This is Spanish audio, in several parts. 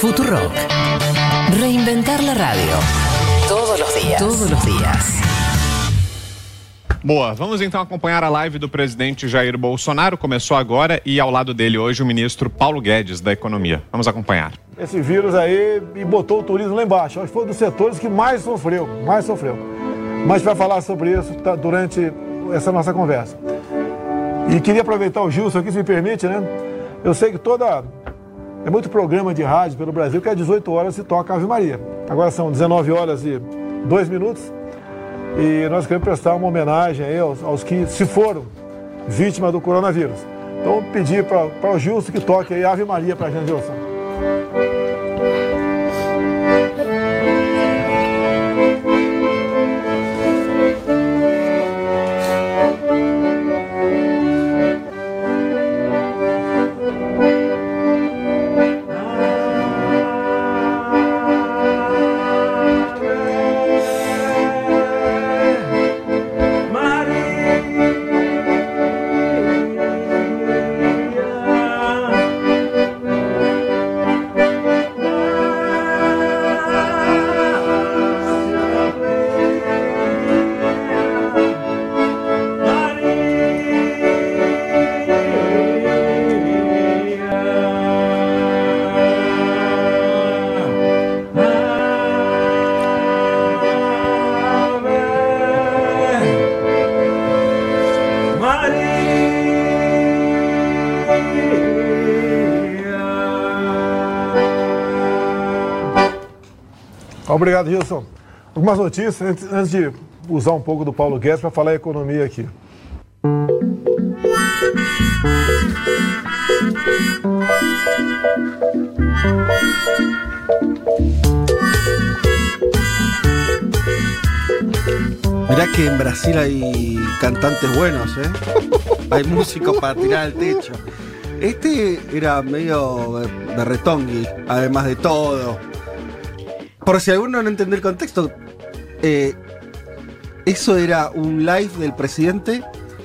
Futurock. Reinventar la radio. Todos los días. Todos los días. Boa, vamos então acompanhar a live do presidente Jair Bolsonaro. Começou agora e ao lado dele hoje o ministro Paulo Guedes da Economia. Vamos acompanhar. Esse vírus aí e botou o turismo lá embaixo. Acho que foi um dos setores que mais sofreu, mais sofreu. Mas vai falar sobre isso tá, durante essa nossa conversa. E queria aproveitar o Gilson aqui, se me permite, né? Eu sei que toda. É muito programa de rádio pelo Brasil que às 18 horas se toca Ave Maria. Agora são 19 horas e 2 minutos. E nós queremos prestar uma homenagem aí aos, aos que se foram vítimas do coronavírus. Então, pedir para o Gilson que toque aí Ave Maria para a gente, Gilson. Obrigado, Gilson. Algumas notícias antes, antes de usar um pouco do Paulo Guedes para falar economia aqui. Mirá que en Brasil hay cantantes buenos, ¿eh? Hay músicos para tirar al techo. Este era medio berretongui, además de todo. Por si alguno no entendió el contexto, eh, eso era un live del presidente.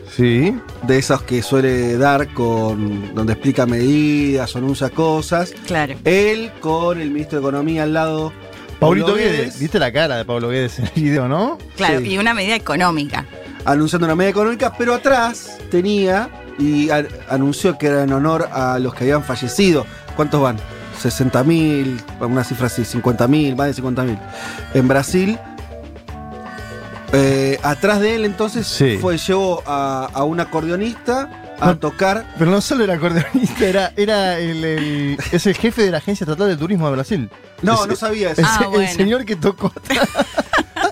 Sí. De esos que suele dar con. donde explica medidas o anuncia cosas. Claro. Él con el ministro de Economía al lado. Paulito Guedes. ¿Viste la cara de Pablo Guedes en el video, no? Claro, Sí. y una medida económica. anunciando una medida económica, pero atrás tenía y anunció que era en honor a los que habían fallecido. ¿Cuántos van? 60 mil, una cifra así, 50 mil, más de 50 mil. En Brasil, eh, atrás de él entonces Sí. fue, llevó a, a un acordeonista a No. tocar. Pero no solo era acordeonista, era, era el, el- es el jefe de la Agencia Estatal de Turismo de Brasil. No, Es- no sabía eso. El, Ah, el bueno. señor que tocó.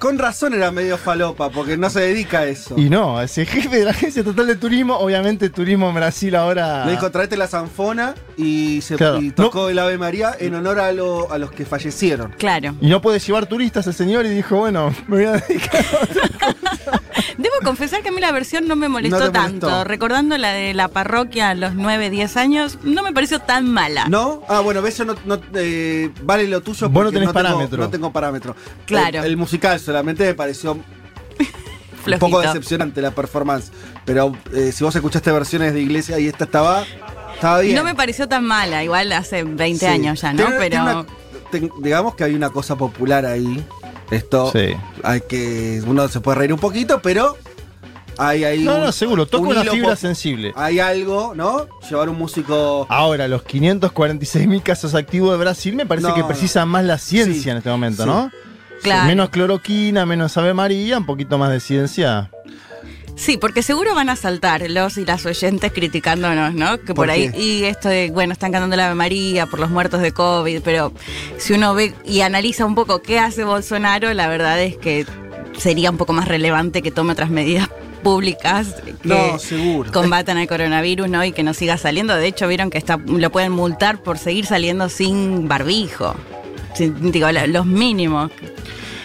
Con razón era medio falopa, porque no se dedica a eso. Y no, es el jefe de la Agencia Estatal de Turismo. Obviamente, Turismo en Brasil ahora. Le dijo, tráete la zanfona y, se, Claro. y tocó el Ave María en honor a, lo- a los que fallecieron. Claro. Y no puede llevar turistas el señor y dijo, bueno, me voy a dedicar. Debo confesar que a mí la versión no me molestó, No tanto. Recordando la de la parroquia a los 9, 10 años, no me pareció tan mala. ¿No? Ah, bueno, ves, yo no, no, eh, vale lo tuyo Vos no tenés tengo- parámetro. no tengo parámetro. Claro. El, el musical solamente me pareció un poco decepcionante la performance. Pero eh, si vos escuchaste versiones de iglesia y esta estaba, estaba bien. No me pareció tan mala, igual hace 20 Sí. años ya, ¿no? Tiene- Pero tiene una- ten- digamos que hay una cosa popular ahí. Esto Sí. hay que. Uno se puede reír un poquito, pero hay ahí. No, un- no, seguro, toca un una fibra sensible. Hay algo, ¿no? Llevar un músico. Ahora, los 546 mil casos activos de Brasil me parece No, que no. precisan más la ciencia Sí, en este momento, sí. ¿no? Claro. Menos cloroquina, menos Ave María, un poquito más de ciencia. Sí, porque seguro van a saltar los y las oyentes criticándonos, ¿no? Que por, ¿Por ahí, y esto de, bueno, están cantando la Ave María por los muertos de COVID, pero si uno ve y analiza un poco qué hace Bolsonaro, la verdad es que sería un poco más relevante que tome otras medidas públicas que No, seguro. combatan el coronavirus, ¿no? Y que no siga saliendo. De hecho, vieron que está, lo pueden multar por seguir saliendo sin barbijo. Digo, los mínimos.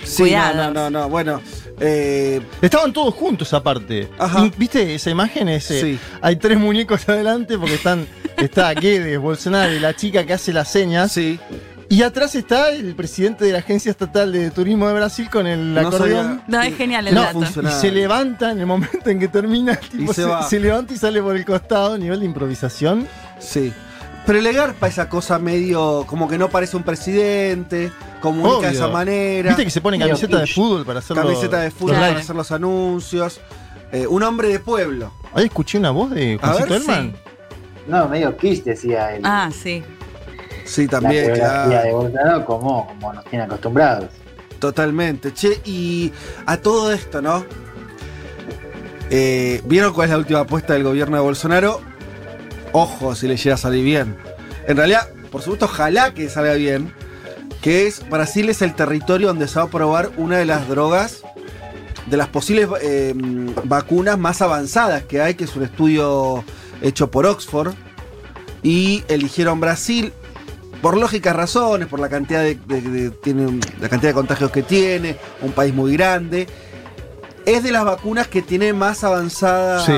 Sí, Cuidados. no, no, no, no. Bueno, eh, Estaban todos juntos aparte. Ajá. ¿Viste esa imagen? Ese, Sí. Hay tres muñecos adelante porque están está Guedes, Bolsonaro y la chica que hace las señas. sí. Y atrás está el presidente de la Agencia Estatal de Turismo de Brasil con el No acordeón. sabía. No, es genial el No, dato. Y se levanta en el momento en que termina, el tipo Y se se, va. se levanta y sale por el costado, nivel de improvisación. Sí. Pero le garpa esa cosa medio como que no parece un presidente, comunica de esa manera. Viste que se pone camiseta de fútbol para hacer Camiseta de fútbol Claro. para hacer los anuncios. Eh, un hombre de pueblo. Ahí escuché una voz de A Juancito ver, Elman. No, medio Kish decía él. Ah, sí. Sí, la también, geografía claro. de Bolsonaro como, como nos tiene acostumbrados. Totalmente. Che, y a todo esto, ¿no? Eh, ¿Vieron cuál es la última apuesta del gobierno de Bolsonaro? Ojo si le llega a salir bien. En realidad, por supuesto, ojalá que salga bien. Que es, Brasil es el territorio donde se va a probar una de las drogas, de las posibles eh, vacunas más avanzadas que hay, que es un estudio hecho por Oxford. Y eligieron Brasil por lógicas razones, por la cantidad de, de- de- tiene la cantidad de contagios que tiene, un país muy grande. Es de las vacunas que tiene más avanzada Sí.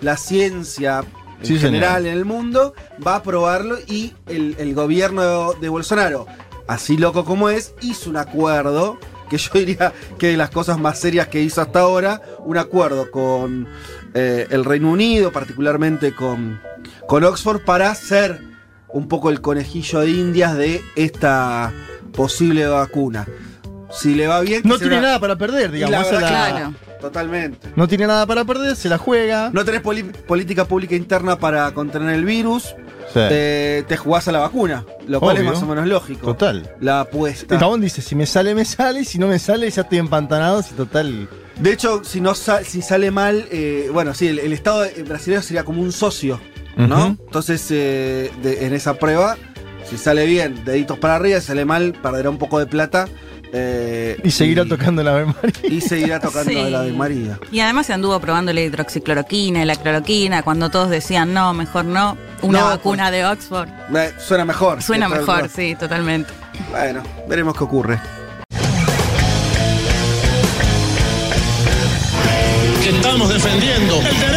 la ciencia en Sí, general señor. en el mundo, va a probarlo y el, el gobierno de Bolsonaro, así loco como es, hizo un acuerdo, que yo diría que de las cosas más serias que hizo hasta ahora, un acuerdo con eh, el Reino Unido, particularmente con, con Oxford, para ser un poco el conejillo de indias de esta posible vacuna. Si le va bien... No tiene una- nada para perder, digamos. la verdad Claro. Totalmente. No tiene nada para perder, se la juega. No tenés política pública interna para contener el virus. Sí. eh, te jugás a la vacuna, lo cual es más o menos lógico. Total. La apuesta. El chabón dice, si me sale, me sale, y si no me sale, ya estoy empantanado, si total. De hecho, si no sa- si sale mal, eh, bueno, sí, el, el Estado brasileño sería como un socio, ¿no? Entonces, eh, de- en esa prueba, si sale bien, deditos para arriba, si sale mal, perderá un poco de plata. Eh, Y seguirá tocando la memoria. Y seguirá tocando Sí. el Ave María. Y además se anduvo probando la hidroxicloroquina y la cloroquina, cuando todos decían no, mejor no. Una No, vacuna de Oxford. Eh, suena mejor. Suena mejor, sí, totalmente. Bueno, veremos qué ocurre. que estamos defendiendo el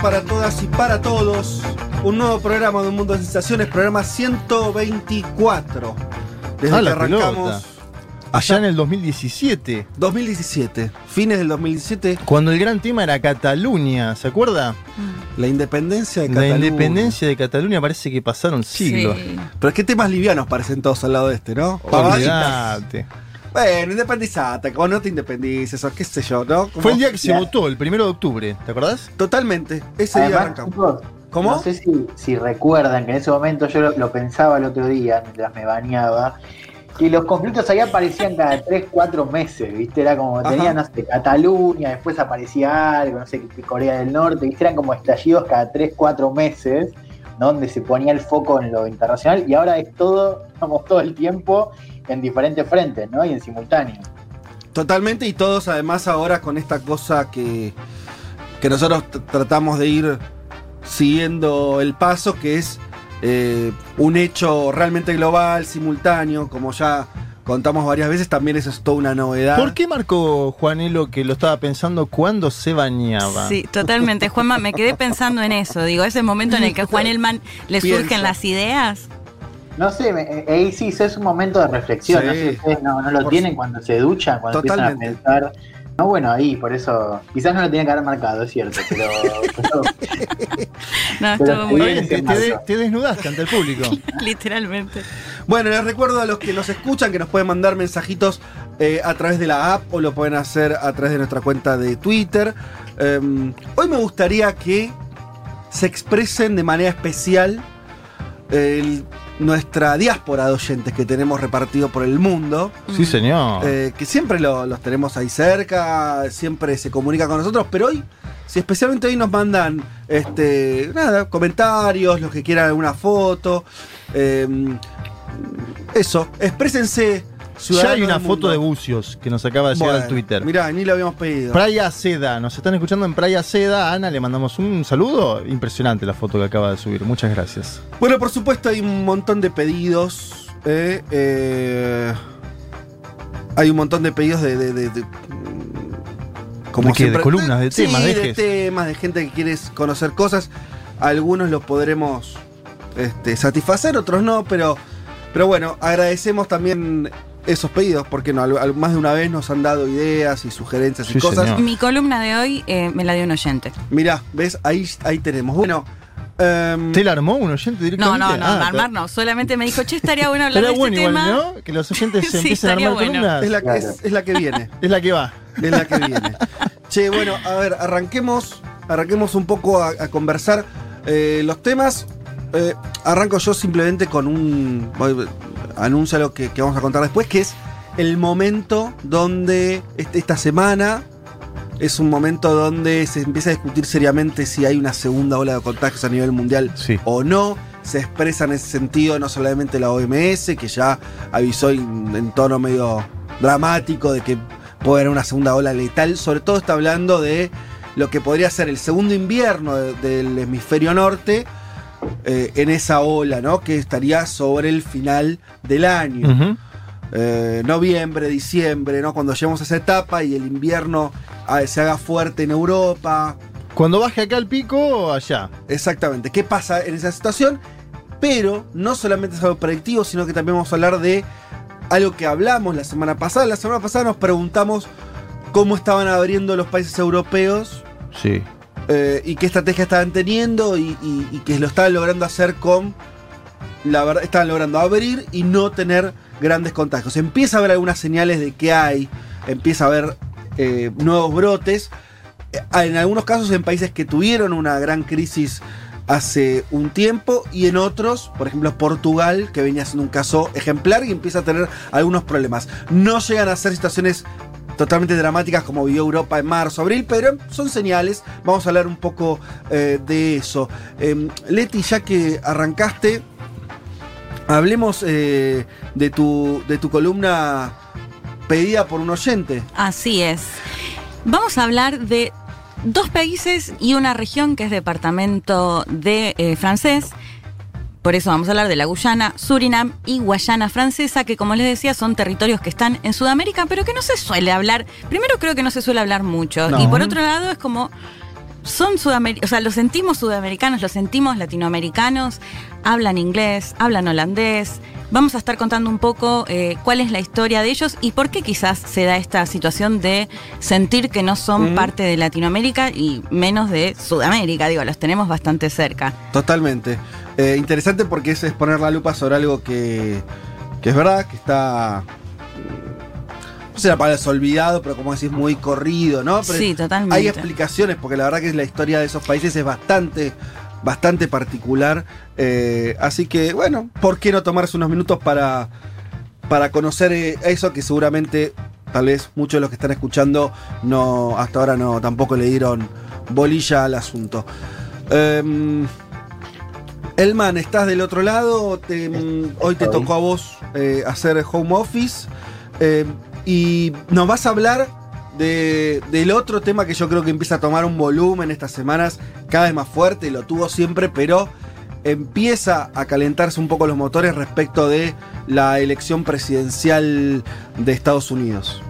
Para todas y para todos. Un nuevo programa de Un Mundo de Sensaciones, programa 124. Desde Ah, que la arrancamos pelota. Allá en el 2017, 2017, fines del 2017, cuando el gran tema era Cataluña, ¿se acuerda? la independencia de La Cataluña. independencia de Cataluña parece que pasaron siglos. Sí. Pero qué temas livianos parecen todos al lado de este, ¿no? Pavaditas. Bueno, independizate, o no te independices, o qué sé yo, ¿no? Como- Fue el día que se Ya. votó, el primero de octubre, ¿te acordás? Totalmente, ese día Además, arrancamos. chicos, ¿Cómo? No sé si, si recuerdan que en ese momento yo lo, lo pensaba el otro día mientras me bañaba. Que los conflictos ahí aparecían cada 3, 4 meses, ¿viste? Era como, Ajá. tenían, no sé, Cataluña, después aparecía algo, no sé, que Corea del Norte, ¿viste? Eran como estallidos cada 3, 4 meses, ¿no? Donde se ponía el foco en lo internacional y ahora es todo, estamos todo el tiempo en diferentes frentes, ¿no? Y en simultáneo. Totalmente, y todos además ahora con esta cosa que, que nosotros tratamos de ir siguiendo el paso, que es eh, un hecho realmente global, simultáneo, como ya contamos varias veces, también eso es toda una novedad. ¿Por qué marcó Juanelo que lo estaba pensando cuando se bañaba? Sí, totalmente. Juanma, me quedé pensando en eso. Digo, ese momento en el que a Juan Elman le surgen las ideas. No sé, eh, ahí sí, eso es un momento de reflexión. Sí. No sé si ustedes no, no lo Por tienen cuando se duchan, cuando Totalmente. empiezan a pensar. No, bueno, ahí, por eso. Quizás no lo tenía que haber marcado, es cierto, pero. pero- No, Pero estuvo muy Bien, te, de- desnudaste ante el público. Literalmente. Bueno, les recuerdo a los que nos escuchan que nos pueden mandar mensajitos eh, a través de la app o lo pueden hacer a través de nuestra cuenta de Twitter. Eh, hoy me gustaría que se expresen de manera especial el- nuestra diáspora de oyentes que tenemos repartido por el mundo. Sí, señor. Eh, que siempre lo- los tenemos ahí cerca, siempre se comunica con nosotros, pero hoy, si especialmente hoy nos mandan este, nada, comentarios, los que quieran alguna foto, eh, eso, exprésense Ya hay una foto de bucios que nos acaba de llegar al Bueno, Twitter. Mirá, ni lo habíamos pedido. Playa Seda, nos están escuchando en Playa Seda. Ana le mandamos un saludo. Impresionante la foto que acaba de subir. Muchas gracias. Bueno, por supuesto hay un montón de pedidos. eh, eh, hay un montón de pedidos de... de- de- de- ¿De qué? ¿De columnas, de Sí, temas, de de temas, de gente que quiere conocer cosas. Algunos los podremos este, satisfacer, otros no, pero, pero bueno, agradecemos también esos pedidos, porque no, Al- más de una vez nos han dado ideas y sugerencias y Sí, cosas. señor. Mi columna de hoy eh, me la dio un oyente. Mirá, ¿ves? Ahí, ahí tenemos. Bueno, em, ¿Te la armó un oyente No, directamente? no, no, Ah, armar no. Solamente me dijo, che, estaría bueno hablar de bueno este igual, tema. ¿no? Que los oyentes se Sí, empiecen a armar bueno. columnas. es, la, Claro. es- es la que viene. Es la que va. Es la que viene. che, bueno, a ver, arranquemos, arranquemos un poco a, a conversar eh, los temas. Eh, arranco yo simplemente con un anuncio lo que, que vamos a contar después, que es el momento donde este- esta semana es un momento donde se empieza a discutir seriamente si hay una segunda ola de contagios a nivel mundial Sí. o no. Se expresa en ese sentido no solamente la OMS, que ya avisó en, en tono medio dramático de que puede haber una segunda ola letal. Sobre todo está hablando de lo que podría ser el segundo invierno de- del hemisferio norte eh, en esa ola, ¿no? Que estaría sobre el final del año. Eh, noviembre, diciembre, ¿no? Cuando lleguemos a esa etapa y el invierno ah, se haga fuerte en Europa. Cuando baje acá el pico, allá. Exactamente. ¿Qué pasa en esa situación? Pero no solamente es algo predictivo, sino que también vamos a hablar de algo que hablamos la semana pasada. La semana pasada nos preguntamos cómo estaban abriendo los países europeos Sí. Eh, y qué estrategia estaban teniendo y, y- que lo estaban logrando hacer con. La verdad, estaban logrando abrir y no tener grandes contagios. Empieza a haber algunas señales de que hay, empieza a haber eh, nuevos brotes. Eh, En algunos casos en países que tuvieron una gran crisis hace un tiempo y en otros, por ejemplo Portugal, que venía siendo un caso ejemplar y empieza a tener algunos problemas. No llegan a ser situaciones totalmente dramáticas como vivió Europa en marzo, abril, pero son señales. Vamos a hablar un poco eh, de eso. Eh, Leti, ya que arrancaste, hablemos eh, de, tu, de tu columna pedida por un oyente. Así es. Vamos a hablar de dos países y una región que es departamento de eh, francés. Por eso vamos a hablar de la Guyana, Surinam y Guayana francesa, que como les decía son territorios que están en Sudamérica, pero que no se suele hablar. Primero creo que no se suele hablar mucho. No. Y por otro lado es como son sudamericanos, o sea, los sentimos sudamericanos, los sentimos latinoamericanos, hablan inglés, hablan holandés. Vamos a estar contando un poco eh, cuál es la historia de ellos y por qué quizás se da esta situación de sentir que no son parte de Latinoamérica y menos de Sudamérica. Digo, los tenemos bastante cerca. Totalmente. Eh, interesante porque es, es poner la lupa sobre algo que, que es verdad, que está. No sé la palabra es olvidado, pero como decís, muy corrido, ¿no? Pero Sí, totalmente. Hay explicaciones, porque la verdad que la historia de esos países es bastante, bastante particular. Eh, así que, bueno, ¿por qué no tomarse unos minutos para, para conocer eh, eso que seguramente, tal vez muchos de los que están escuchando, no, hasta ahora no, tampoco le dieron bolilla al asunto. Em, Elman, ¿estás del otro lado? Te- mm, hoy te tocó a vos eh, hacer home office. eh, y nos vas a hablar de- del otro tema que yo creo que empieza a tomar un volumen estas semanas cada vez más fuerte, lo tuvo siempre, pero empieza a calentarse un poco los motores respecto de la elección presidencial de Estados Unidos.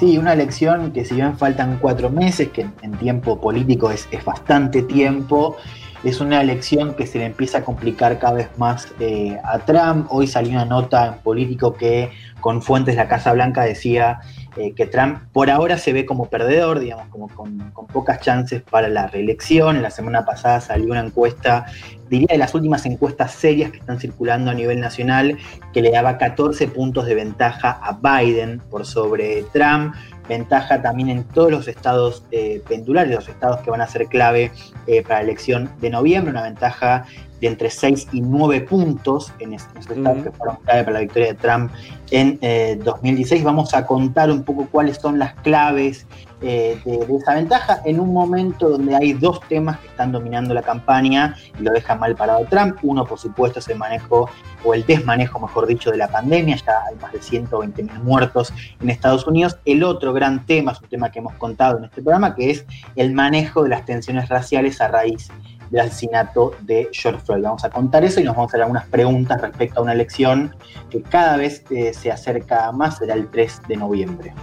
Sí, una elección que si bien faltan cuatro meses, que en, en tiempo político es, es bastante tiempo, es una elección que se le empieza a complicar cada vez más eh, a Trump. Hoy salió una nota en político que con fuentes de la Casa Blanca decía eh, que Trump por ahora se ve como perdedor, digamos, como con, con pocas chances para la reelección. La semana pasada salió una encuesta, diría de las últimas encuestas serias que están circulando a nivel nacional, que le daba 14 puntos de ventaja a Biden por sobre Trump, ventaja también en todos los estados eh, pendulares, los estados que van a ser clave eh, para la elección de noviembre, una ventaja de entre 6 y 9 puntos en es- en esos estados que fueron clave para la victoria de Trump en eh, 2016. Vamos a contar un poco cuáles son las claves eh, de, esa ventaja en un momento donde hay dos temas que están dominando la campaña y lo deja mal parado Trump. Uno, por supuesto, es el manejo o el desmanejo, mejor dicho, de la pandemia. Ya hay más de 120 mil muertos en Estados Unidos. El otro gran tema es un tema que hemos contado en este programa, que es el manejo de las tensiones raciales a raíz del asesinato de George Floyd. Vamos a contar eso y nos vamos a hacer algunas preguntas respecto a una elección que cada vez eh, se acerca más, será el 3 de noviembre.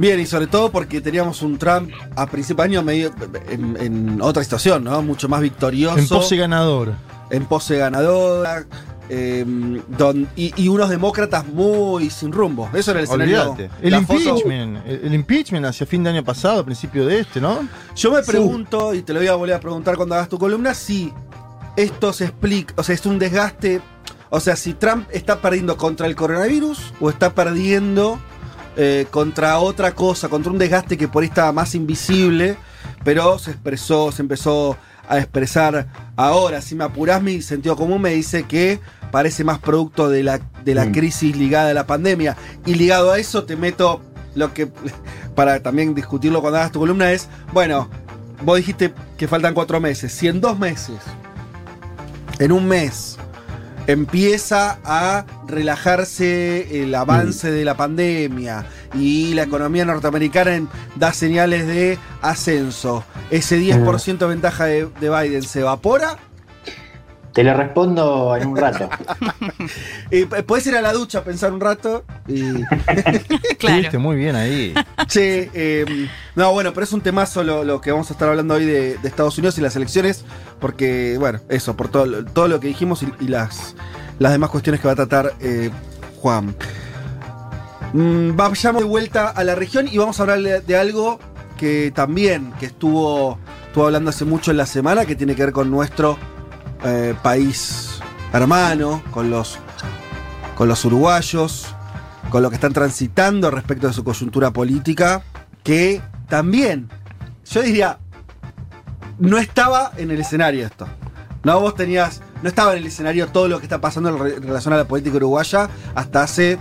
Bien, y sobre todo porque teníamos un Trump a principio de año medio en, en otra situación, ¿no? Mucho más victorioso. En pose ganador. En pose ganadora. eh, don- y, y unos demócratas muy sin rumbo. Eso era el escenario. El foto- impeachment. El, el impeachment hacia fin de año pasado, principio de este, ¿no? Yo me pregunto, y te lo voy a volver a preguntar cuando hagas tu columna, si esto se explica, o sea, es un desgaste, o sea, si Trump está perdiendo contra el coronavirus o está perdiendo eh, contra otra cosa, contra un desgaste que por ahí estaba más invisible, pero se expresó, se empezó a expresar ahora. Si me apurás, mi sentido común me dice que parece más producto de la, de la Mm. crisis ligada a la pandemia. Y ligado a eso te meto lo que, para también discutirlo cuando hagas tu columna, es, bueno, vos dijiste que faltan cuatro meses. Si en dos meses, en un mes, empieza a relajarse el avance de la pandemia y la economía norteamericana da señales de ascenso, ese 10% de ventaja de, de Biden se evapora. Te lo respondo en un rato. Puedes ir a la ducha a pensar un rato y. Estuviste muy bien ahí. Che, eh, no, bueno, pero es un temazo lo, lo que vamos a estar hablando hoy de, de Estados Unidos y las elecciones, porque, bueno, eso, por todo, lo- todo lo que dijimos y, y las, las demás cuestiones que va a tratar eh, Juan. Mm, vayamos de vuelta a la región y vamos a hablar de, de algo que también, que estuvo, estuvo hablando hace mucho en la semana, que tiene que ver con nuestro eh, país hermano, con los, con los uruguayos, con lo que están transitando respecto de su coyuntura política, que también, yo diría, no estaba en el escenario esto. No, vos tenías, no estaba en el escenario todo lo que está pasando en re- en relación a la política uruguaya hasta hace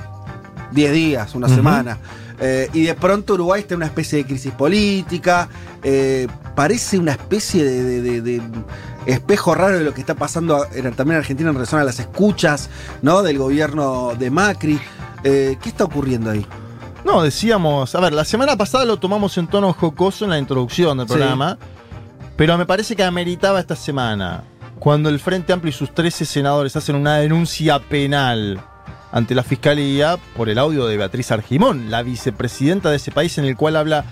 10 días, una semana. Eh, y de pronto Uruguay está en una especie de crisis política, eh, parece una especie de, de- de- de espejo raro de lo que está pasando en- también en Argentina en relación a las escuchas ¿no? del gobierno de Macri. Eh, ¿Qué está ocurriendo ahí? No, decíamos, a ver, la semana pasada lo tomamos en tono jocoso en la introducción del Sí. programa, pero me parece que ameritaba esta semana, cuando el Frente Amplio y sus 13 senadores hacen una denuncia penal ante la Fiscalía por el audio de Beatriz Argimón, la vicepresidenta de ese país, en el cual habla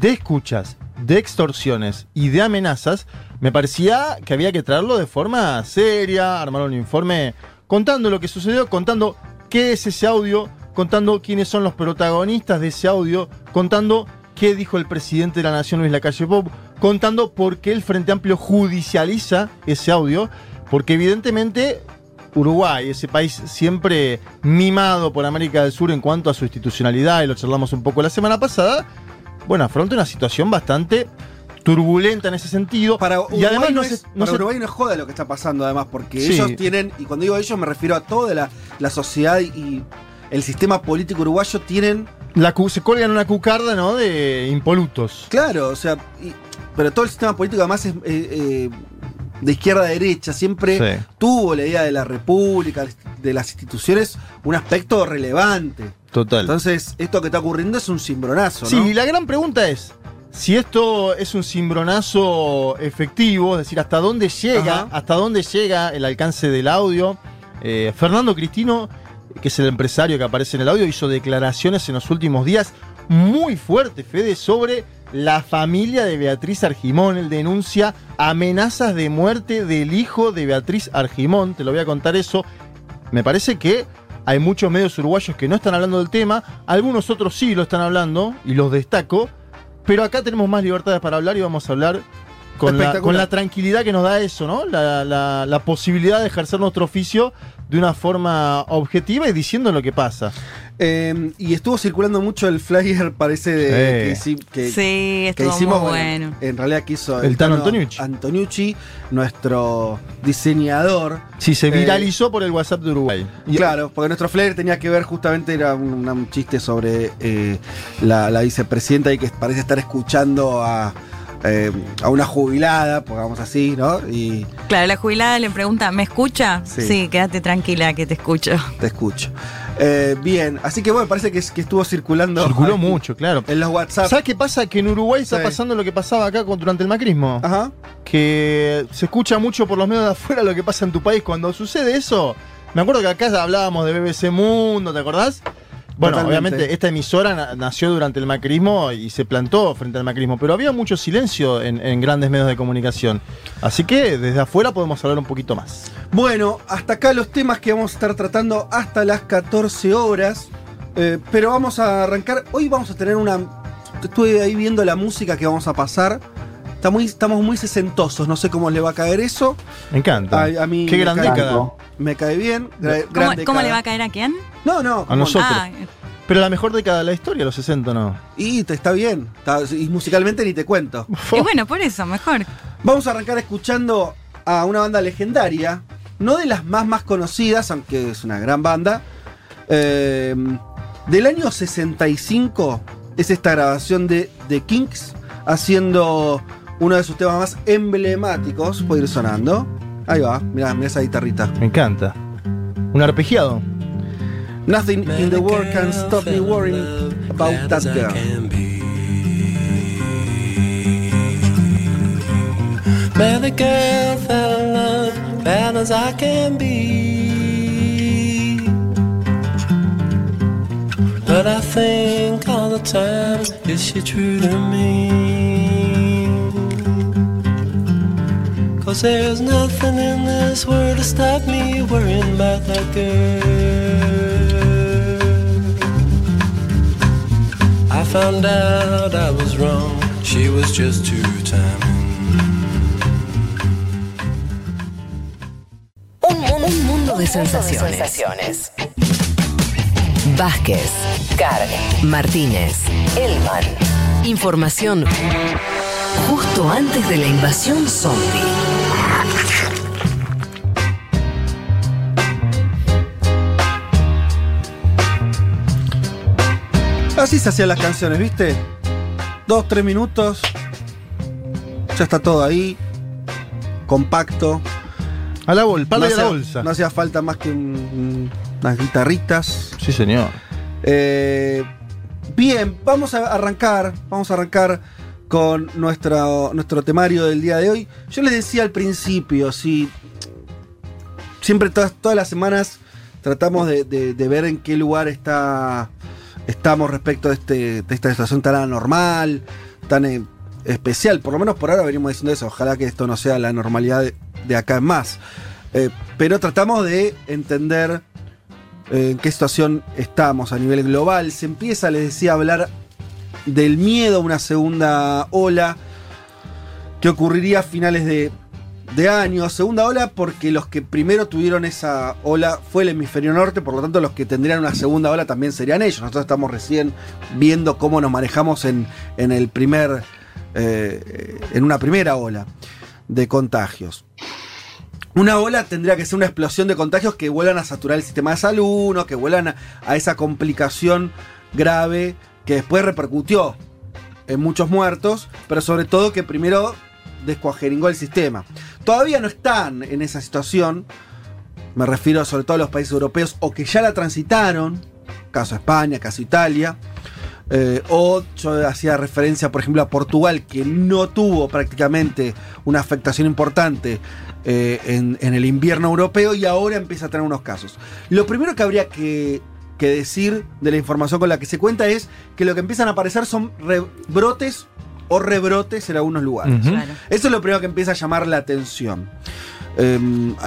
de escuchas, de extorsiones y de amenazas, me parecía que había que traerlo de forma seria, armar un informe contando lo que sucedió, contando qué es ese audio, contando quiénes son los protagonistas de ese audio, contando qué dijo el presidente de la Nación, Luis Lacalle Pop, contando por qué el Frente Amplio judicializa ese audio, porque evidentemente Uruguay, ese país siempre mimado por América del Sur en cuanto a su institucionalidad, y lo charlamos un poco la semana pasada, bueno, afronta una situación bastante turbulenta en ese sentido. Para y además Uruguay no es, no para se- Uruguay no es joda lo que está pasando, además, porque Sí. ellos tienen, y cuando digo ellos me refiero a toda la, la sociedad y el sistema político uruguayo tienen, la se colgan una cucarda, ¿no? De impolutos. claro, o sea, y- pero todo el sistema político además es eh, eh, de izquierda a derecha, siempre Sí. tuvo la idea de la república, de las instituciones, un aspecto relevante. Total. Entonces, esto que está ocurriendo es un cimbronazo, Sí, ¿no? y la gran pregunta es, si esto es un cimbronazo efectivo, es decir, hasta dónde llega, Ajá. hasta dónde llega el alcance del audio. Eh, Fernando Cristino, que es el empresario que aparece en el audio, hizo declaraciones en los últimos días muy fuertes, Fede, sobre la familia de Beatriz Argimón. Él denuncia amenazas de muerte del hijo de Beatriz Argimón. Te lo voy a contar eso. Me parece que hay muchos medios uruguayos que no están hablando del tema, algunos otros sí lo están hablando y los destaco, pero acá tenemos más libertades para hablar y vamos a hablar con la, con la tranquilidad que nos da eso, ¿no? La, la- la posibilidad de ejercer nuestro oficio de una forma objetiva y diciendo lo que pasa. Eh, y estuvo circulando mucho el flyer, parece, de, que, hici- que- Sí, que estuvo hicimos. muy bueno, bueno. En realidad que hizo El Tano Antoniucci. Antoniucci, nuestro diseñador. Sí, se Eh, viralizó por el WhatsApp de Uruguay. Y- Claro, porque nuestro flyer tenía que ver justamente, era un, un chiste sobre eh, la, la vicepresidenta y que parece estar escuchando a, eh, a una jubilada, pongamos así, ¿no? Y Claro, la jubilada le pregunta, ¿me escucha? Sí. Sí, quédate tranquila que te escucho. te escucho. Eh, bien, así que bueno, parece que, que estuvo circulando. Circuló mucho, claro. En los WhatsApp. ¿Sabes qué pasa? Que en Uruguay está Sí. pasando lo que pasaba acá con- durante el macrismo. Ajá. Que se escucha mucho por los medios de afuera lo que pasa en tu país. Cuando sucede eso, me acuerdo que acá hablábamos de BBC Mundo, ¿te acordás? Bueno, Totalmente. obviamente esta emisora na- nació durante el macrismo y se plantó frente al macrismo, pero había mucho silencio en, en grandes medios de comunicación. Así que desde afuera podemos hablar un poquito más. Bueno, hasta acá los temas que vamos a estar tratando hasta las 14 horas. Eh, pero vamos a arrancar. Hoy vamos a tener una. Estuve ahí viendo la música que vamos a pasar. Está muy, estamos muy sesentosos, no sé cómo le va a caer eso. Me encanta. A, a mí Qué me gran cae- década. Me cae bien. ¿Cómo, cómo le va a caer a quién? No, no. A nosotros. Ah, Pero la mejor década de la historia, los 60, ¿no? Y te está bien. Está- y musicalmente ni te cuento. y bueno, por eso, mejor. Vamos a arrancar escuchando a una banda legendaria, no de las más más conocidas, aunque es una gran banda. Eh, del año 65 es esta grabación de The Kinks haciendo uno de sus temas más emblemáticos. Puede ir sonando. Ahí va, mirá, mirá esa guitarrita. Me encanta. Un arpegiado. Nothing in the world can stop me worrying about that girl. Man, the girl fell in love, bad as I can be. But I think all the time, is she true to me? There's nothing in this world to stop me worrying about that girl. I found out I was wrong, she was just too timing. Un, mu- un mundo de sensaciones. Vázquez, Martínez, Elman. Información justo antes de la invasión zombie. Así se hacían las canciones, ¿viste? Dos, tres minutos. Ya está todo ahí. Compacto. A la bolsa, no a la bolsa. no hacía falta más que un- un- unas guitarritas. Sí, señor. Eh, bien, vamos a arrancar. Vamos a arrancar con nuestro, nuestro temario del día de hoy. Yo les decía al principio, si siempre todas, todas las semanas tratamos de, de- de ver en qué lugar está estamos respecto de, este, de esta situación tan anormal, tan eh, especial. Por lo menos por ahora venimos diciendo eso. Ojalá que esto no sea la normalidad de, de acá en más. Eh, pero tratamos de entender eh, en qué situación estamos a nivel global. Se empieza, les decía, a hablar del miedo a una segunda ola que ocurriría a finales de, de año. Segunda ola porque los que primero tuvieron esa ola fue el hemisferio norte, por lo tanto los que tendrían una segunda ola también serían ellos. Nosotros estamos recién viendo cómo nos manejamos en, en el primer, eh, en una primera ola de contagios. Una ola tendría que ser una explosión de contagios que vuelvan a saturar el sistema de salud, ¿no? que vuelvan a, a esa complicación grave que después repercutió en muchos muertos, pero sobre todo que primero descuajeringó el sistema. Todavía no están en esa situación, me refiero sobre todo a los países europeos o que ya la transitaron, caso España, caso Italia, eh, o yo hacía referencia, por ejemplo, a Portugal, que no tuvo prácticamente una afectación importante eh, en, el invierno europeo y ahora empieza a tener unos casos. Lo primero que habría que, que decir de la información con la que se cuenta es que lo que empiezan a aparecer son rebrotes o rebrotes en algunos lugares. Claro. Eso es lo primero que empieza a llamar la atención. Eh,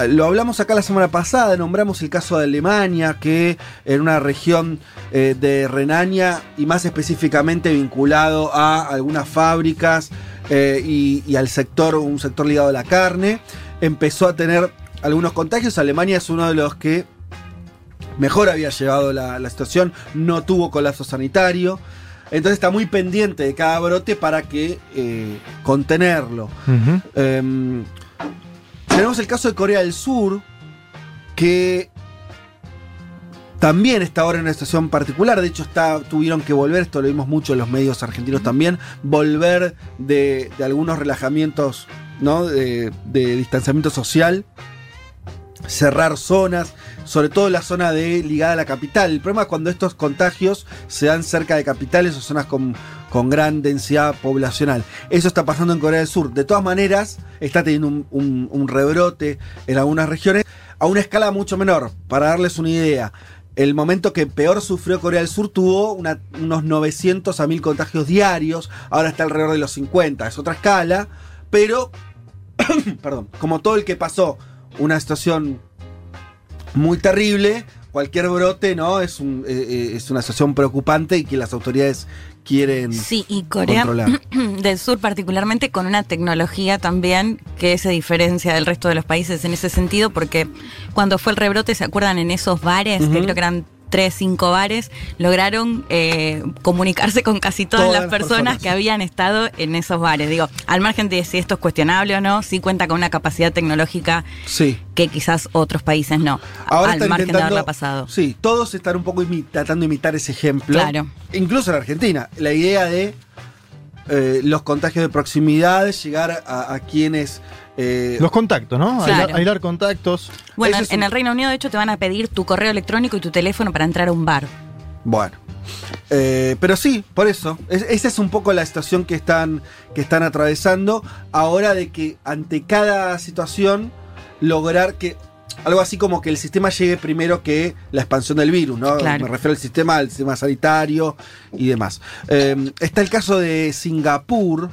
lo hablamos acá la semana pasada, nombramos el caso de Alemania, que en una región eh, de Renania y más específicamente vinculado a algunas fábricas eh, y, y al sector, un sector ligado a la carne, empezó a tener algunos contagios. Alemania es uno de los que mejor había llevado la, la situación, no tuvo colapso sanitario. Entonces está muy pendiente de cada brote para que eh, contenerlo. Em, tenemos el caso de Corea del Sur, que también está ahora en una situación particular. De hecho, está, tuvieron que volver, esto lo vimos mucho en los medios argentinos también, volver de, de algunos relajamientos ¿no? de, de distanciamiento social, cerrar zonas, sobre todo la zona de ligada a la capital. El problema es cuando estos contagios se dan cerca de capitales o zonas con, con gran densidad poblacional. Eso está pasando en Corea del Sur. De todas maneras, está teniendo un, un- rebrote en algunas regiones a una escala mucho menor. Para darles una idea, el momento que peor sufrió Corea del Sur tuvo unos 900 a 1000 contagios diarios, ahora está alrededor de los 50, es otra escala, pero, perdón, como todo el que pasó una situación muy terrible, cualquier brote, ¿no? Es, un, eh, eh, es una situación preocupante y que las autoridades quieren Sí, y Corea controlar. del Sur particularmente con una tecnología también que se diferencia del resto de los países en ese sentido, porque cuando fue el rebrote, ¿se acuerdan en esos bares? Que creo que eran tres, cinco bares, lograron eh, comunicarse con casi todas, Todas las las personas, que habían estado en esos bares. Digo, al margen de si esto es cuestionable o no, sí cuenta con una capacidad tecnológica Sí. que quizás otros países no. Ahora al margen de haberla pasado. Sí, todos están un poco tratando de imitar ese ejemplo. Claro. Incluso en Argentina. La idea de eh, los contagios de proximidad, llegar a, a quienes. Eh, Los contactos, ¿no? Claro. Aislar contactos. Bueno, Ese en un- el Reino Unido, de hecho, te van a pedir tu correo electrónico y tu teléfono para entrar a un bar. Bueno. Eh, pero sí, por eso. Es- esa es un poco la situación que están, que están atravesando. Ahora de que ante cada situación lograr que. Algo así como que el sistema llegue primero que la expansión del virus, ¿no? Claro. Me refiero al sistema, al sistema sanitario y demás. Eh, está el caso de Singapur,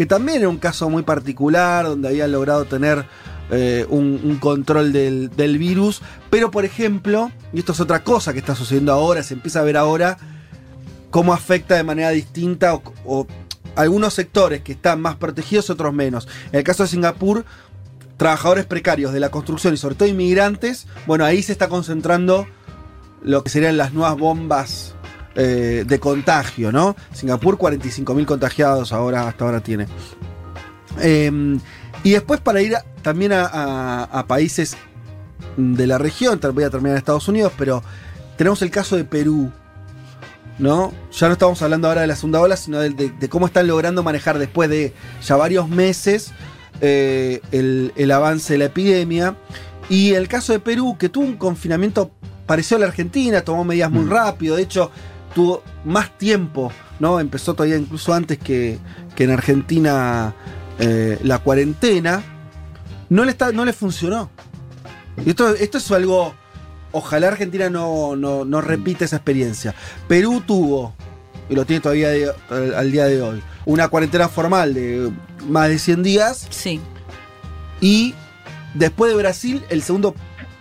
que también era un caso muy particular, donde habían logrado tener eh, un, control del, virus. Pero, por ejemplo, y esto es otra cosa que está sucediendo ahora, se empieza a ver ahora cómo afecta de manera distinta o algunos sectores que están más protegidos, otros menos. En el caso de Singapur, trabajadores precarios de la construcción y sobre todo inmigrantes, bueno, ahí se está concentrando lo que serían las nuevas bombas eh, de contagio, ¿no? Singapur 45.000 contagiados ahora, hasta ahora tiene. Eh, y después para ir a- también a, a- a países de la región, voy a terminar en Estados Unidos, pero tenemos el caso de Perú, ¿no? Ya no estamos hablando ahora de la segunda ola, sino de, de- de cómo están logrando manejar después de ya varios meses eh, el, el avance de la epidemia. Y el caso de Perú, que tuvo un confinamiento parecido a la Argentina, tomó medidas muy rápido, de hecho tuvo más tiempo, ¿no? Empezó todavía incluso antes que, que en Argentina eh, la cuarentena. No le, está, no le funcionó. Y esto, esto es algo. Ojalá Argentina no, no, no repita esa experiencia. Perú tuvo, y lo tiene todavía de- al, al día de hoy, una cuarentena formal de más de 100 días. Sí. Y después de Brasil, el segundo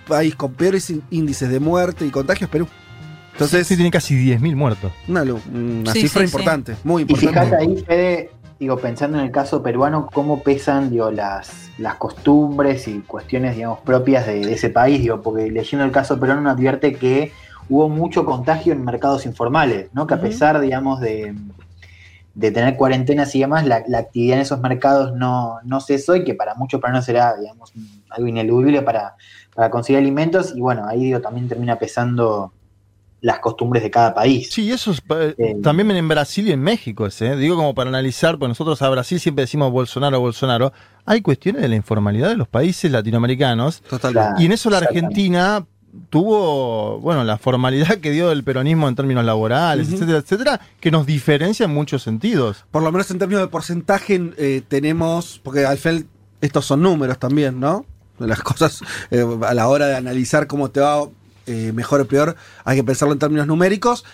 país con peores ín- índices de muerte y contagios Perú. Entonces, Sí, tiene casi 10.000 muertos. una, una Sí, cifra sí, sí. importante, muy Y fíjate importante. ahí, Fede, digo, pensando en el caso peruano, cómo pesan digo, las, las costumbres y cuestiones, digamos, propias de, de ese país, digo, porque leyendo el caso peruano uno advierte que hubo mucho contagio en mercados informales, ¿no? Que a pesar, digamos, de, de tener cuarentenas y demás, la, la actividad en esos mercados no, no cesó y que para muchos peruanos será, digamos, algo ineludible para, para conseguir alimentos y bueno, ahí digo, también termina pesando las costumbres de cada país. Sí, eso es, eh, también en Brasil y en México, ese, ¿eh? digo como para analizar, porque nosotros a Brasil siempre decimos Bolsonaro, Bolsonaro. Hay cuestiones de la informalidad de los países latinoamericanos. Totalmente. Y en eso la. Argentina tuvo, bueno, la formalidad que dio el peronismo en términos laborales, etcétera, etcétera, que nos diferencia en muchos sentidos. Por lo menos en términos de porcentaje eh, tenemos, porque al final estos son números también, ¿no? Las cosas eh, a la hora de analizar cómo te va eh, mejor o peor, hay que pensarlo en términos numéricos.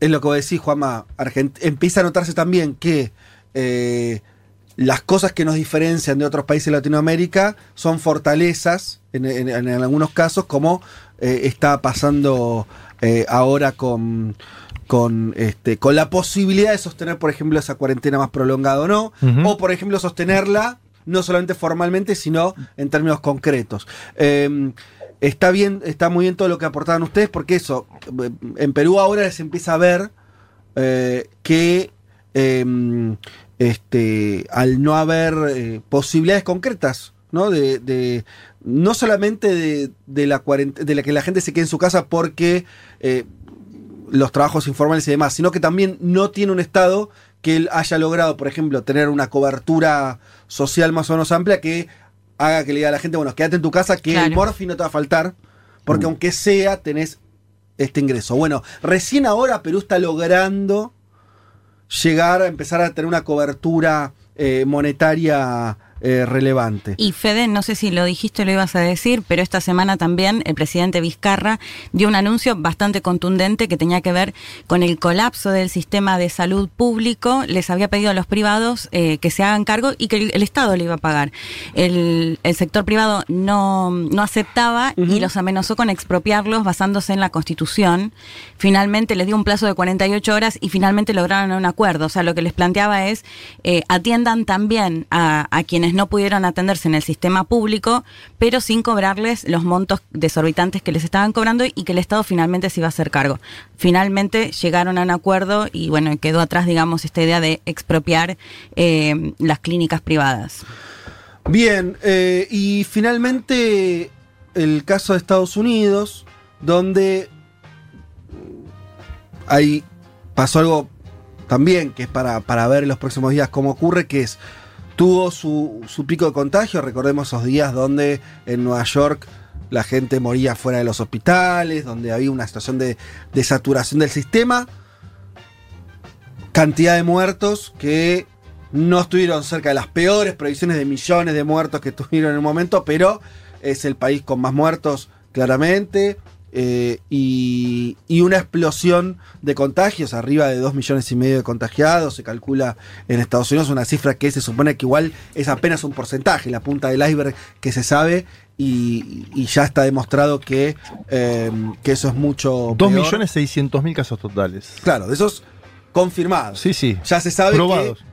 Es lo que vos decís, Juanma, Argent- empieza a notarse también que eh, las cosas que nos diferencian de otros países de Latinoamérica son fortalezas, en, en- en algunos casos, como eh, está pasando ahora con, con, este, con la posibilidad de sostener, por ejemplo, esa cuarentena más prolongada o no, o por ejemplo sostenerla no solamente formalmente, sino en términos concretos. Eh, está bien, está muy bien todo lo que aportaban ustedes, porque eso, eh, en Perú ahora se empieza a ver eh, que eh, este, al no haber eh, posibilidades concretas, ¿no? De, de- no solamente de, de la de la que la gente se quede en su casa porque los trabajos informales y demás, sino que también no tiene un Estado que él haya logrado, por ejemplo, tener una cobertura social más o menos amplia que haga que le diga a la gente, bueno, quédate en tu casa, que el morfi no te va a faltar, porque aunque sea, tenés este ingreso. Bueno, recién ahora Perú está logrando llegar a empezar a tener una cobertura eh, monetaria eh, relevante. Y Fede, no sé si lo dijiste o lo ibas a decir, pero esta semana también el presidente Vizcarra dio un anuncio bastante contundente que tenía que ver con el colapso del sistema de salud público. Les había pedido a los privados eh, que se hagan cargo y que el, el Estado le iba a pagar. El, el sector privado no, no aceptaba y los amenazó con expropiarlos basándose en la Constitución. Finalmente les dio un plazo de 48 horas y finalmente lograron un acuerdo. O sea, lo que les planteaba es eh, atiendan también a, a quienes no pudieron atenderse en el sistema público, pero sin cobrarles los montos desorbitantes que les estaban cobrando y que el Estado finalmente se iba a hacer cargo. Finalmente llegaron a un acuerdo y bueno, quedó atrás, digamos, esta idea de expropiar eh, las clínicas privadas. Bien, eh, y finalmente el caso de Estados Unidos, donde ahí pasó algo también que es para, para ver en los próximos días cómo ocurre, que es, tuvo su, su pico de contagio, recordemos esos días donde en Nueva York la gente moría fuera de los hospitales, donde había una situación de, de saturación del sistema, cantidad de muertos que no estuvieron cerca de las peores previsiones de millones de muertos que tuvieron en un momento, pero es el país con más muertos, claramente. Eh, y, y una explosión de contagios, arriba de 2 millones y medio de contagiados, se calcula en Estados Unidos, una cifra que se supone que igual es apenas un porcentaje, la punta del iceberg que se sabe, y, y ya está demostrado que, eh, que eso es mucho. 2 peor. millones 600 mil casos totales. Claro, de esos confirmados. Sí, sí. Ya se sabe Probados.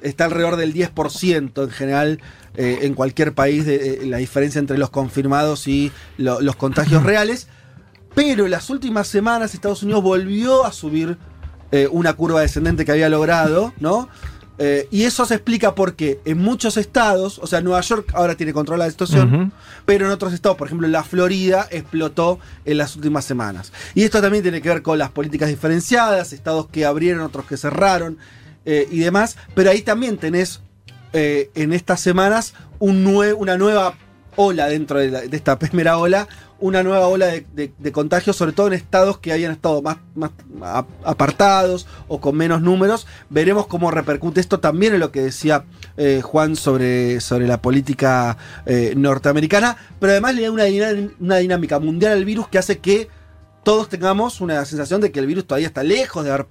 que está alrededor del 10% en general eh, en cualquier país de eh, la diferencia entre los confirmados y lo- los contagios reales. Pero en las últimas semanas Estados Unidos volvió a subir eh, una curva descendente que había logrado, ¿no? Eh, y eso se explica porque en muchos estados, o sea, Nueva York ahora tiene control de la situación, pero en otros estados, por ejemplo, la Florida explotó en las últimas semanas. Y esto también tiene que ver con las políticas diferenciadas, estados que abrieron, otros que cerraron eh, y demás, pero ahí también tenés eh, en estas semanas un nue- una nueva ola dentro de, la- de esta primera ola, una nueva ola de, de- de contagios, sobre todo en estados que hayan estado más, apartados o con menos números. Veremos cómo repercute esto también en lo que decía eh, Juan sobre, sobre la política eh, norteamericana, pero además le da una, dinámica mundial al virus que hace que todos tengamos una sensación de que el virus todavía está lejos de haber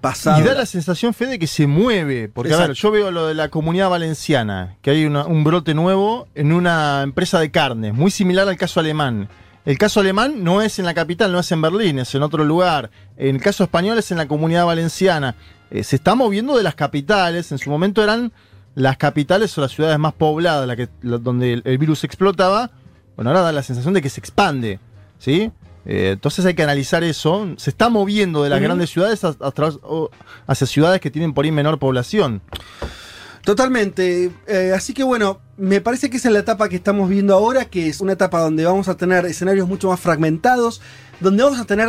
pasado. Y da la sensación, Fede, que se mueve. Porque, a ver, yo veo lo de la comunidad valenciana, que hay una- un brote nuevo en una empresa de carnes, muy similar al caso alemán. El caso alemán no es en la capital, no es en Berlín, es en otro lugar. En el caso español es en la comunidad valenciana. Eh, se está moviendo de las capitales. En su momento eran las capitales o las ciudades más pobladas la que, la- donde el, el virus explotaba. Bueno, ahora da la sensación de que se expande. ¿Sí? Eh, entonces hay que analizar eso. Se está moviendo de las grandes ciudades a- a hacia ciudades que tienen por ahí menor población. Totalmente. Eh, así que bueno, me parece que esa es la etapa que estamos viendo ahora, que es una etapa donde vamos a tener escenarios mucho más fragmentados, donde vamos a tener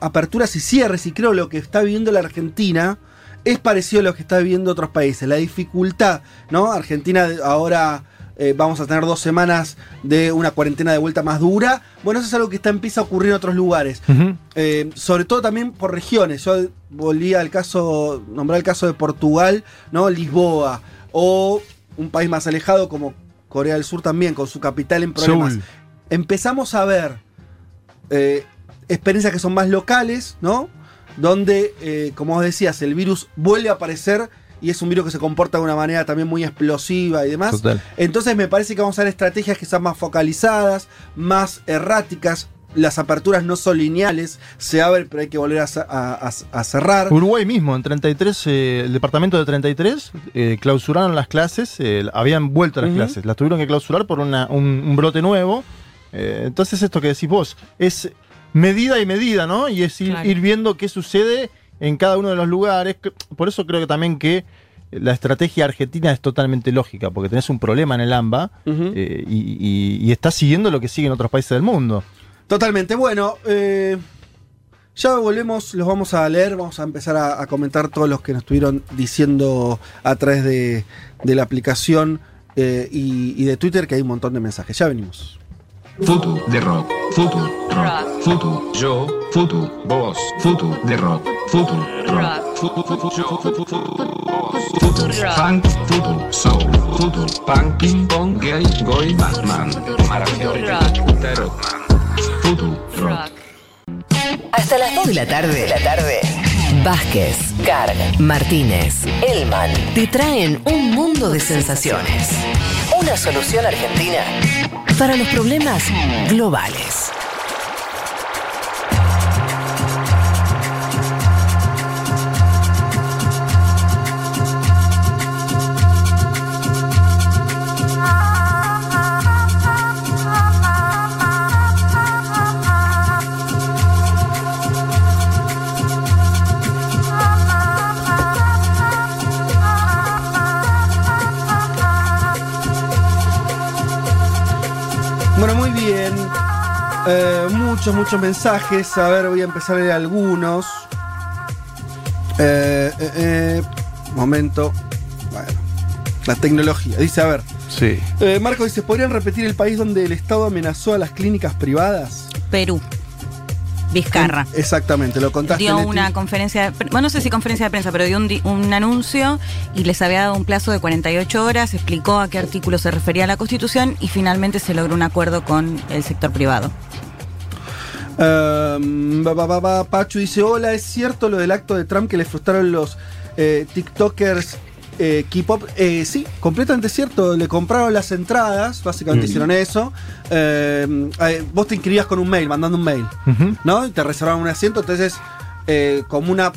aperturas y cierres, y creo lo que está viviendo la Argentina es parecido a lo que está viviendo otros países. La dificultad, ¿no? Argentina ahora eh, vamos a tener dos semanas de una cuarentena de vuelta más dura. Bueno, eso es algo que está, empieza a ocurrir en otros lugares. Eh, sobre todo también por regiones. Yo volví al caso, nombrar el caso de Portugal, ¿no? Lisboa, o un país más alejado como Corea del Sur también, con su capital en problemas. Seúl. Empezamos a ver eh, experiencias que son más locales, ¿no? Donde, como decías, el virus vuelve a aparecer y es un virus que se comporta de una manera también muy explosiva y demás. Total. Entonces me parece que vamos a ver estrategias que sean más focalizadas, más erráticas. Las aperturas no son lineales, se abren pero hay que volver a, ce- a- a- a cerrar. Uruguay mismo, en 33, eh, el departamento de 33, eh, clausuraron las clases, eh, habían vuelto a las clases, las tuvieron que clausurar por una- un, un brote nuevo. Eh, entonces esto que decís vos, es medida y medida, ¿no? Y es ir, Claro. ir viendo qué sucede en cada uno de los lugares. Por eso creo que también que la estrategia argentina es totalmente lógica, porque tenés un problema en el AMBA eh, y, y- y estás siguiendo lo que siguen otros países del mundo. Totalmente. Bueno, eh, ya volvemos, los vamos a leer, vamos a empezar a, a comentar todos los que nos estuvieron diciendo a través de, de la aplicación eh, y, y de Twitter, que hay un montón de mensajes. Ya venimos. Futu de rock, futu rock, futu yo, futu vos, futu de rock, futu rock, futu futu yo, futu funk, futu soul, futu punk, ping pong, gay, goy, Batman, Tarot, futu rock. Hasta las 2 de la tarde. La tarde. Vázquez, Carg, Martínez, Elman te traen un mundo de sensaciones. Una solución argentina para los problemas globales. Muchos, muchos mensajes. A ver, voy a empezar a leer algunos. Eh, eh, eh, momento. Bueno, la tecnología. Dice, a ver. Sí. Eh, Marco dice, ¿podrían repetir el país donde el Estado amenazó a las clínicas privadas? Perú. Vizcarra. Exactamente, lo contaste. dio Leti. una conferencia, bueno, no sé si conferencia de prensa, pero dio un, di- un anuncio y les había dado un plazo de 48 horas, explicó a qué artículo se refería la Constitución y finalmente se logró un acuerdo con el sector privado. Um, Pachu dice, hola, ¿es cierto lo del acto de Trump que le frustraron los eh, TikTokers eh, K-pop? Eh, sí, completamente cierto. Le compraron las entradas, básicamente Mm. hicieron eso. Eh, eh, vos te inscribías con un mail, mandando un mail, ¿no? Y te reservaban un asiento, entonces eh, como una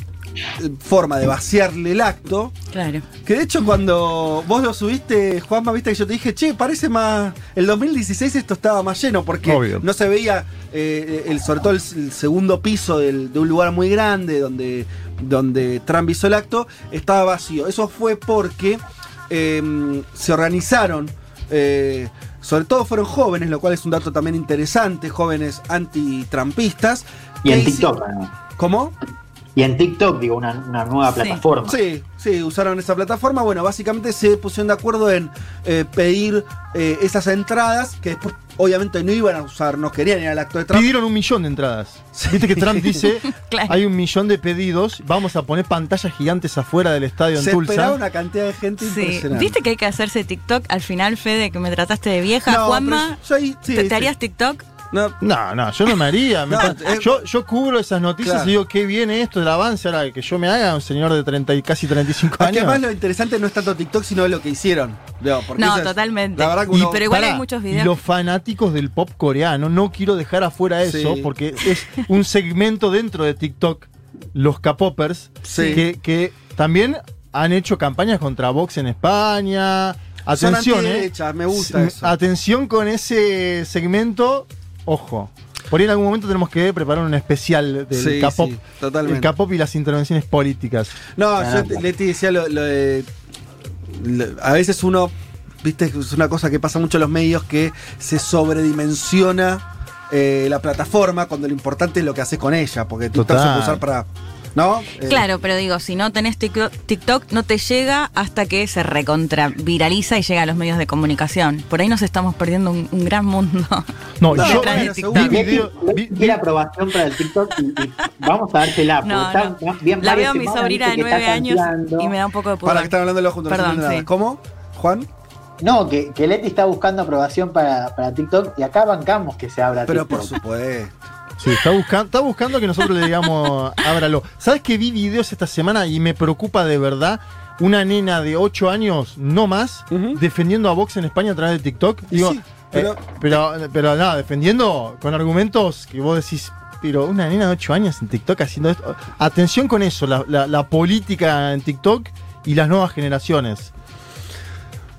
forma de vaciarle el acto. Claro. Que de hecho cuando vos lo subiste, Juanma, viste que yo te dije, che, parece más... El 2016 esto estaba más lleno porque Obvio. no se veía, eh, el, sobre todo el, el segundo piso del- de un lugar muy grande donde, donde Trump hizo el acto, estaba vacío. Eso fue porque eh, se organizaron, eh, sobre todo fueron jóvenes, lo cual es un dato también interesante, jóvenes antitrampistas. Y en TikTok. ¿Cómo? Y en TikTok, digo, una, una nueva plataforma. Sí, sí, usaron esa plataforma. Bueno, básicamente se pusieron de acuerdo en eh, pedir eh, esas entradas que después obviamente no iban a usar, no querían ir al acto de Trump. Pidieron un millón de entradas. Viste que Trump dice, Claro. hay un millón de pedidos, vamos a poner pantallas gigantes afuera del estadio en Se esperaba una cantidad de gente Sí. impresionante. ¿Viste que hay que hacerse TikTok? Al final, Fede, que me trataste de vieja, No, Juanma, ahí- sí, ¿te, te sí. harías TikTok? No, No, no, yo no me haría. me No, pa- eh, yo, yo cubro esas noticias claro. y digo, qué viene esto del avance ahora que yo me haga un señor de 30 y casi 35 es que años. además lo interesante no es tanto TikTok, sino lo que hicieron. No, totalmente. La verdad que Y- uno, pero igual hay muchos y videos. los fanáticos del pop coreano, no quiero dejar afuera eso, Sí. porque es un segmento dentro de TikTok, los K-Popers, Sí. que, que también han hecho campañas contra Vox en España. Son Atención, ¿eh? antiderechas, me gusta eso. Atención con ese segmento, ojo. Por ahí en algún momento tenemos que preparar un especial del Sí, K-pop. sí, totalmente. El K-pop y las intervenciones políticas. No, Ah, yo Leti decía lo, lo de. lo- a veces uno. Viste, es una cosa que pasa mucho en los medios que se sobredimensiona eh, la plataforma cuando lo importante es lo que haces con ella, porque se Total. puede usar para. ¿No? Eh, Claro, pero digo, si no tenés TikTok, TikTok, no te llega hasta que se recontra viraliza y llega a los medios de comunicación. Por ahí nos estamos perdiendo un, un gran mundo. No, No, yo vi video- vi- vi- aprobación para el TikTok y, y vamos a dársela. No, está no. bien La veo a mi sobrina de nueve años y me da un poco de pudor. Para que están hablando los juntos. Perdón, sí. ¿Cómo? ¿Juan? No, que, que Leti está buscando aprobación para, para TikTok y acá bancamos que se abra Pero TikTok. por supuesto. Sí, está, buscando está buscando que nosotros le digamos, ábralo. ¿Sabes que vi videos esta semana y me preocupa de verdad? Una nena de 8 años, no más, defendiendo a Vox en España a través de TikTok. Digo, sí, pero- eh, pero, pero nada, defendiendo con argumentos que vos decís, pero una nena de 8 años en TikTok haciendo esto. Atención con eso, la, la- la política en TikTok y las nuevas generaciones.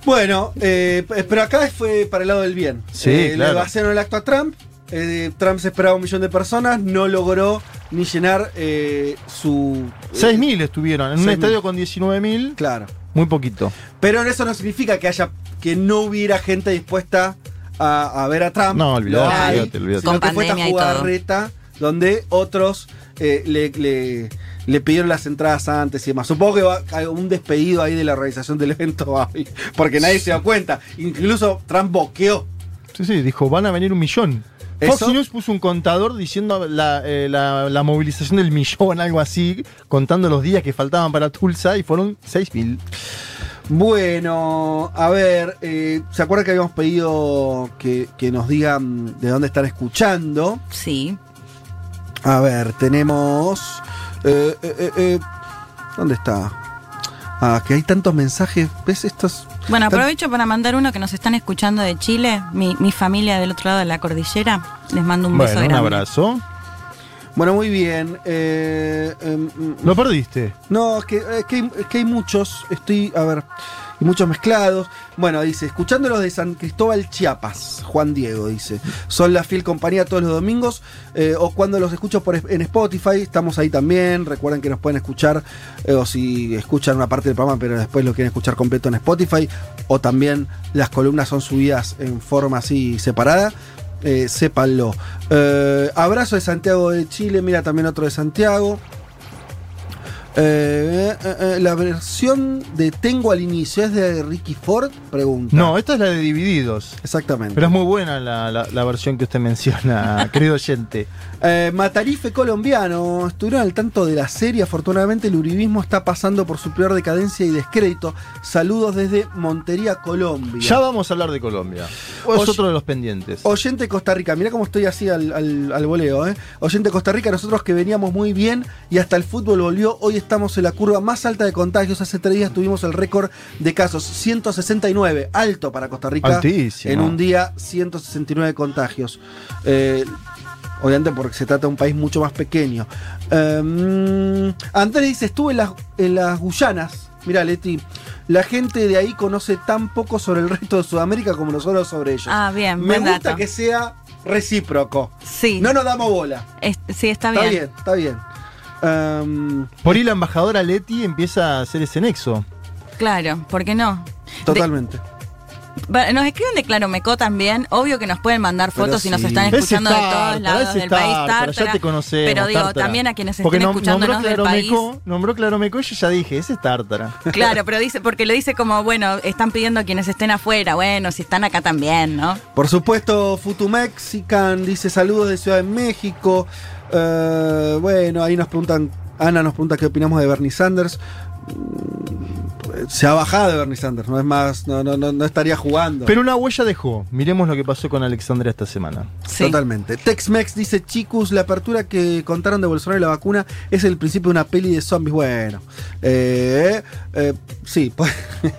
Bueno, eh, pero acá fue para el lado del bien. Sí, Eh, claro. Le vaciaron el acto a Trump. Eh, Trump se esperaba un millón de personas, no logró ni llenar eh, su. 6.000 estuvieron en un 6.000. estadio con 19.000. Claro. Muy poquito. Pero eso no significa que haya que no hubiera gente dispuesta a, a ver a Trump. No, hay, olvídate, olvídate. sino Con que fue esta jugarreta donde otros eh, le, le- le pidieron las entradas antes y demás. Supongo que va hay un despedido ahí de la organización del evento, porque nadie se da cuenta. Incluso Trump boqueó. Sí, sí, dijo, van a venir un millón. ¿Eso? Fox News puso un contador diciendo la, eh, la- la movilización del millón, algo así, contando los días que faltaban para Tulsa y fueron 6.000. Bueno, a ver, eh, ¿se acuerdan que habíamos pedido que, que nos digan de dónde están escuchando? Sí. A ver, tenemos. eh, eh, eh, eh, ¿Dónde está? Ah, que hay tantos mensajes. ¿Ves estos? Bueno, aprovecho para mandar uno que nos están escuchando de Chile, mi, mi familia del otro lado de la cordillera. Les mando un beso Bueno, un grande. abrazo. Bueno, muy bien. eh, em, Lo perdiste. No, es que, es que hay, es que hay muchos. Estoy, a ver, y muchos mezclados. Bueno, dice, escuchándolos de San Cristóbal Chiapas, Juan Diego dice. Son la fiel compañía todos los domingos. eh, o cuando los escucho por, en Spotify, estamos ahí también. Recuerden que nos pueden escuchar, eh, o si escuchan una parte del programa, pero después lo quieren escuchar completo en Spotify. O también las columnas son subidas en forma así separada. eh, sépanlo. Abrazo de Santiago de Chile, mira también otro de Santiago. Eh, eh, eh, la versión de Tengo al inicio es de Ricky Ford, pregunta. No, esta es la de Divididos. Exactamente. Pero es muy buena la, la- la versión que usted menciona, querido oyente. Matarife colombiano, estuvieron al tanto de la serie. Afortunadamente, el uribismo está pasando por su peor decadencia y descrédito. Saludos desde Montería, Colombia. Ya vamos a hablar de Colombia. O es otro de los pendientes. Oyente Costa Rica, mira cómo estoy así al, al, al voleo, ¿eh? Oyente Costa Rica, nosotros que veníamos muy bien y hasta el fútbol volvió, hoy estamos en la curva más alta de contagios. Hace tres días tuvimos el récord de casos, 169, alto para Costa Rica. Altísimo. En un día, 169 contagios. Eh, obviamente porque se trata de un país mucho más pequeño. Eh, Andrés dice, estuve en las, en las Guyanas. Mira, Leti, la gente de ahí conoce tan poco sobre el resto de Sudamérica como nosotros sobre ellos. Ah, bien, Me buen gusta dato. que sea recíproco. Sí. No nos damos bola. Es- sí, está, Está bien. bien, está bien. Em, Por ahí la embajadora Leti empieza a hacer ese nexo. Claro, ¿por qué no? totalmente. Nos escriben de Claromecó también. Obvio que nos pueden mandar Pero fotos si nos están escuchando de Tártara, todos lados del país. Tártara, ya te conocemos. Pero digo, Tártara. también a quienes Porque estén nom- escuchándonos del país. Nombró Claromecó y yo ya dije, ese es Tártara. Claro, pero dice, porque lo dice como, bueno, están pidiendo a quienes estén afuera. Bueno, si están acá también, ¿no? Por supuesto, Futumexican dice saludos de Ciudad de México. Eh, bueno, ahí nos preguntan, Ana nos pregunta qué opinamos de Bernie Sanders. Mm, Se ha bajado de Bernie Sanders, no es más, no, no, no, no estaría jugando. Pero una huella dejó. Miremos lo que pasó con Alexandria esta semana. Sí. Totalmente. Tex-Mex dice, chicos, la apertura que contaron de Bolsonaro y la vacuna es el principio de una peli de zombies. Bueno, eh, eh, sí, pues,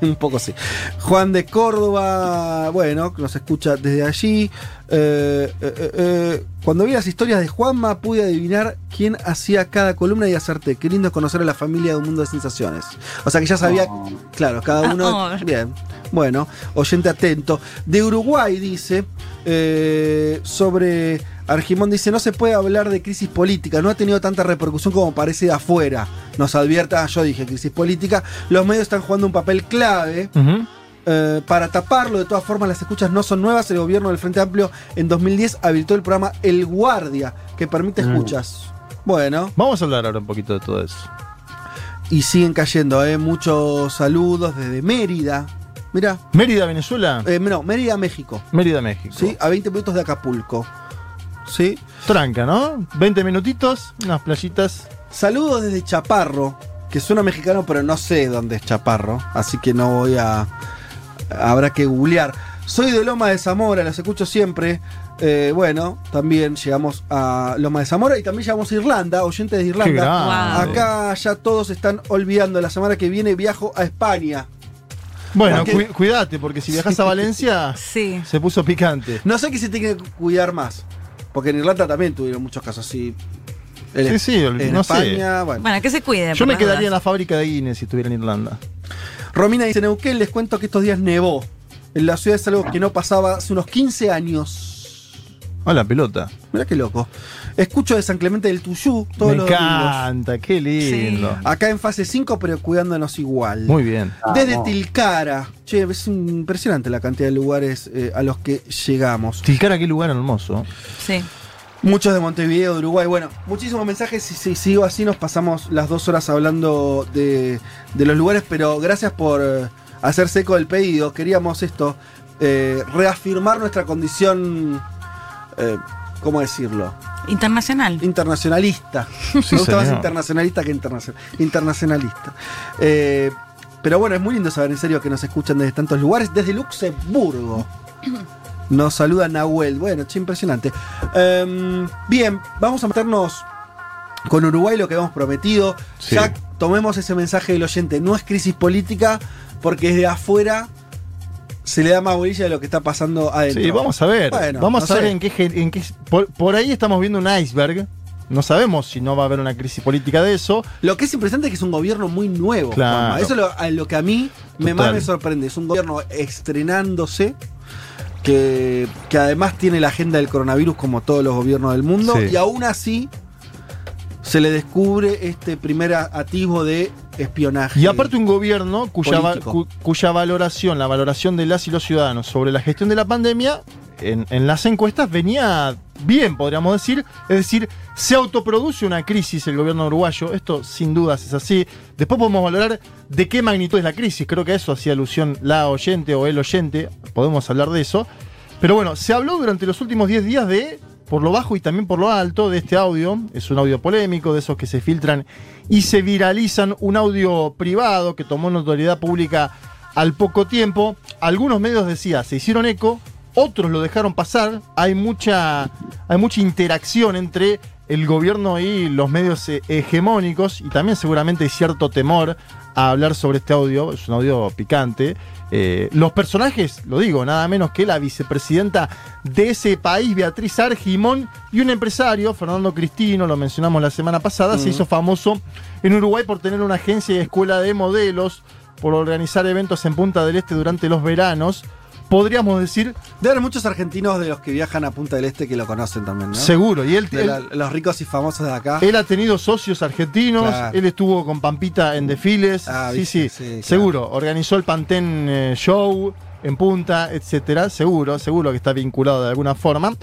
un poco sí. Juan de Córdoba, bueno, nos escucha desde allí. Eh, eh, eh, cuando vi las historias de Juanma pude adivinar quién hacía cada columna y acerté. Qué lindo es conocer a la familia de un mundo de sensaciones. O sea que ya sabía, claro, cada uno... Oh. Bien, bueno, oyente atento. De Uruguay dice, eh, sobre Argimón dice, no se puede hablar de crisis política, no ha tenido tanta repercusión como parece de afuera. Nos advierta, ah, yo dije crisis política, los medios están jugando un papel clave. Ujú. Eh, para taparlo, de todas formas las escuchas no son nuevas. El gobierno del Frente Amplio en 2010 habilitó el programa El Guardia, que permite escuchas. Bueno, Vamos a hablar ahora un poquito de todo eso. y siguen cayendo, ¿eh? muchos saludos desde Mérida. Mira, Mérida, Venezuela. eh, no, Mérida, México. Mérida, México. ¿sí? A 20 minutos de Acapulco. ¿Sí? Tranca, ¿no? 20 minutitos, unas playitas. Saludos desde Chaparro, que suena mexicano, pero no sé dónde es Chaparro, así que no voy a. Habrá que googlear. Soy de Loma de Zamora, los escucho siempre. Eh, bueno, también llegamos a Loma de Zamora y también llegamos a Irlanda, oyentes de Irlanda. Acá ya todos están olvidando. La semana que viene viajo a España. Bueno, Porque- cu- cuídate, porque si viajas a Valencia, Sí. se puso picante. No sé qué se tiene que cuidar más. Porque en Irlanda también tuvieron muchos casos así. Sí, sí, en no sé. España, bueno. Bueno, que se cuide. Yo me las quedaría en la fábrica de Guinness si estuviera en Irlanda. Romina dice, Neuquén, les cuento que estos días nevó. En la ciudad es algo que no pasaba hace unos 15 años. A la pelota. Mirá qué loco. Escucho de San Clemente del Tuyú todos Me los domingos. encanta, qué lindo. Acá en fase 5, pero cuidándonos igual. Muy bien. Desde Tilcara. Che, es impresionante la cantidad de lugares eh, a los que llegamos. Tilcara, qué lugar hermoso. Sí. Muchos de Montevideo, de Uruguay. Bueno, muchísimos mensajes. Si, si sigo así, nos pasamos las dos horas hablando de, de los lugares. Pero gracias por eh, hacerse eco del pedido. Queríamos esto, eh, reafirmar nuestra condición, eh, ¿cómo decirlo? Internacional. Internacionalista. Sí, Me gusta más internacionalista que internacional, internacionalista. Eh, pero bueno, es muy lindo saber en serio que nos escuchan desde tantos lugares. Desde Luxemburgo. Nos saluda Nahuel. Bueno, che, impresionante. Em, bien, vamos a meternos con Uruguay, lo que habíamos prometido. Sí. Ya tomemos ese mensaje del oyente. No es crisis política, porque desde afuera se le da más bolilla de lo que está pasando adentro. Sí, vamos a ver. Bueno, vamos no a ver en qué, en qué. Por, por ahí estamos viendo un iceberg. No sabemos si no va a haber una crisis política de eso. Lo que es impresionante es que es un gobierno muy nuevo. Claro. Eso es lo, que a mí me más me sorprende. Es un gobierno estrenándose. Que, que además tiene la agenda del coronavirus como todos los gobiernos del mundo. Sí. Y aún así se le descubre este primer atisbo de espionaje. Y aparte un gobierno cuya, va- Político. cu- cuya valoración, la valoración de las y los ciudadanos sobre la gestión de la pandemia, en, en las encuestas venía bien, podríamos decir. Es decir, se autoproduce una crisis el gobierno uruguayo. Esto sin dudas es así. Después podemos valorar de qué magnitud es la crisis. Creo que a eso hacía alusión la oyente o el oyente. Podemos hablar de eso. Pero bueno, se habló durante los últimos 10 días de, por lo bajo y también por lo alto, de este audio. Es un audio polémico, de esos que se filtran y se viralizan. Un audio privado que tomó notoriedad pública al poco tiempo. Algunos medios decía, se hicieron eco, otros lo dejaron pasar. Hay mucha, hay mucha interacción entre el gobierno y los medios eh, hegemónicos y también seguramente hay cierto temor a hablar sobre este audio. Es un audio picante. Eh, los personajes, lo digo, nada menos que la vicepresidenta de ese país, Beatriz Argimón, y un empresario, Fernando Cristino, lo mencionamos la semana pasada, se hizo famoso en Uruguay por tener una agencia y escuela de modelos, por organizar eventos en Punta del Este durante los veranos. Podríamos decir, Debe haber muchos argentinos de los que viajan a Punta del Este que lo conocen también, ¿no? seguro. Y él, De él- la- los ricos y famosos de acá. él ha tenido socios argentinos, Claro. él estuvo con Pampita en desfiles, Ah, sí, sí, sí, claro. seguro. Organizó el Pantén eh, Show en Punta, etcétera, seguro, seguro que está vinculado de alguna forma.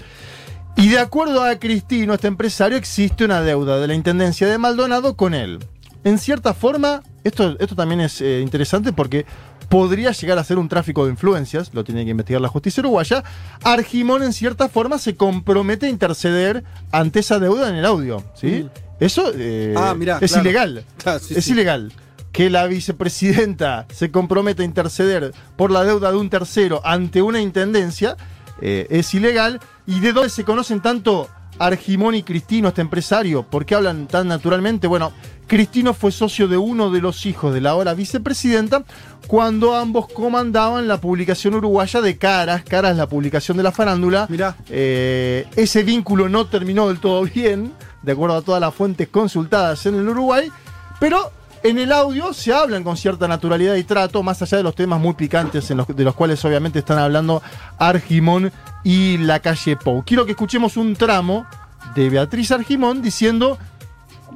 Y de acuerdo a Cristino, este empresario, existe una deuda de la Intendencia de Maldonado con él. En cierta forma, esto, esto también es eh, interesante porque podría llegar a ser un tráfico de influencias, lo tiene que investigar la justicia uruguaya. Argimón, en cierta forma, se compromete a interceder ante esa deuda en el audio. ¿sí? Eso eh, Ah, mirá, es claro. ilegal. Ah, sí, es sí. ilegal. Que la vicepresidenta se comprometa a interceder por la deuda de un tercero ante una intendencia eh, es ilegal. ¿Y de dónde se conocen tanto Argimón y Cristino, este empresario? ¿Por qué hablan tan naturalmente? Bueno, Cristino fue socio de uno de los hijos de la ahora vicepresidenta cuando ambos comandaban la publicación uruguaya de Caras. Caras, la publicación de la farándula. Mirá. Eh, ese vínculo no terminó del todo bien, de acuerdo a todas las fuentes consultadas en el Uruguay, pero en el audio se hablan con cierta naturalidad y trato, más allá de los temas muy picantes en los- de los cuales obviamente están hablando Argimón y la calle Pou. Quiero que escuchemos un tramo de Beatriz Argimón diciendo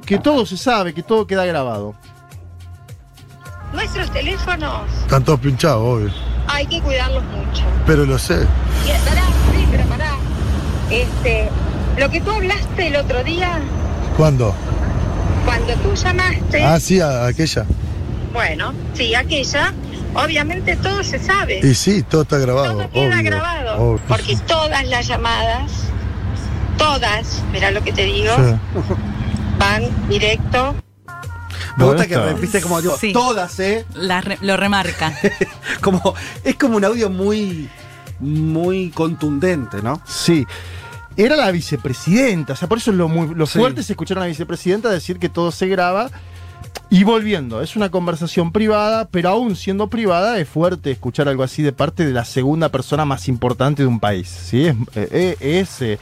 que todo se sabe, que todo queda grabado. Nuestros teléfonos Están todos pinchados, obvio. hay que cuidarlos mucho. Pero lo sé. Y, pará, sí, pero pará. Este, lo que tú hablaste el otro día, ¿Cuándo? Cuando tú llamaste, Ah, sí, a, a aquella. bueno, sí, aquella, obviamente todo se sabe. Y sí, todo está grabado. todo queda obvio, grabado. obvio. Porque todas las llamadas, todas, mira lo que te digo, Sí. van directo. Me Bueno, gusta que repite como digo, Sí. todas, ¿eh? La re- lo remarca. Como, es como un audio muy, muy contundente, ¿no? Sí. Era la vicepresidenta, o sea, por eso es lo, muy, lo Sí. fuerte es escuchar a la vicepresidenta decir que todo se graba. Y volviendo, es una conversación privada, pero aún siendo privada, es fuerte escuchar algo así de parte de la segunda persona más importante de un país. ¿sí? Es, eh, es, eh,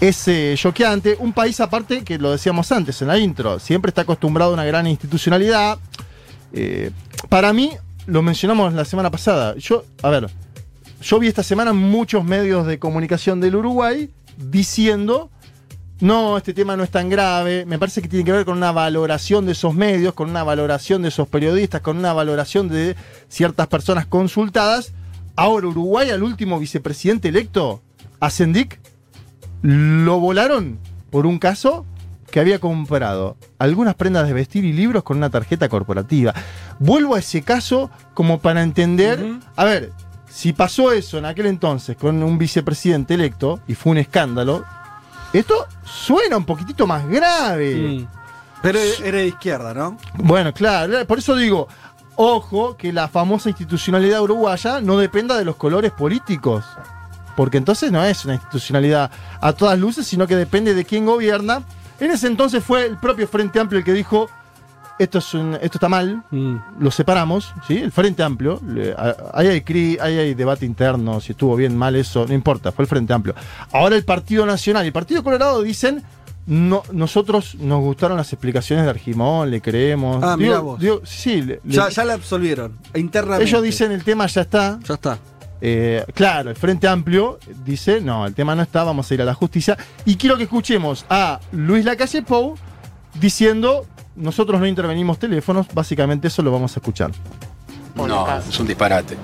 es, choqueante. Un país aparte, que lo decíamos antes en la intro, siempre está acostumbrado a una gran institucionalidad. Eh, para mí, lo mencionamos la semana pasada. Yo, a ver, yo vi esta semana muchos medios de comunicación del Uruguay diciendo, no, este tema no es tan grave. Me parece que tiene que ver con una valoración de esos medios, con una valoración de esos periodistas, con una valoración de ciertas personas consultadas. Ahora Uruguay al último vicepresidente electo, a lo volaron por un caso que había comprado algunas prendas de vestir y libros con una tarjeta corporativa. Vuelvo a ese caso como para entender, a ver, si pasó eso en aquel entonces con un vicepresidente electo y fue un escándalo, esto suena un poquitito más grave. Pero era de izquierda, ¿no? Bueno, claro, por eso digo, ojo que la famosa institucionalidad uruguaya no dependa de los colores políticos. Porque entonces no es una institucionalidad a todas luces, sino que depende de quién gobierna. En ese entonces fue el propio Frente Amplio el que dijo, esto, es un- esto está mal, lo separamos, ¿sí? El Frente Amplio, le- a- ahí hay, cri- ahí hay debate interno, si estuvo bien, mal eso, no importa, fue el Frente Amplio. Ahora el Partido Nacional y el Partido Colorado dicen, no, nosotros nos gustaron las explicaciones de Argimón, le creemos. Ah, Digo- mira vos. digo, sí, le- le- Ya, ya la absolvieron, internamente. ellos dicen el tema ya está. Ya está. Eh, claro, el Frente Amplio dice, no, el tema no está, vamos a ir a la justicia. Y quiero que escuchemos a Luis Lacalle Pou diciendo, nosotros no intervenimos teléfonos, básicamente eso lo vamos a escuchar. No, es un disparate.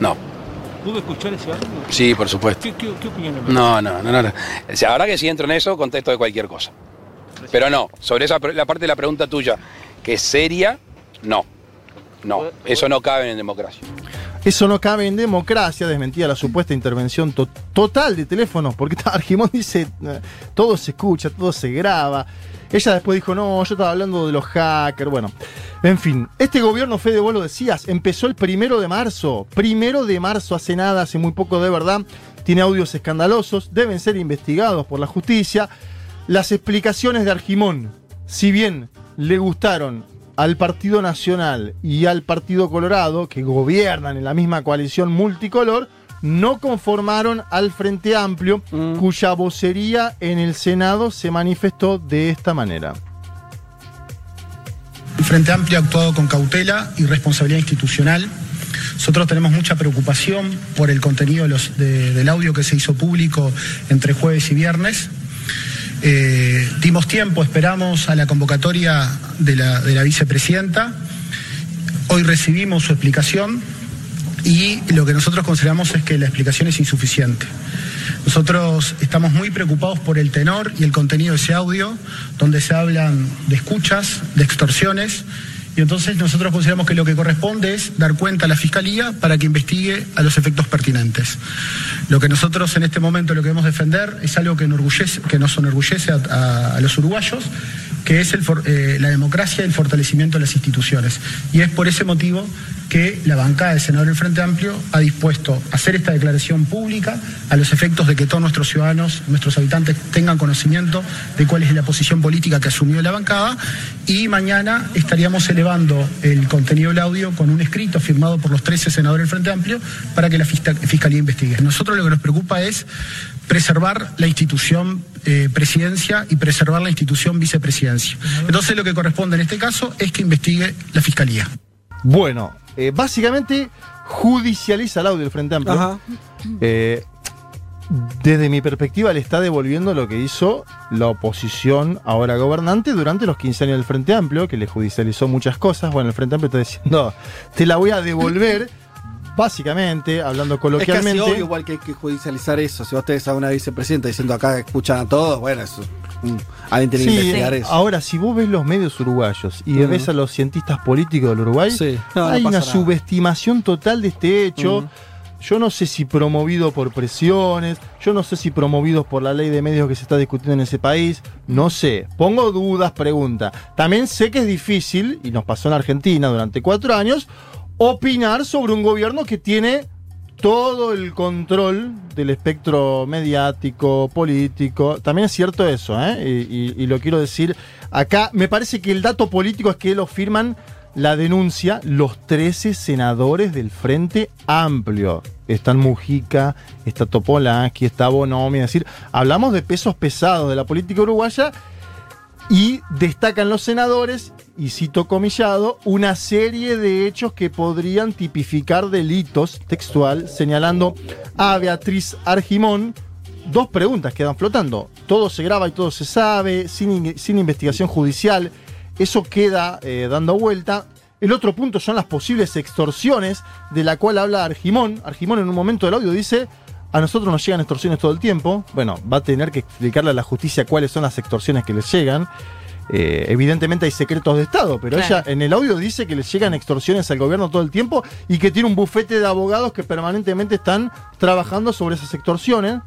No. ¿Pudo escuchar ese audio? Sí, por supuesto. ¿Qué, qué, qué opinión le? No, no, no, no. no. O sea, ahora que si entro en eso, contesto de cualquier cosa. Pero no, sobre esa la parte de la pregunta tuya, que es seria, no. No, eso no cabe en democracia. Eso no cabe en democracia, desmentía la supuesta intervención to- total de teléfonos, porque Argimón dice, eh, todo se escucha, todo se graba. Ella después dijo, no, yo estaba hablando de los hackers, bueno. En fin, este gobierno, Fede, vos lo decías, empezó el primero de marzo. Primero de marzo, hace nada, hace muy poco de verdad. Tiene audios escandalosos, deben ser investigados por la justicia. Las explicaciones de Argimón, si bien le gustaron al Partido Nacional y al Partido Colorado, que gobiernan en la misma coalición multicolor, no conformaron al Frente Amplio, cuya vocería en el Senado se manifestó de esta manera. El Frente Amplio ha actuado con cautela y responsabilidad institucional. Nosotros tenemos mucha preocupación por el contenido de los- de- del audio que se hizo público entre jueves y viernes. Eh, dimos tiempo, esperamos a la convocatoria de la, de la vicepresidenta. Hoy recibimos su explicación y lo que nosotros consideramos es que la explicación es insuficiente. Nosotros estamos muy preocupados por el tenor y el contenido de ese audio, donde se hablan de escuchas, de extorsiones, y entonces nosotros consideramos que lo que corresponde es dar cuenta a la Fiscalía para que investigue a los efectos pertinentes. Lo que nosotros en este momento lo queremos defender es algo que, que nos enorgullece a, a- los uruguayos, que es eh, la democracia y el fortalecimiento de las instituciones. Y es por ese motivo que la bancada del senador del Frente Amplio ha dispuesto a hacer esta declaración pública a los efectos de que todos nuestros ciudadanos, nuestros habitantes tengan conocimiento de cuál es la posición política que asumió la bancada y mañana estaríamos elevando el contenido del audio con un escrito firmado por los 13 senadores del Frente Amplio para que la Fiscalía investigue. Nosotros lo que nos preocupa es preservar la institución eh, presidencia y preservar la institución vicepresidencia. Entonces lo que corresponde en este caso es que investigue la Fiscalía. Bueno, eh, básicamente judicializa el audio del Frente Amplio. Ajá. Eh, desde mi perspectiva le está devolviendo lo que hizo la oposición ahora gobernante durante los 15 años del Frente Amplio, que le judicializó muchas cosas. Bueno, el Frente Amplio está diciendo, te la voy a devolver, básicamente, hablando Es casi coloquialmente. obvio igual que hay que judicializar eso. Si vos tenés a una vicepresidenta diciendo acá escuchan a todos, bueno, eso. Mm, alguien tiene que Sí, investigar eso. ahora, si vos ves los medios uruguayos y ves a los cientistas políticos del Uruguay, Sí. No, no hay una nada. subestimación total de este hecho. Yo no sé si promovido por presiones, yo no sé si promovidos por la ley de medios que se está discutiendo en ese país, no sé. Pongo dudas, pregunta. También sé que es difícil, y nos pasó en Argentina durante cuatro años, opinar sobre un gobierno que tiene todo el control del espectro mediático, político. También es cierto eso, ¿eh? Y, lo quiero decir acá. Me parece que el dato político es que lo firman la denuncia los 13 senadores del Frente Amplio. Están Mujica, está Topolansky, está Bonomi. Es decir, hablamos de pesos pesados de la política uruguaya Y destacan los senadores, y cito comillado, una serie de hechos que podrían tipificar delitos textual, señalando a Beatriz Argimón. Dos preguntas quedan flotando. Todo se graba y todo se sabe, sin, in- sin investigación judicial. Eso queda eh, dando vuelta. El otro punto son las posibles extorsiones de la cual habla Argimón. Argimón en un momento del audio dice, a nosotros nos llegan extorsiones todo el tiempo. Bueno, va a tener que explicarle a la justicia cuáles son las extorsiones que les llegan. Eh, evidentemente hay secretos de Estado, pero Claro. ella en el audio dice que les llegan extorsiones al gobierno todo el tiempo y que tiene un bufete de abogados que permanentemente están trabajando sobre esas extorsiones.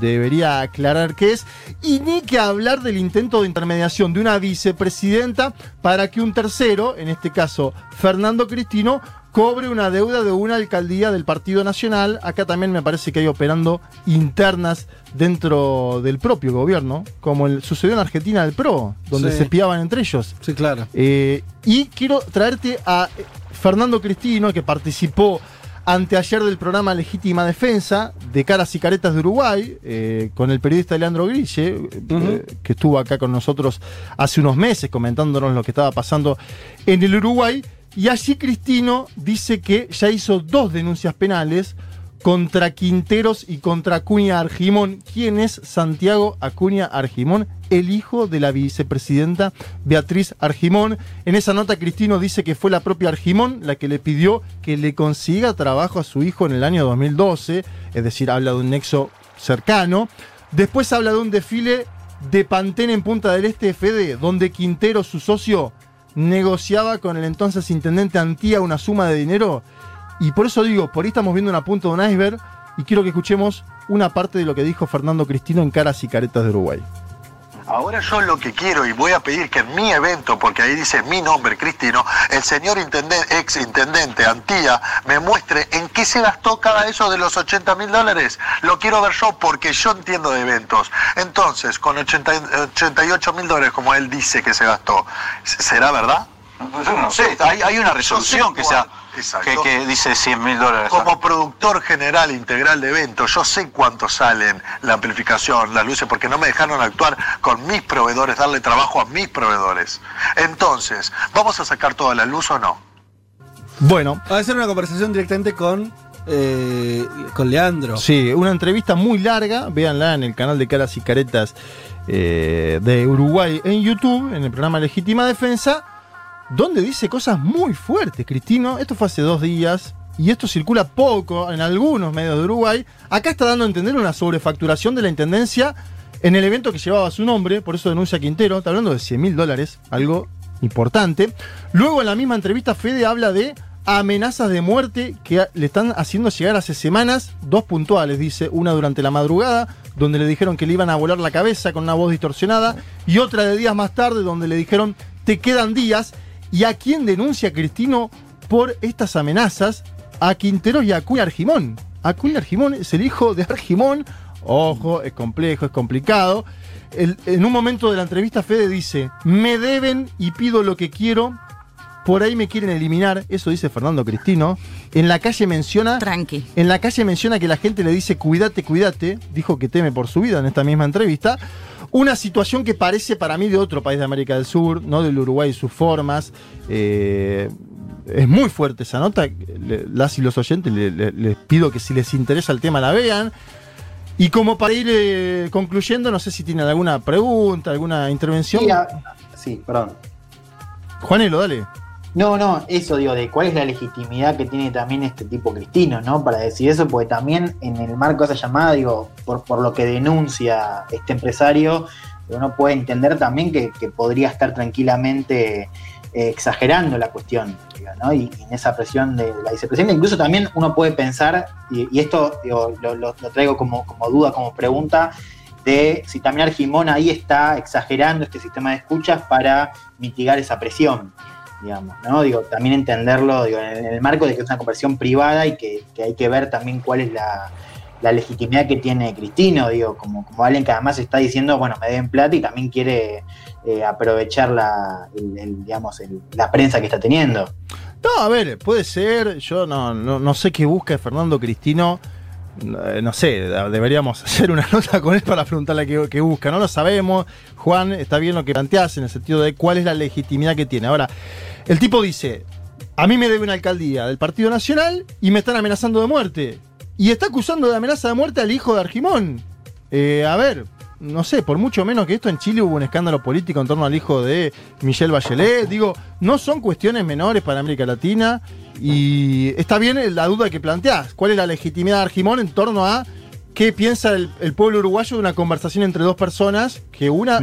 Debería aclarar qué es. Y ni que hablar del intento de intermediación de una vicepresidenta para que un tercero, en este caso Fernando Cristino, cobre una deuda de una alcaldía del Partido Nacional. Acá también me parece que hay operando internas dentro del propio gobierno, como el, sucedió en Argentina del PRO, donde Sí. se espiaban entre ellos. Sí, claro. Eh, y quiero traerte a Fernando Cristino, que participó anteayer del programa Legítima Defensa de Caras y Caretas de Uruguay, eh, con el periodista Leandro Grille, eh, que estuvo acá con nosotros hace unos meses comentándonos lo que estaba pasando en el Uruguay. Y allí Cristino dice que ya hizo dos denuncias penales contra Quinteros y contra Acuña Argimón. ¿Quién es Santiago Acuña Argimón? El hijo de la vicepresidenta Beatriz Argimón. En esa nota Cristino dice que fue la propia Argimón la que le pidió que le consiga trabajo a su hijo en el año 2012, es decir, habla de un nexo cercano. Después habla de un desfile de Pantene en Punta del Este FD, donde Quintero, su socio, negociaba con el entonces intendente Antía una suma de dinero. Y por eso digo, por ahí estamos viendo una punta de un iceberg y quiero que escuchemos una parte de lo que dijo Fernando Cristino en Caras y Caretas de Uruguay. Ahora yo lo que quiero y voy a pedir que en mi evento, porque ahí dice mi nombre, Cristino, el señor intenden- ex intendente Antía me muestre en qué se gastó cada eso de los 80 mil dólares. Lo quiero ver yo porque yo entiendo de eventos. Entonces, con 80 y- 88 mil dólares, como él dice que se gastó, ¿será verdad? Yo no sé, hay, hay una resolución que, sea, que, que dice 100 mil dólares. Como productor general integral de eventos, yo sé cuánto salen la amplificación, las luces, porque no me dejaron actuar con mis proveedores, darle trabajo a mis proveedores. Entonces, ¿vamos a sacar toda la luz o no? Bueno. Va a ser una conversación directamente con, eh, con Leandro. Sí, una entrevista muy larga, véanla en el canal de Caras y Caretas eh, de Uruguay en YouTube, en el programa Legítima Defensa, donde dice cosas muy fuertes, Cristino. Esto fue hace dos días y esto circula poco en algunos medios de Uruguay. Acá está dando a entender una sobrefacturación de la intendencia en el evento que llevaba su nombre, por eso denuncia Quintero. Está hablando de 100 mil dólares, algo importante. Luego en la misma entrevista, Fede habla de amenazas de muerte que le están haciendo llegar hace semanas, dos puntuales, dice, una durante la madrugada, donde le dijeron que le iban a volar la cabeza con una voz distorsionada, y otra de días más tarde, donde le dijeron, te quedan días, y a quién denuncia Cristino por estas amenazas, a Quintero y a Acuña Argimón. Acuña Argimón es el hijo de Argimón, ojo, es complejo, es complicado. El- en un momento de la entrevista Fede dice, me deben y pido lo que quiero, por ahí me quieren eliminar, eso dice Fernando Cristino. En la calle menciona. Tranqui. En la calle menciona que la gente le dice cuídate, cuídate. Dijo que teme por su vida en esta misma entrevista. Una situación que parece para mí de otro país de América del Sur, no del Uruguay y sus formas. Eh, es muy fuerte esa nota. Las y los oyentes le- le- les pido que si les interesa el tema la vean. Y como para ir eh, concluyendo, no sé si tienen alguna pregunta, alguna intervención. Sí, a- sí, perdón. Juanelo, dale. No, no, eso digo, de cuál es la legitimidad que tiene también este tipo Cristino, ¿no? Para decir eso, porque también en el marco de esa llamada, digo, por, lo que denuncia este empresario, uno puede entender también que, podría estar tranquilamente eh, exagerando la cuestión, digo, ¿no? Y, en esa presión de la vicepresidenta, incluso también uno puede pensar, y, y esto lo traigo como, como duda, como pregunta, de si también Argimón ahí está exagerando este sistema de escuchas para mitigar esa presión digamos, ¿no? Digo, también entenderlo digo, en el marco de que es una conversión privada y que, que hay que ver también cuál es la, la legitimidad que tiene Cristino, digo, como, como alguien que además está diciendo, bueno, me deben plata y también quiere eh, aprovechar la, digamos, la prensa que está teniendo. No, a ver, puede ser. Yo no, no, no sé qué busca Fernando Cristino no sé, deberíamos hacer una nota con él para preguntarle qué, qué busca. No lo sabemos. Juan, está bien lo que planteas en el sentido de cuál es la legitimidad que tiene. Ahora, el tipo dice, a mí me debe una alcaldía del Partido Nacional y me están amenazando de muerte. Y está acusando de amenaza de muerte al hijo de Argimón. Eh, a ver, no sé, por mucho menos que esto en Chile hubo un escándalo político en torno al hijo de Michelle Bachelet. Digo, no son cuestiones menores para América Latina. Y está bien la duda que planteás. ¿Cuál es la legitimidad de Argimón en torno a qué piensa el, el pueblo uruguayo de una conversación entre dos personas que una,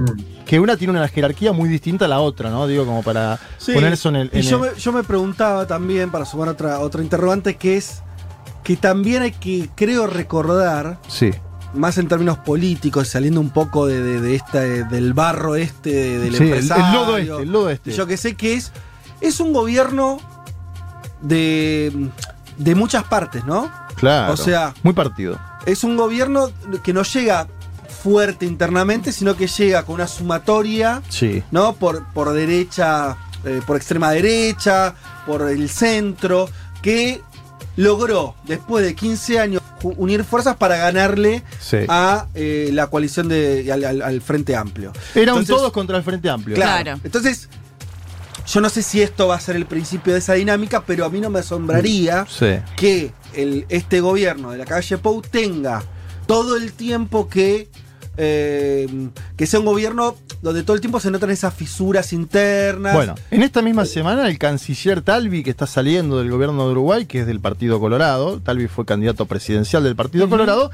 que una tiene una jerarquía muy distinta a la otra, ¿no? Digo, como para Sí, poner eso en el. y yo, el- me, yo me preguntaba también, para sumar otra, otra interrogante, que es que también hay que, creo, recordar, Sí. más en términos políticos, saliendo un poco de, de- de esta, del barro este, del Sí, el- el empresario. lodo este, el lodo este. Yo que sé que es, es un gobierno de, de muchas partes, ¿no? Claro. O sea, Muy partido. es un gobierno que no llega fuerte internamente, sino que llega con una sumatoria Sí. ¿no? Por, por derecha, eh, por extrema derecha, por el centro, que logró, después de 15 años, unir fuerzas para ganarle Sí. a eh, la coalición de, al, al- al Frente Amplio. Era un Entonces, todos contra el Frente Amplio. Claro. Entonces, yo no sé si esto va a ser el principio de esa dinámica, pero a mí no me asombraría Sí. que el, este gobierno de la calle Pou tenga todo el tiempo que, eh, que sea un gobierno donde todo el tiempo se notan esas fisuras internas. Bueno, en esta misma semana el canciller Talvi, que está saliendo del gobierno de Uruguay, que es del Partido Colorado, Talvi fue candidato presidencial del Partido Colorado,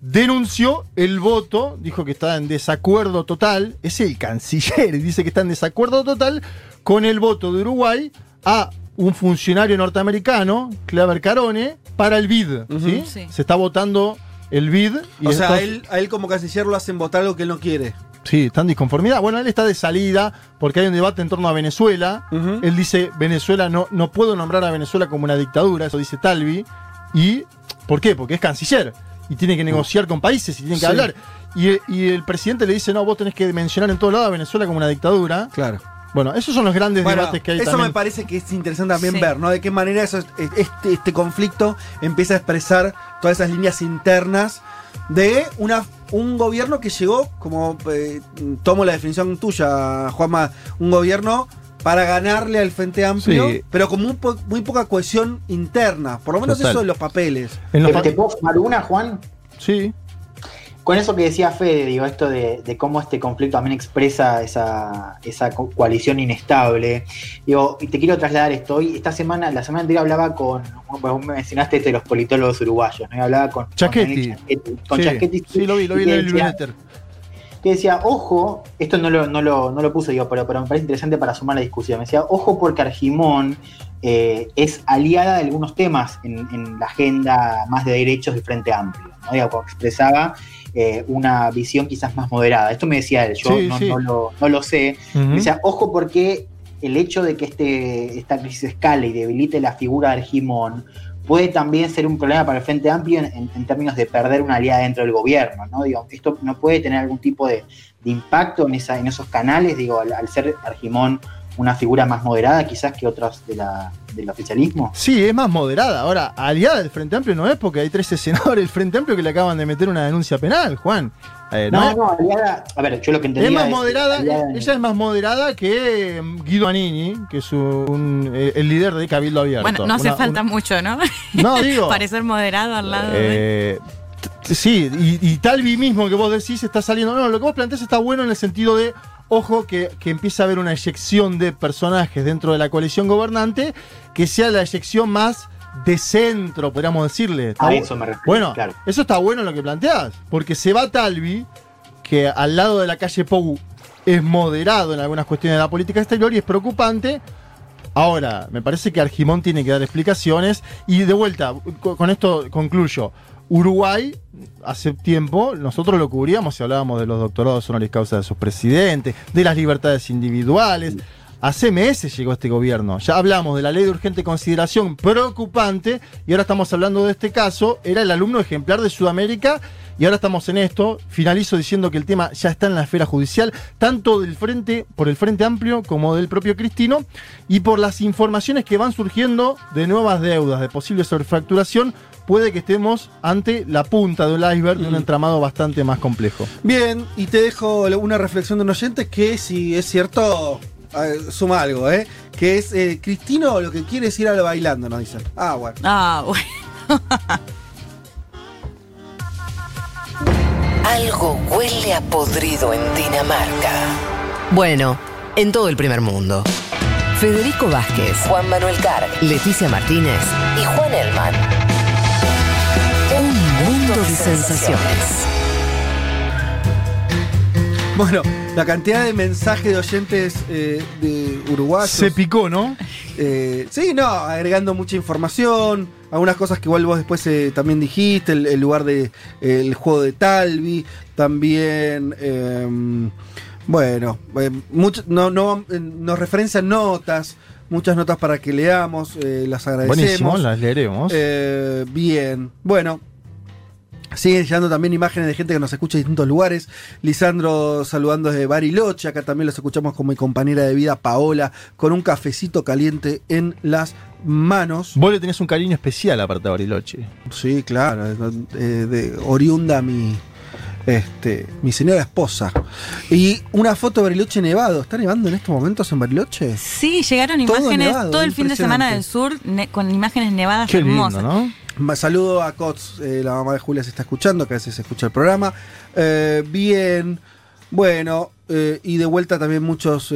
denunció el voto, dijo que está en desacuerdo total, es el canciller, y dice que está en desacuerdo total con el voto de Uruguay a un funcionario norteamericano, Claver Carone, para el BID. ¿sí? Sí. Se está votando el BID. Y o sea, a él, a él como canciller lo hacen votar algo que él no quiere. Sí, está en disconformidad. Bueno, él está de salida porque hay un debate en torno a Venezuela. Él dice, Venezuela no, no puedo nombrar a Venezuela como una dictadura, eso dice Talvi. ¿Y por qué? Porque es canciller y tiene que negociar con países y tiene que Sí. hablar. Y, y el presidente le dice, no, vos tenés que mencionar en todos lados a Venezuela como una dictadura. Claro. Bueno, esos son los grandes Bueno, debates que hay eso también. me parece que es interesante también Sí. ver, ¿no? De qué manera eso, este, este conflicto empieza a expresar todas esas líneas internas de una, un gobierno que llegó, como eh, tomo la definición tuya, Juanma, un gobierno para ganarle al Frente Amplio, Sí. pero con muy, po- muy poca cohesión interna, por lo menos Total. eso en los papeles. En los ¿Te, pa- te puedo sumar una, Juan? Sí. Con eso que decía Fede, digo, esto de, de cómo este conflicto también expresa esa, esa co- coalición inestable. Digo, y te quiero trasladar esto. Hoy, esta semana, la semana anterior hablaba con, bueno, vos mencionaste esto de los politólogos uruguayos, ¿no? Y hablaba con, Chaquetti. con, Chaquetti, con Sí, sí, lo vi, lo vi en el newsletter. que decía, ojo, esto no lo, no lo, no lo puse yo, pero, pero me parece interesante para sumar la discusión. Me decía, ojo porque Argimón eh, es aliada de algunos temas en, en la agenda más de derechos del Frente Amplio. ¿no? Digo, como expresaba eh, una visión quizás más moderada. Esto me decía él, yo Sí, no, sí. no lo, no lo sé. Me decía, ojo porque el hecho de que este, esta crisis escale y debilite la figura de Argimón puede también ser un problema para el Frente Amplio en, en- en términos de perder una aliada dentro del gobierno, ¿no? Digo, esto no puede tener algún tipo de, de impacto en, esa, en esos canales, digo, al, al ser Argimón una figura más moderada quizás que de la, del oficialismo. Sí, es más moderada. Ahora, aliada del Frente Amplio no es porque hay 13 senadores del Frente Amplio que le acaban de meter una denuncia penal, Juan. Eh, No, no, aliada, a ver, yo lo que entendía Es más es- moderada, aliada- ella es más moderada que eh, Guido Anini, que es un- eh, el líder de Cabildo Abierto. Bueno, no hace Una- falta una- mucho, ¿no? No, digo. Parecer moderado al lado de. eh, sí, y, y Talvi mismo que vos decís está saliendo. No, lo que vos planteás está bueno en el sentido de, ojo, que, que empieza a haber una eyección de personajes dentro de la coalición gobernante, que sea la eyección más de centro, podríamos decirle. A eso me refiero, Bueno, claro. eso está bueno lo que planteás, porque se va Talvi, que al lado de la calle Pou es moderado en algunas cuestiones de la política exterior y es preocupante. Ahora, me parece que Argimón tiene que dar explicaciones. Y de vuelta, co- con esto concluyo. Uruguay, hace tiempo, nosotros lo cubríamos y hablábamos de los doctorados honoris causa de sus presidentes, de las libertades individuales. Hace meses llegó este gobierno. Ya hablamos de la ley de urgente consideración preocupante y ahora estamos hablando de este caso. Era el alumno ejemplar de Sudamérica y ahora estamos en esto. Finalizo diciendo que el tema ya está en la esfera judicial, tanto del frente, por el Frente Amplio como del propio Cristino, y por las informaciones que van surgiendo de nuevas deudas, de posible sobrefacturación puede que estemos ante la punta de un iceberg de un entramado bastante más complejo. Bien, y te dejo una reflexión de un oyente que si es cierto, suma algo, ¿eh? Que es, eh, Cristino lo que quiere es ir a lo bailando, nos dicen. Ah, bueno. Ah, bueno. Algo huele a podrido en Dinamarca. Bueno, en todo el primer mundo. Federico Vázquez, Juan Manuel Carr, Leticia Martínez y Juan Elman. Un mundo de sensaciones. Bueno, la cantidad de mensajes de oyentes eh, de uruguayos. Se picó, ¿no? Eh, sí, no, agregando mucha información, algunas cosas que igual vos después eh, también dijiste, el, el lugar de eh, el juego de Talvi, también, eh, bueno, eh, mucho- no, no, eh, nos referencian notas, muchas notas para que leamos, eh, las agradecemos. Buenísimo, las leeremos. Eh, bien, bueno. Siguen llegando también imágenes de gente que nos escucha en distintos lugares. Lisandro saludando desde Bariloche. Acá también los escuchamos con mi compañera de vida Paola, con un cafecito caliente en las manos. Vos le tenés un cariño especial aparte de Bariloche. Sí, claro. eh, de oriunda mi, este, mi señora esposa. Y una foto de Bariloche nevado. ¿Está nevando en estos momentos en Bariloche? Sí, llegaron Todo imágenes nevado, todo el fin de semana del sur ne- con imágenes nevadas hermosas. Ma- Saludo a Cots, eh, la mamá de Julia se está escuchando, que a veces escucha el programa. Eh, bien, bueno, eh, y de vuelta también muchos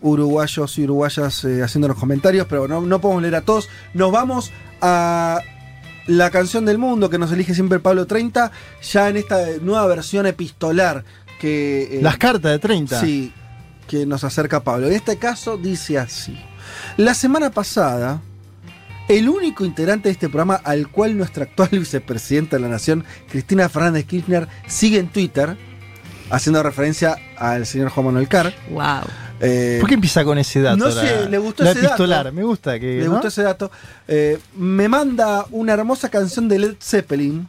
uruguayos y uruguayas eh, haciéndonos comentarios, pero no, no podemos leer a todos. Nos vamos a la canción del mundo que nos elige siempre Pablo 30, ya en esta nueva versión epistolar que... Las cartas de 30. Sí, que nos acerca Pablo. En este caso dice así. La semana pasada, el único integrante de este programa al cual nuestra actual vicepresidenta de la Nación, Cristina Fernández Kirchner, sigue en Twitter, haciendo referencia al señor Juan Manuel Carr. Wow. Eh, ¿Por qué empieza con ese dato? no la- sé, le gustó la ese epistolar, dato. me gusta que. Le ¿no? gustó ese dato. Eh, me manda una hermosa canción de Led Zeppelin.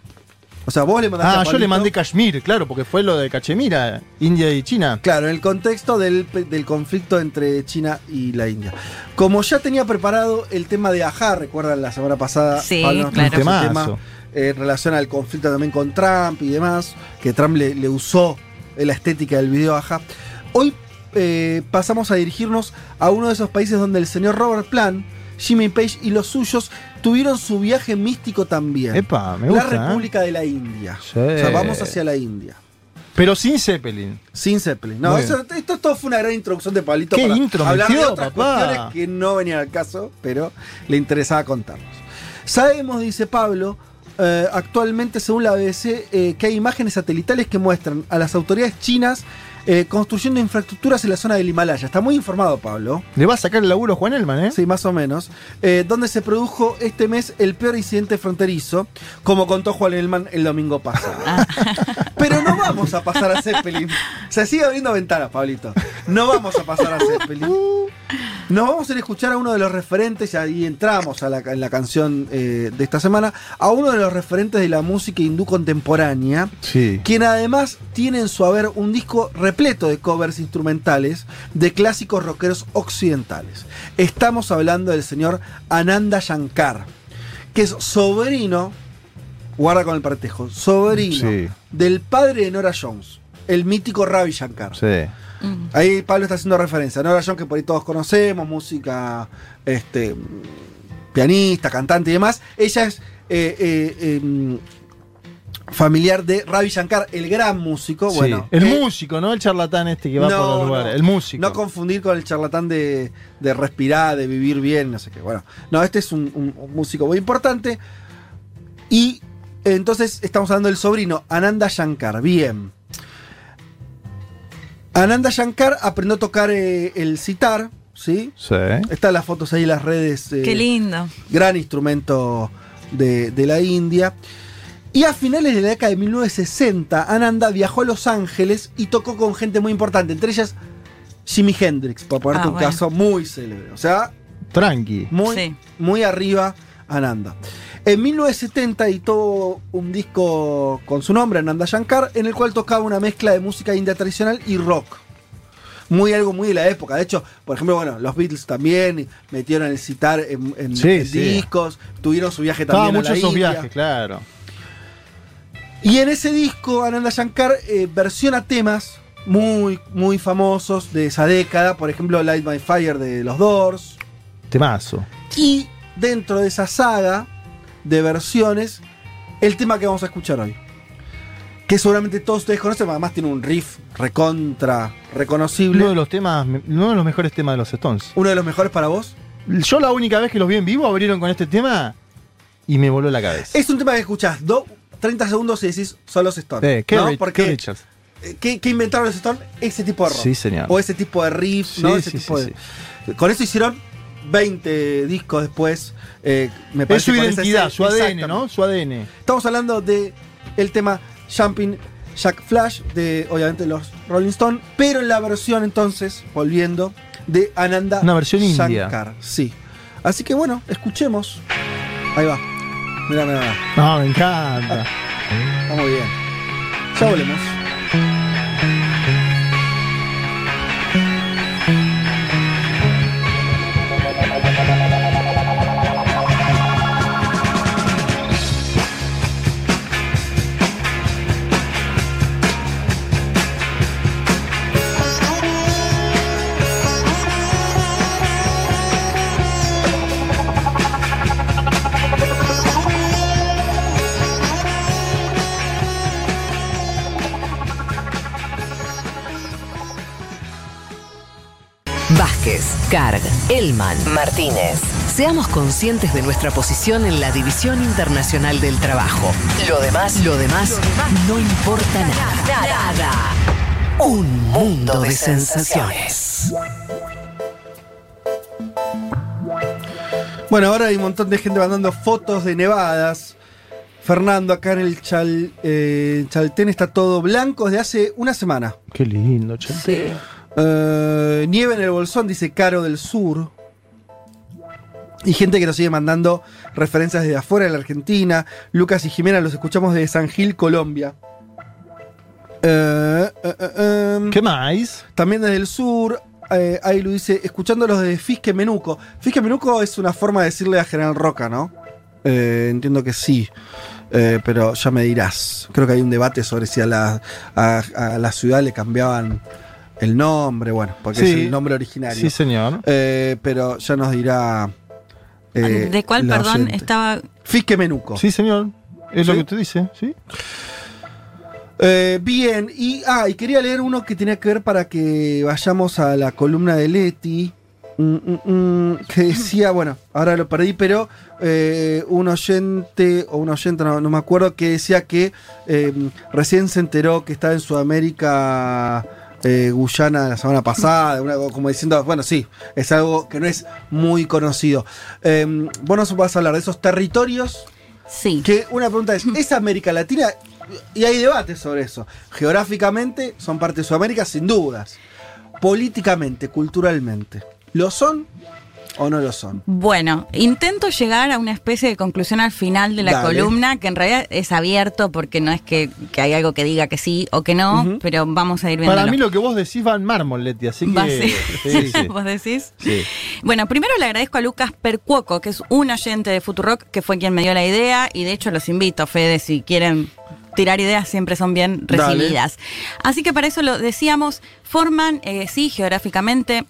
O sea, vos le mandaste Ah, a yo le mandé Kashmir, claro, porque fue lo de Cachemira, India y China. Claro, en el contexto del, del conflicto entre China y la India. Como ya tenía preparado el tema de Ajá, recuerdan la semana pasada, Sí, Pablo claro. Temazo. tema eh, en relación al conflicto también con Trump y demás, que Trump le, le usó la estética del video Ajá. Hoy eh, pasamos a dirigirnos a uno de esos países donde el señor Robert Plant, Jimmy Page y los suyos tuvieron su viaje místico también. Epa, me la gusta. ¿eh? República de la India. Sí. O sea, vamos hacia la India. Pero sin Zeppelin. Sin Zeppelin. No, eso- esto todo fue una gran introducción de Pablito ¿Qué para intro hablar de otras papá? cuestiones que no venían al caso, pero le interesaba contarnos. Sabemos, dice Pablo, eh, actualmente según la BBC, eh, que hay imágenes satelitales que muestran a las autoridades chinas eh, construyendo infraestructuras en la zona del Himalaya. Está muy informado, Pablo. Le va a sacar el laburo a Juan Elman, ¿eh? Sí, más o menos. Eh, donde se produjo este mes el peor incidente fronterizo, como contó Juan Elman el domingo pasado. Pero no vamos a pasar a Zeppelin. Se sigue abriendo ventanas, Pablito. No vamos a pasar a Zeppelin. Nos vamos a ir a escuchar a uno de los referentes, y ahí entramos a la, en la canción eh, de esta semana, a uno de los referentes de la música hindú contemporánea, Sí. quien además tiene en su haber un disco repleto de covers instrumentales de clásicos rockeros occidentales. Estamos hablando del señor Ananda Shankar, que es sobrino, guarda con el partejo, sobrino Sí. del padre de Nora Jones, el mítico Ravi Shankar. Sí. Ahí Pablo está haciendo referencia. Nora Jones, que por ahí todos conocemos, música, este, pianista, cantante y demás. Ella es eh, eh, em, familiar de Ravi Shankar, el gran músico. Sí. Bueno, el que- músico, ¿no? El charlatán este que va No, por los lugares. no. El músico. No confundir con el charlatán de, de respirar, de vivir bien, no sé qué. Bueno, no, este es un, un- un músico muy importante. Y eh, entonces estamos hablando del sobrino, Ananda Shankar. Bien. Ananda Shankar aprendió a tocar eh, el sitar, ¿sí? Sí. Están las fotos ahí en las redes. eh, Qué lindo. gran instrumento de, de la India. Y a finales de la década de 1960, Ananda viajó a Los Ángeles y tocó con gente muy importante, entre ellas Jimi Hendrix, por ponerte Ah, un bueno. caso muy célebre. O sea, Tranqui. muy, Sí. muy arriba Ananda. En 1970 editó un disco con su nombre, Ananda Shankar, en el cual tocaba una mezcla de música india tradicional y rock. muy algo muy de la época. De hecho, por ejemplo, bueno, los Beatles también metieron el citar en, en- Sí, en sí. discos, tuvieron su viaje Estaba también mucho a la esos India. viajes, claro. Y en ese disco, Ananda Shankar eh, versiona temas muy, muy famosos de esa década. Por ejemplo, Light My Fire de los Doors. Temazo. Y dentro de esa saga de versiones, el tema que vamos a escuchar hoy. Que seguramente todos ustedes conocen, además tiene un riff recontra reconocible. Uno de los temas, uno de los mejores temas de los Stones. ¿Uno de los mejores para vos? Yo la única vez que los vi en vivo abrieron con este tema y me voló la cabeza. Es un tema que escuchás do- 30 segundos y decís, son los Stones. Eh, qué ¿no? Porque qué eh, ¿qué, qué inventaron los Stones? Ese tipo de rock. Sí, señor. O ese tipo de riff, ¿no? Ese sí, tipo de- Con eso hicieron 20 discos después. eh, me Es parece su identidad, su ADN. ¿no? Su ADN. Estamos hablando de el tema Jumping Jack Flash de obviamente los Rolling Stones, pero en la versión entonces, volviendo, de Ananda Una versión india. Shankar. Sí. Así que bueno, escuchemos. Ahí va. Mira, mira, mira. No, me encanta. Está muy bien. Ya volvemos. Carg, Elman, Martínez. Seamos conscientes de nuestra posición en la División Internacional del Trabajo. Lo demás, lo demás, no importa nada. Nada. Un mundo de sensaciones. Bueno, ahora hay un montón de gente mandando fotos de nevadas. Fernando, acá en el Chal, eh, Chaltén está todo blanco desde hace una semana. Qué lindo, che. Eh, nieve en el Bolsón, dice Caro del Sur. Y gente que nos sigue mandando referencias desde afuera de la Argentina. Lucas y Jimena los escuchamos desde San Gil, Colombia. Eh, eh, em. ¿Qué más? También desde el sur. Eh, ahí lo dice, escuchándolos desde Fisque Menuco. Fisque Menuco es una forma de decirle a General Roca, ¿no? Eh, entiendo que sí. Eh, pero ya me dirás. Creo que hay un debate sobre si a la, a, a la ciudad le cambiaban el nombre, bueno, porque es el nombre originario. Sí, señor. Eh, pero ya nos dirá. eh, ¿De cuál, perdón, oyente. estaba Fisque Menuco. Sí, señor. Es lo que usted dice, ¿sí? Eh, bien, y, ah, y quería leer uno que tenía que ver para que vayamos a la columna de Leti. Mm, mm, mm, que decía, bueno, ahora lo perdí, pero eh, un oyente, o un oyente, no, no me acuerdo, que decía que eh, recién se enteró que estaba en Sudamérica. Eh, Guyana la semana pasada, una- como diciendo, bueno, sí, es algo que no es muy conocido. Eh, vos nos vas a hablar de esos territorios Sí. que una pregunta es, ¿es América Latina? Y hay debate sobre eso. Geográficamente son parte de Sudamérica, sin dudas. Políticamente, culturalmente, ¿lo son o no lo son? Bueno, intento llegar a una especie de conclusión al final de la Dale. columna, que en realidad es abierto porque no es que, que hay algo que diga que sí o que no, pero vamos a ir viendo. Para mí lo que vos decís va en mármol, Leti, así que... sí. sí, sí. ¿Vos decís? Sí. Bueno, primero le agradezco a Lucas Percuoco, que es un oyente de Futurock, que fue quien me dio la idea, y de hecho los invito, Fede, si quieren tirar ideas, siempre son bien Dale. recibidas. Así que para eso lo decíamos, forman, eh, sí, geográficamente,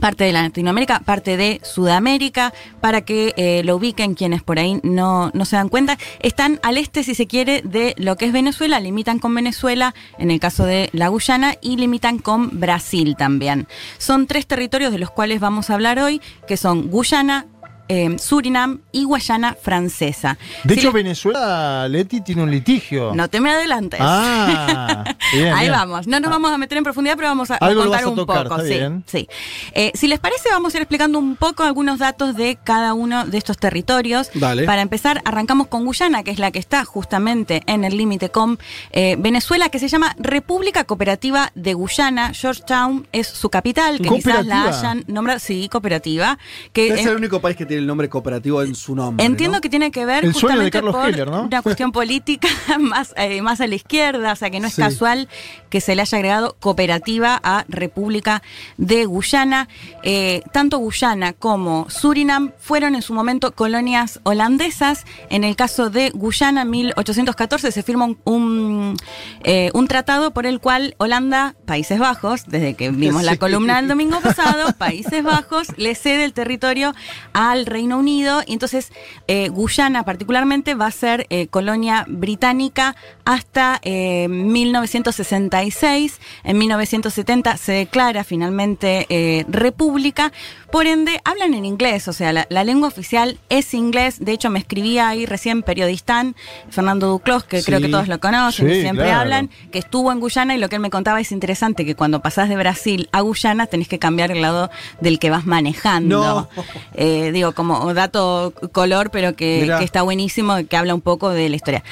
parte de Latinoamérica, parte de Sudamérica, para que eh, lo ubiquen quienes por ahí no, no se dan cuenta. Están al este, si se quiere, de lo que es Venezuela, limitan con Venezuela, en el caso de la Guyana, y limitan con Brasil también. Son tres territorios de los cuales vamos a hablar hoy, que son Guyana, eh, Surinam y Guayana Francesa. De Si hecho, Venezuela, Leti, tiene un litigio. no te me adelantes. Ah, bien, Ahí bien. vamos. No nos vamos a meter en profundidad, pero vamos a, a Algo lo contar vas a un tocar, poco. está sí, bien. sí. Eh, si les parece, vamos a ir explicando un poco algunos datos de cada uno de estos territorios. Dale. Para empezar, arrancamos con Guyana, que es la que está justamente en el límite con eh, Venezuela, que se llama República Cooperativa de Guyana. Georgetown es su capital, que quizás la ¿Cooperativa? hayan nombrado. Sí, cooperativa. Que es el único país que tiene el nombre cooperativo en su nombre. Entiendo ¿no? que tiene que ver El sueño de justamente Carlos por Heller, ¿no? una cuestión política más, eh, más a la izquierda, o sea que no es Sí. casual que se le haya agregado cooperativa a República de Guyana. Eh, tanto Guyana como Surinam fueron en su momento colonias holandesas. En el caso de Guyana, en 1814 se firma un, un, eh, un tratado por el cual Holanda, Países Bajos, desde que vimos la columna del domingo pasado, Países Bajos le cede el territorio al Reino Unido y entonces eh, Guyana particularmente va a ser eh, colonia británica hasta eh, 1966. En 1970 se declara finalmente eh, república. Por ende, hablan en inglés, o sea, la, la lengua oficial es inglés. De hecho, me escribía ahí recién periodistán Fernando Duclos, que creo que todos lo conocen, Sí, siempre claro. hablan, que estuvo en Guyana y lo que él me contaba es interesante, que cuando pasás de Brasil a Guyana tenés que cambiar el lado del que vas manejando. No. Eh, digo, como dato color, pero que, está buenísimo, que habla un poco de la historia.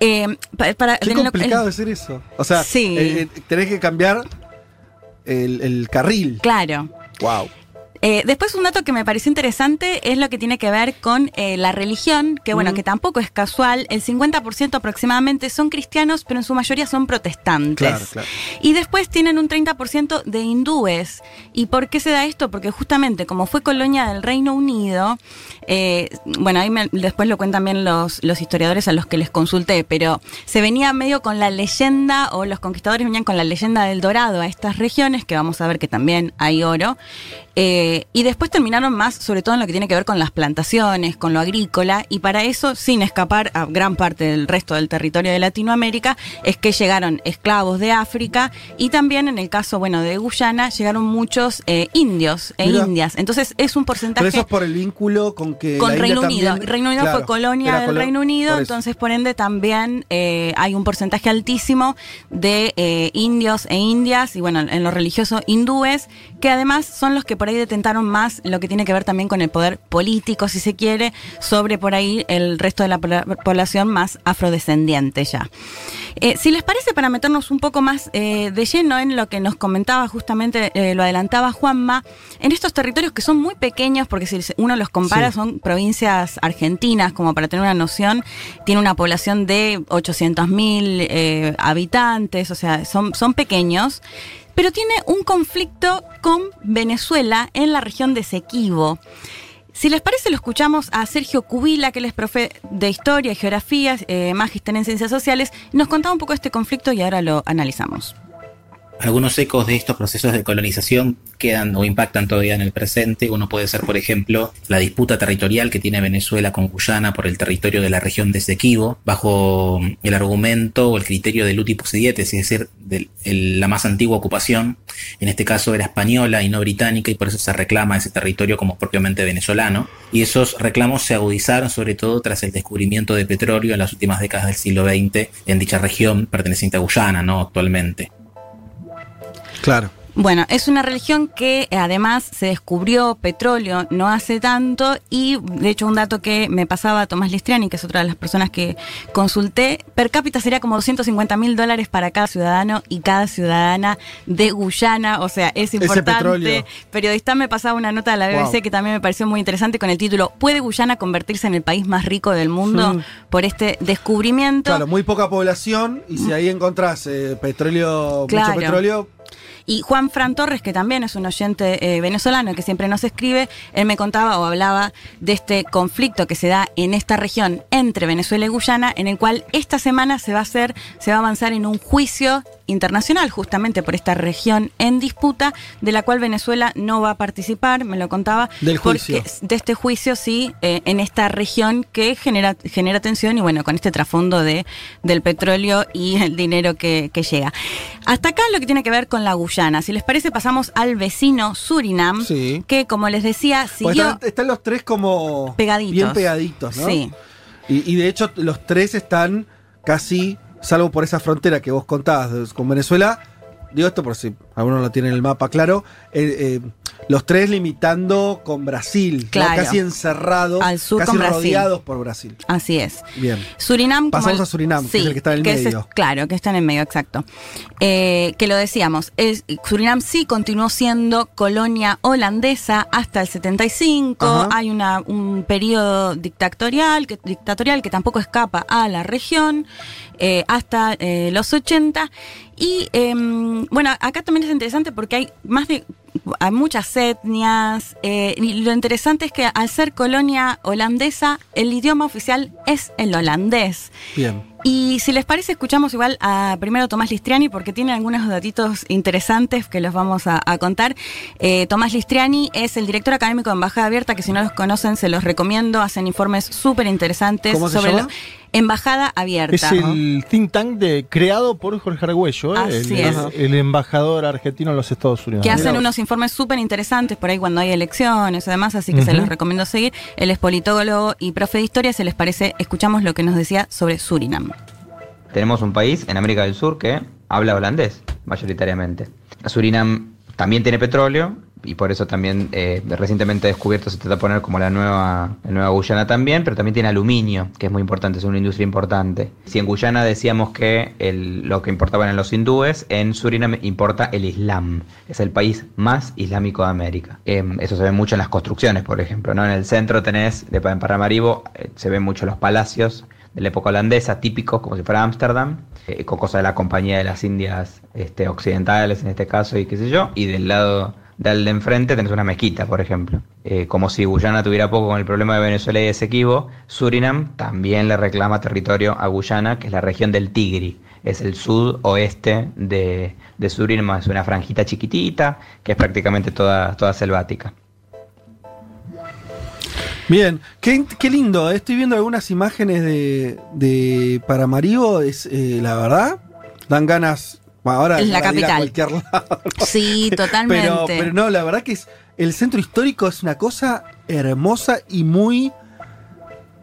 Eh, pa- para, Qué en lo- complicado decir eso. O sea, Sí. eh, eh, tenés que cambiar el, el carril. Claro. Wow. Eh, después un dato que me pareció interesante es lo que tiene que ver con eh, la religión, que bueno, Mm. que tampoco es casual. El 50% aproximadamente son cristianos, pero en su mayoría son protestantes. Claro, claro. Y después tienen un 30% de hindúes. ¿Y por qué se da esto? Porque justamente como fue colonia del Reino Unido, eh, bueno, ahí me- después lo cuentan bien los, los historiadores a los que les consulté, pero se venía medio con la leyenda, o los conquistadores venían con la leyenda del dorado a estas regiones, que vamos a ver que también hay oro. Eh, y después terminaron más, sobre todo en lo que tiene que ver con las plantaciones, con lo agrícola, y para eso, sin escapar a gran parte del resto del territorio de Latinoamérica, es que llegaron esclavos de África y también en el caso, bueno, de Guyana, llegaron muchos eh, indios e Mira. indias. Entonces es un Pero porcentaje eso es por el vínculo con que. con la India Reino Unido. también- Reino Unido Claro, fue colonia del colo- Reino Unido, por entonces por ende también eh, hay un porcentaje altísimo de eh, indios e indias y bueno, en lo religioso hindúes, que además son los que por ahí detentaron más lo que tiene que ver también con el poder político, si se quiere, sobre por ahí el resto de la pobla- población más afrodescendiente ya. Eh, si les parece, para meternos un poco más eh, de lleno en lo que nos comentaba justamente, eh, lo adelantaba Juanma, en estos territorios que son muy pequeños, porque si uno los compara, Sí. son provincias argentinas, como para tener una noción, tiene una población de 800.000 eh, habitantes, o sea, son, son pequeños, pero tiene un conflicto con Venezuela en la región de Sequibo. Si les parece, lo escuchamos a Sergio Cubila, que él es profe de Historia y Geografía, eh, magíster en Ciencias Sociales, nos contaba un poco este conflicto y ahora lo analizamos. Algunos ecos de estos procesos de colonización quedan o impactan todavía en el presente. Uno puede ser, por ejemplo, la disputa territorial que tiene Venezuela con Guyana por el territorio de la región de Esequibo, bajo el argumento o el criterio del uti possidetis, es decir, de la más antigua ocupación. En este caso era española y no británica, y por eso se reclama ese territorio como propiamente venezolano. Y esos reclamos se agudizaron sobre todo tras el descubrimiento de petróleo en las últimas décadas del siglo XX en dicha región perteneciente a Guyana, ¿no? Actualmente. Claro. Bueno, es una religión que eh, además se descubrió petróleo no hace tanto y de hecho un dato que me pasaba Tomás Listriani, que es otra de las personas que consulté, per cápita sería como 250 mil dólares para cada ciudadano y cada ciudadana de Guyana, o sea, es importante. Periodista me pasaba una nota de la BBC Wow. que también me pareció muy interesante con el título ¿Puede Guyana convertirse en el país más rico del mundo Mm. por este descubrimiento? Claro, muy poca población y si ahí encontrás eh, petróleo, Claro. mucho petróleo, Y Juan Fran Torres, que también es un oyente eh, venezolano que siempre nos escribe, él me contaba o hablaba de este conflicto que se da en esta región entre Venezuela y Guyana, en el cual esta semana se va a hacer, se va a avanzar en un juicio internacional justamente por esta región en disputa, de la cual Venezuela no va a participar, me lo contaba. Del juicio. porque- de este juicio, sí, eh, en esta región que genera, genera tensión y bueno, con este trasfondo de, del petróleo y el dinero que, que llega. Hasta acá lo que tiene que ver con la Guyana. Si les parece, pasamos al vecino Surinam, Sí. que como les decía, Pues siguió... están, están los tres como Pegaditos. bien pegaditos, ¿no? Sí. Y, y de hecho los tres están casi, salvo por esa frontera que vos contabas con Venezuela, digo esto por si alguno lo tiene en el mapa claro, eh, eh, Los tres limitando con Brasil, ¿no? Claro. casi encerrados, Al sur casi con Brasil. rodeados por Brasil. Así es. Bien. Surinam. Pasamos el- a Surinam, que es Sí, el que está en el que es- medio. claro, que está en el medio, exacto. Eh, que lo decíamos, Surinam sí continuó siendo colonia holandesa hasta el 75. Ajá. Hay una, un periodo dictatorial que, dictatorial que tampoco escapa a la región eh, hasta eh, los 80. Y em, bueno, acá también es interesante porque hay más de hay muchas etnias eh, y lo interesante es que al ser colonia holandesa el idioma oficial es el holandés. Bien. Y si les parece, escuchamos igual a primero Tomás Listriani porque tiene algunos datitos interesantes que los vamos a, a contar. Eh, Tomás Listriani es el director académico de Embajada Abierta, que si no los conocen se los recomiendo, hacen informes súper interesantes ¿Cómo se sobre llama? la- Embajada Abierta. Es el think tank de, creado por Jorge Argüello, ¿eh? El, embajador argentino en los Estados Unidos. que hacen Mirá. unos informes súper interesantes por ahí cuando hay elecciones y demás, así que se los recomiendo seguir. Él es politólogo y profe de historia, si les parece, escuchamos lo que nos decía sobre Surinam. Tenemos un país en América del Sur que habla holandés, mayoritariamente. Surinam también tiene petróleo y por eso también eh, recientemente descubierto se trata de poner como la nueva, la nueva Guyana también, pero también tiene aluminio, que es muy importante, es una industria importante. Si en Guyana decíamos que lo que importaban eran los hindúes, en Surinam importa el Islam. Es el país más islámico de América. Em, eso se ve mucho en las construcciones, por ejemplo. ¿no? En el centro tenés, de en Paramaribo, eh, se ven mucho los palacios de la época holandesa, típicos como si fuera Ámsterdam, eh, con cosas de la Compañía de las Indias este, Occidentales en este caso y qué sé yo, y del lado del de enfrente tenés una mezquita, por ejemplo. Eh, como si Guyana tuviera poco con el problema de Venezuela y Esequibo, Surinam también le reclama territorio a Guyana, que es la región del Tigri. Es el sudoeste de, de Surinam, es una franjita chiquitita, que es prácticamente toda, toda selvática. Bien, qué, qué lindo. eh. Estoy viendo algunas imágenes de, de Paramaribo. Es, eh, la verdad, dan ganas. Ahora Es la para ir a capital. cualquier lado. Sí, totalmente. Pero, pero no, la verdad que es el centro histórico es una cosa hermosa y muy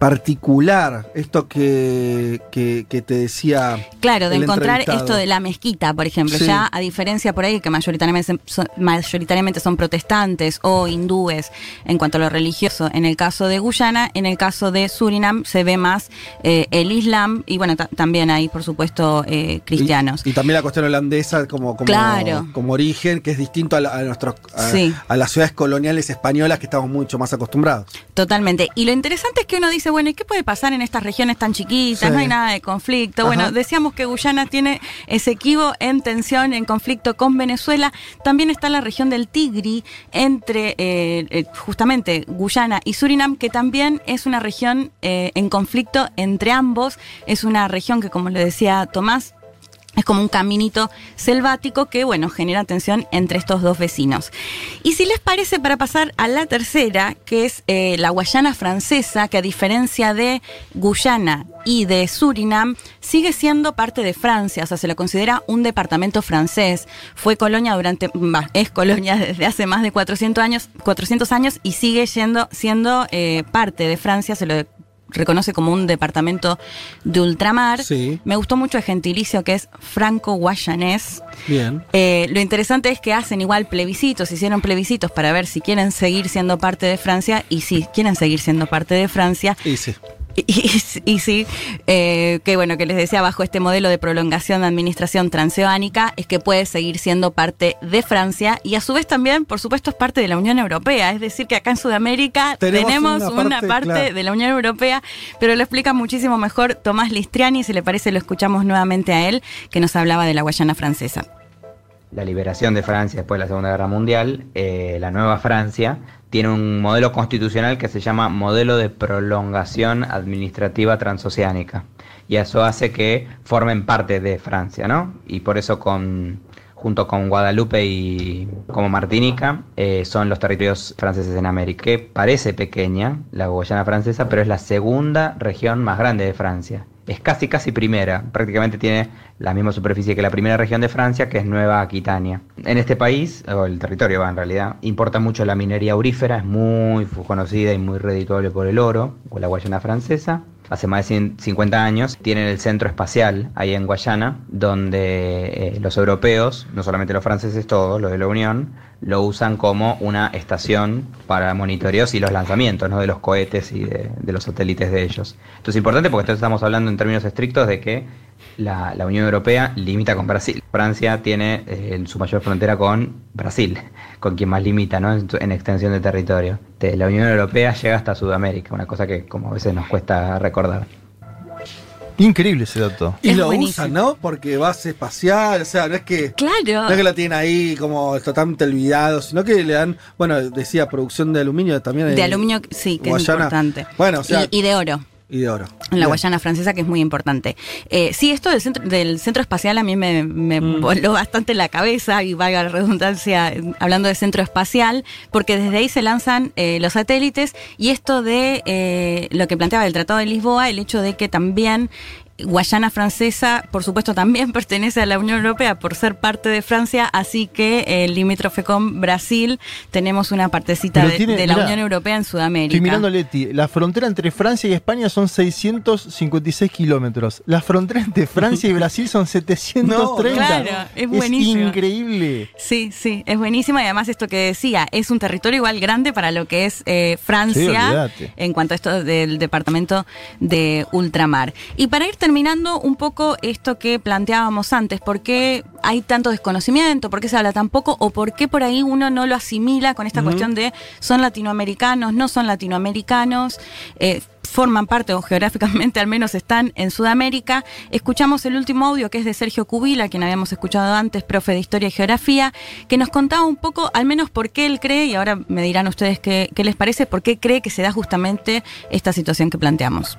particular. Esto que, que, que te decía. Claro, de encontrar esto de la mezquita, por ejemplo, Sí. ya a diferencia por ahí que mayoritariamente son, mayoritariamente son protestantes o hindúes en cuanto a lo religioso, en el caso de Guyana, en el caso de Surinam se ve más eh, el Islam y bueno, ta- también hay por supuesto eh, cristianos. Y también la cuestión holandesa como, como, Claro. como origen, que es distinto a, la- a nuestros, a, Sí. a las ciudades coloniales españolas que estamos mucho más acostumbrados. Totalmente. Y lo interesante es que uno dice, bueno, ¿y qué puede pasar en estas regiones tan chiquitas? Sí. No hay nada de conflicto. Bueno, decíamos que Guyana tiene Esequibo en tensión, en conflicto con Venezuela. También está la región del Tigri entre eh, eh, justamente Guyana y Surinam, que también es una región eh, en conflicto entre ambos. Es una región que, como le decía Tomás, es como un caminito selvático que, bueno, genera tensión entre estos dos vecinos. Y si les parece, para pasar a la tercera, que es eh, la Guayana francesa, que a diferencia de Guyana y de Surinam, sigue siendo parte de Francia, o sea, se la considera un departamento francés. Fue colonia durante, es colonia desde hace más de 400 años, 400 años y sigue siendo eh, parte de Francia, se lo reconoce como un departamento de ultramar. Sí. Me gustó mucho el gentilicio que es franco-guayanés. Bien. Eh, lo interesante es que hacen igual plebiscitos, hicieron plebiscitos para ver si quieren seguir siendo parte de Francia y si quieren seguir siendo parte de Francia. Y sí. Y, sí, eh, que bueno, que les decía, bajo este modelo de prolongación de administración transoceánica, es que puede seguir siendo parte de Francia y a su vez también, por supuesto, es parte de la Unión Europea. Es decir, que acá en Sudamérica Tenemos tenemos, una una parte, parte, claro. de la Unión Europea, pero lo explica muchísimo mejor Tomás Listriani. Si le parece, lo escuchamos nuevamente a él, que nos hablaba de la Guayana francesa. la liberación de Francia después de la Segunda Guerra Mundial, eh, la nueva Francia tiene un modelo constitucional que se llama modelo de prolongación administrativa transoceánica. Y eso hace que formen parte de Francia, ¿no? Y por eso con junto con Guadalupe y como Martinica, eh, son los territorios franceses en América. Que parece pequeña, la Guayana francesa, pero es la segunda región más grande de Francia. Es casi, casi primera. Prácticamente tiene la misma superficie que la primera región de Francia, que es Nueva Aquitania. En este país, o el territorio va en realidad, importa mucho la minería aurífera, es muy conocida y muy redituable por el oro, o la Guayana francesa. hace más de 100 50 años, tienen el centro espacial ahí en Guayana, donde eh, los europeos, no solamente los franceses, todos los de la Unión, lo usan como una estación para monitoreos y los lanzamientos ¿no? de los cohetes y de, los satélites de ellos. Esto es importante porque entonces estamos hablando en términos estrictos de que la, Unión Europea limita con Brasil. Francia tiene eh, su mayor frontera con Brasil, con quien más limita ¿no? en, en extensión de territorio. La Unión Europea llega hasta Sudamérica, una cosa que como a veces nos cuesta recordar. Increíble ese dato. Y Es lo buenísimo. usan, ¿no? Porque base espacial, o sea, no es que. Claro. No es que lo tienen ahí como totalmente olvidado, sino que le dan, bueno, decía producción de aluminio también. De aluminio, sí, que es importante. Bueno, o sea, y, y de oro. Y de oro. En la Bien. Guayana francesa, que es muy importante. Eh, sí, esto del centro, del centro espacial a mí me, me Mm. voló bastante la cabeza, y valga la redundancia, hablando de centro espacial, porque desde ahí se lanzan eh, los satélites, y esto de eh, lo que planteaba el Tratado de Lisboa, el hecho de que también Guayana francesa, por supuesto, también pertenece a la Unión Europea por ser parte de Francia, así que eh, limítrofe con Brasil tenemos una partecita de, tiene- de la mirá, Unión Europea en Sudamérica. Estoy mirando Leti. La frontera entre Francia y España son 656 kilómetros. La frontera entre Francia y Brasil son 730. Claro, es buenísimo. increíble. Sí, sí, es buenísima y además esto que decía, es un territorio igual grande para lo que es eh, Francia en cuanto a esto del departamento de ultramar. Y para ir terminando un poco esto que planteábamos antes, ¿por qué hay tanto desconocimiento? ¿Por qué se habla tan poco? ¿O por qué por ahí uno no lo asimila con esta cuestión de son latinoamericanos, no son latinoamericanos? Eh, forman parte o geográficamente al menos están en Sudamérica. Escuchamos el último audio que es de Sergio Cubila, quien habíamos escuchado antes, profe de Historia y Geografía, que nos contaba un poco al menos por qué él cree, y ahora me dirán ustedes qué, qué les parece, por qué cree que se da justamente esta situación que planteamos.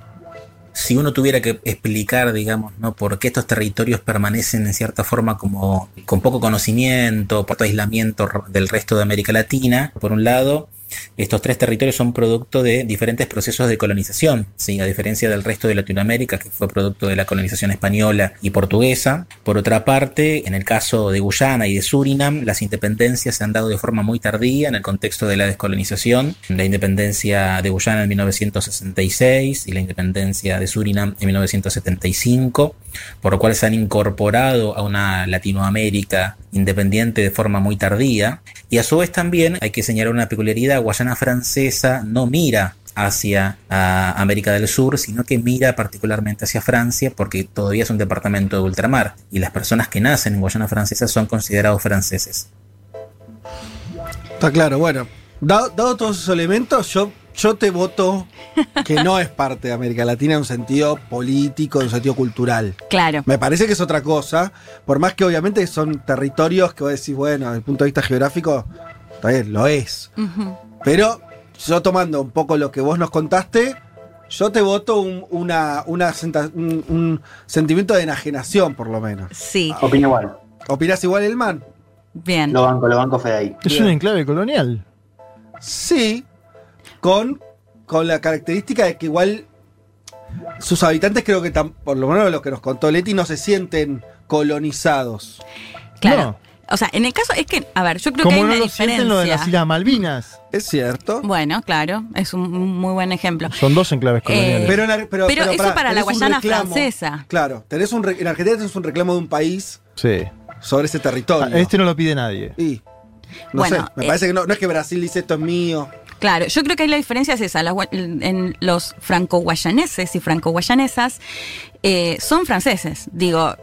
Si uno tuviera que explicar, digamos, ¿no? por qué estos territorios permanecen en cierta forma como con poco conocimiento, por aislamiento del resto de América Latina, por un lado, estos tres territorios son producto de diferentes procesos de colonización, ¿sí? a diferencia del resto de Latinoamérica, que fue producto de la colonización española y portuguesa. Por otra parte, en el caso de Guyana y de Surinam, las independencias se han dado de forma muy tardía en el contexto de la descolonización. La independencia de Guyana en 1966 y la independencia de Surinam en 1975, por lo cual se han incorporado a una Latinoamérica independiente de forma muy tardía. Y a su vez también hay que señalar una peculiaridad, Guayana francesa no mira hacia ah, América del Sur, sino que mira particularmente hacia Francia porque todavía es un departamento de ultramar y las personas que nacen en Guayana francesa son considerados franceses. Está claro, bueno. Dado, dado todos esos elementos, yo, yo te voto que no es parte de América Latina en un sentido político, en un sentido cultural. Claro. Me parece que es otra cosa, por más que obviamente son territorios que vos decís, bueno, desde el punto de vista geográfico, está bien, lo es. Pero yo tomando un poco lo que vos nos contaste, yo te voto un, una, una senta- un, un sentimiento de enajenación, por lo menos. Sí. Opino igual. ¿Opinás igual, Elman? Bien. Lo banco, lo banco Fede ahí. Es un enclave colonial. Sí, con, con la característica de que igual sus habitantes creo que, por lo menos lo que nos contó Leti, no se sienten colonizados. Claro. O sea, en el caso, es que, a ver, yo creo que hay Como no una lo diferencia. sienten lo de las Islas Malvinas. Es cierto. Bueno, claro, es un muy buen ejemplo. Son dos enclaves coloniales. Eh, Pero, en la- pero, pero pero eso pará, para la Guayana reclamo. francesa. Claro, tenés un en Argentina tenés un reclamo de un país Sí. sobre ese territorio. Ah, Este no lo pide nadie. Y, no Bueno, sé, me eh, parece que no, no es que Brasil dice esto es mío. Claro, yo creo que ahí la diferencia es esa. la en los franco-guayaneses y franco-guayanesas eh, son franceses. Digo,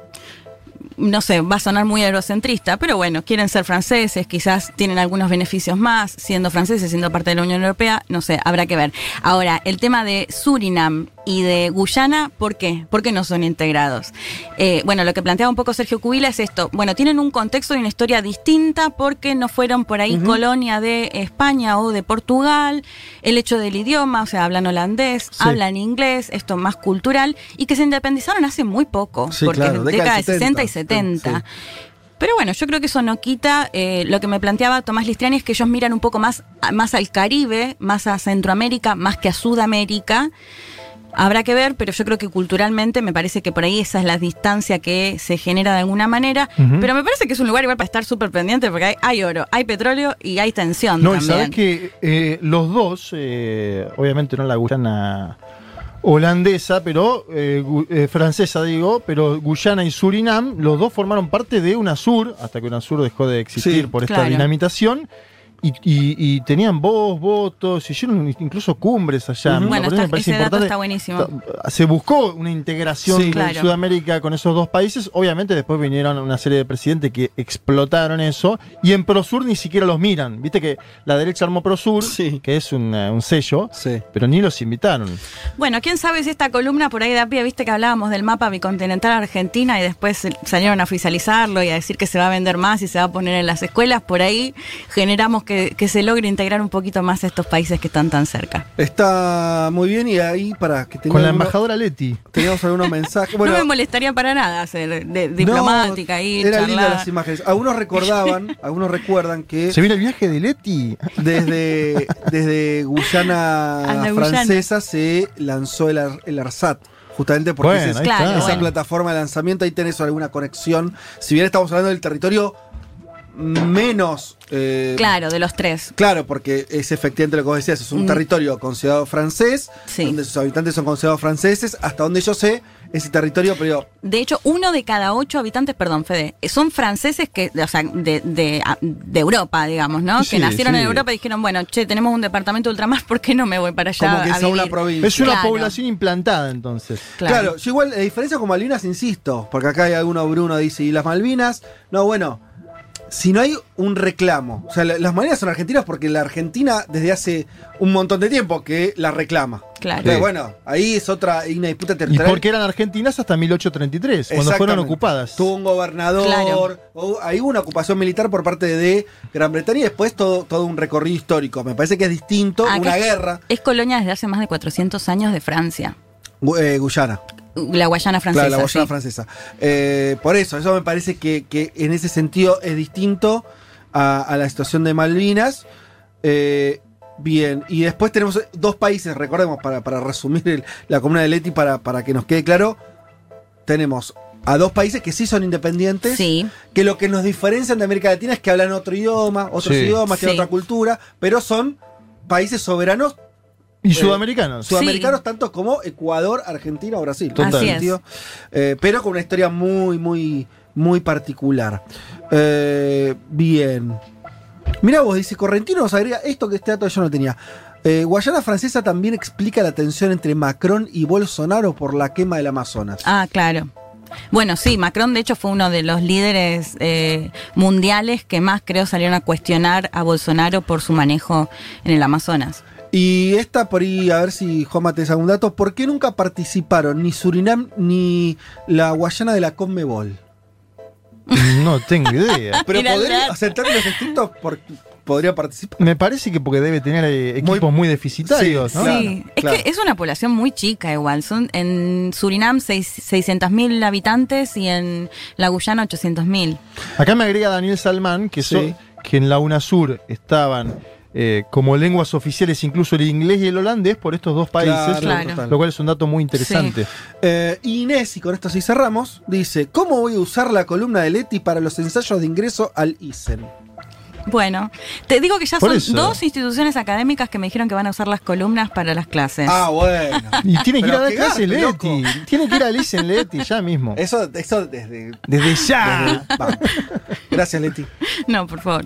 no sé, va a sonar muy eurocentrista, pero bueno, quieren ser franceses, quizás tienen algunos beneficios más, siendo franceses, siendo parte de la Unión Europea, no sé, habrá que ver. Ahora, el tema de Surinam y de Guyana, ¿por qué? ¿Por qué no son integrados? Eh, bueno, lo que planteaba un poco Sergio Cubila es esto. Bueno, tienen un contexto y una historia distinta porque no fueron por ahí colonia de España o de Portugal. El hecho del idioma, o sea, hablan holandés, Sí. hablan inglés, esto más cultural, y que se independizaron hace muy poco, Sí, porque claro, es década de 60 y 70, 70. Pero bueno, yo creo que eso no quita eh, lo que me planteaba Tomás Listriani, es que ellos miran un poco más, más al Caribe, más a Centroamérica, más que a Sudamérica. Habrá que ver, pero yo creo que culturalmente me parece que por ahí esa es la distancia que se genera de alguna manera. Pero me parece que es un lugar igual para estar súper pendiente porque hay, hay oro, hay petróleo y hay tensión No, y también. sabes que eh, los dos, eh, obviamente no la Guyana holandesa, pero eh, eh, francesa digo, pero Guyana y Surinam, los dos formaron parte de UNASUR, hasta que UNASUR dejó de existir Sí, por esta claro. dinamitación. Y, y- y tenían voz, votos, hicieron incluso cumbres allá. Bueno, parece- me está- parece ese dato está buenísimo. Se buscó una integración Sí. de Claro. Sudamérica con esos dos países. Obviamente después vinieron una serie de presidentes que explotaron eso. Y en Prosur ni siquiera los miran. Viste que la derecha armó Prosur, que es un, eh, un sello, pero ni los invitaron. Bueno, quién sabe si esta columna por ahí da pie, viste que hablábamos del mapa bicontinental Argentina y después se- salieron a oficializarlo y a decir que se va a vender más y se va a poner en las escuelas. Por ahí generamos que, que se logre integrar un poquito más a estos países que están tan cerca. Está muy bien y ahí para que tenga Con la embajadora Leti. Teníamos algunos mensajes. Bueno, no me molestaría para nada ser de- diplomática ahí, Era linda charlar. las imágenes. Algunos recordaban, algunos recuerdan que Se viene el viaje de Leti. desde, desde Guyana francesa se lanzó el, Ar- el ARSAT. Justamente porque Bueno, Claro, esa bueno. plataforma de lanzamiento, ahí tenés alguna conexión. Si bien estamos hablando del territorio menos. eh, Claro, de los tres. Claro, porque es efectivamente lo que vos decías, es un Mm. territorio considerado francés, Sí. donde sus habitantes son considerados franceses, hasta donde yo sé, ese territorio, pero De hecho, uno de cada ocho habitantes, perdón, Fede, son franceses que, o sea, de, de, a- de Europa, digamos, ¿no? Sí, que nacieron sí. en Europa y dijeron, bueno, che, tenemos un departamento de ultramar, ¿por qué no me voy para allá como que a una vivir? provincia. Es una Claro. población implantada entonces. Claro. Claro. yo igual, la diferencia con Malvinas, insisto, porque acá hay alguno, Bruno dice, ¿y las Malvinas? No, bueno, si no hay un reclamo, o sea, la- las Malvinas son argentinas porque la Argentina desde hace un montón de tiempo que las reclama. Claro. Entonces, Sí. bueno, ahí es otra, hay una disputa Y territorial. porque eran argentinas hasta 1833, cuando fueron ocupadas. Tuvo un gobernador, Claro. o- hay una ocupación militar por parte de Gran Bretaña y después todo, todo un recorrido histórico. Me parece que es distinto, Ah, una guerra. Es colonia desde hace más de 400 años de Francia. Gu- eh, Guyana. La Guayana francesa. Claro, la Guayana sí. francesa. Eh, por eso, eso me parece que, que en ese sentido es distinto a, a la situación de Malvinas. Eh, bien, y después tenemos dos países, recordemos, para, para resumir el- la comuna de Leti, para, para que nos quede claro, tenemos a dos países que sí son independientes, Sí. que lo que nos diferencian de América Latina es que hablan otro idioma, otros Sí. idiomas, tienen otra cultura, pero son países soberanos Y Eh, sudamericanos. sudamericanos tanto como Ecuador, Argentina o Brasil. Total. Así es. eh, pero con una historia muy, muy, muy particular. Eh, bien. Mira vos, dice Correntino, nos agrega esto que este dato yo no tenía. Eh, Guayana Francesa también explica la tensión entre Macron y Bolsonaro por la quema del Amazonas. Ah, claro. Bueno, sí, Macron de hecho fue uno de los líderes eh, mundiales que más creo salieron a cuestionar a Bolsonaro por su manejo en el Amazonas. Y esta por ahí, a ver si Juanma te algún dato, ¿por qué nunca participaron ni Surinam ni la Guayana de la Conmebol? No tengo idea. Pero sea, en términos estrictos, por- podría participar. Me parece que porque debe tener eh, equipos muy, deficitarios, Sí, ¿no? Claro, sí, es claro. que es una población muy chica igual. Son en Surinam seis- 600.000 habitantes y en la Guyana 800.000. Acá me agrega Daniel Salmán que, Sí. so- que en la UNASUR estaban eh, como lenguas oficiales incluso el inglés y el holandés por estos dos países, Claro, Claro. total. lo cual es un dato muy interesante. Eh, Inés, y con esto sí cerramos, dice, ¿cómo voy a usar la columna de Leti para los ensayos de ingreso al ISEN? Bueno, te digo que ya Por son eso. dos instituciones académicas que me dijeron que van a usar las columnas para las clases. Ah, bueno. Y tiene que ir a dar garpe, Leti. Tiene que ir a Lisen Leti ya mismo. Eso, eso desde... Desde ya. desde-. Gracias, Leti. No, por favor.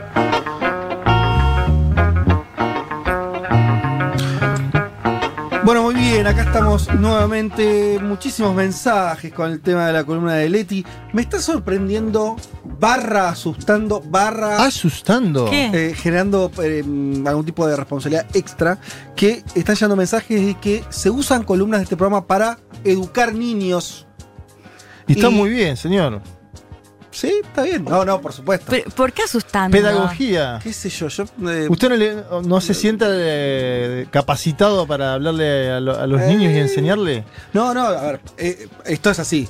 Bueno, muy bien, acá estamos nuevamente. Muchísimos mensajes con el tema de la columna de Leti. Me está sorprendiendo, barra asustando, barra Asustando. ¿Qué? eh, generando eh, algún tipo de responsabilidad extra, que están llegando mensajes de que se usan columnas de este programa para educar niños. Y está Y- muy bien, señor. Sí, está bien. No, no, por supuesto. Pero, ¿Por qué asustando? Pedagogía. ¿Qué sé yo? yo eh, ¿Usted no, le- no se sienta eh, capacitado para hablarle a, lo- a los Eh. niños y enseñarle? No, no, a ver, eh, esto es así.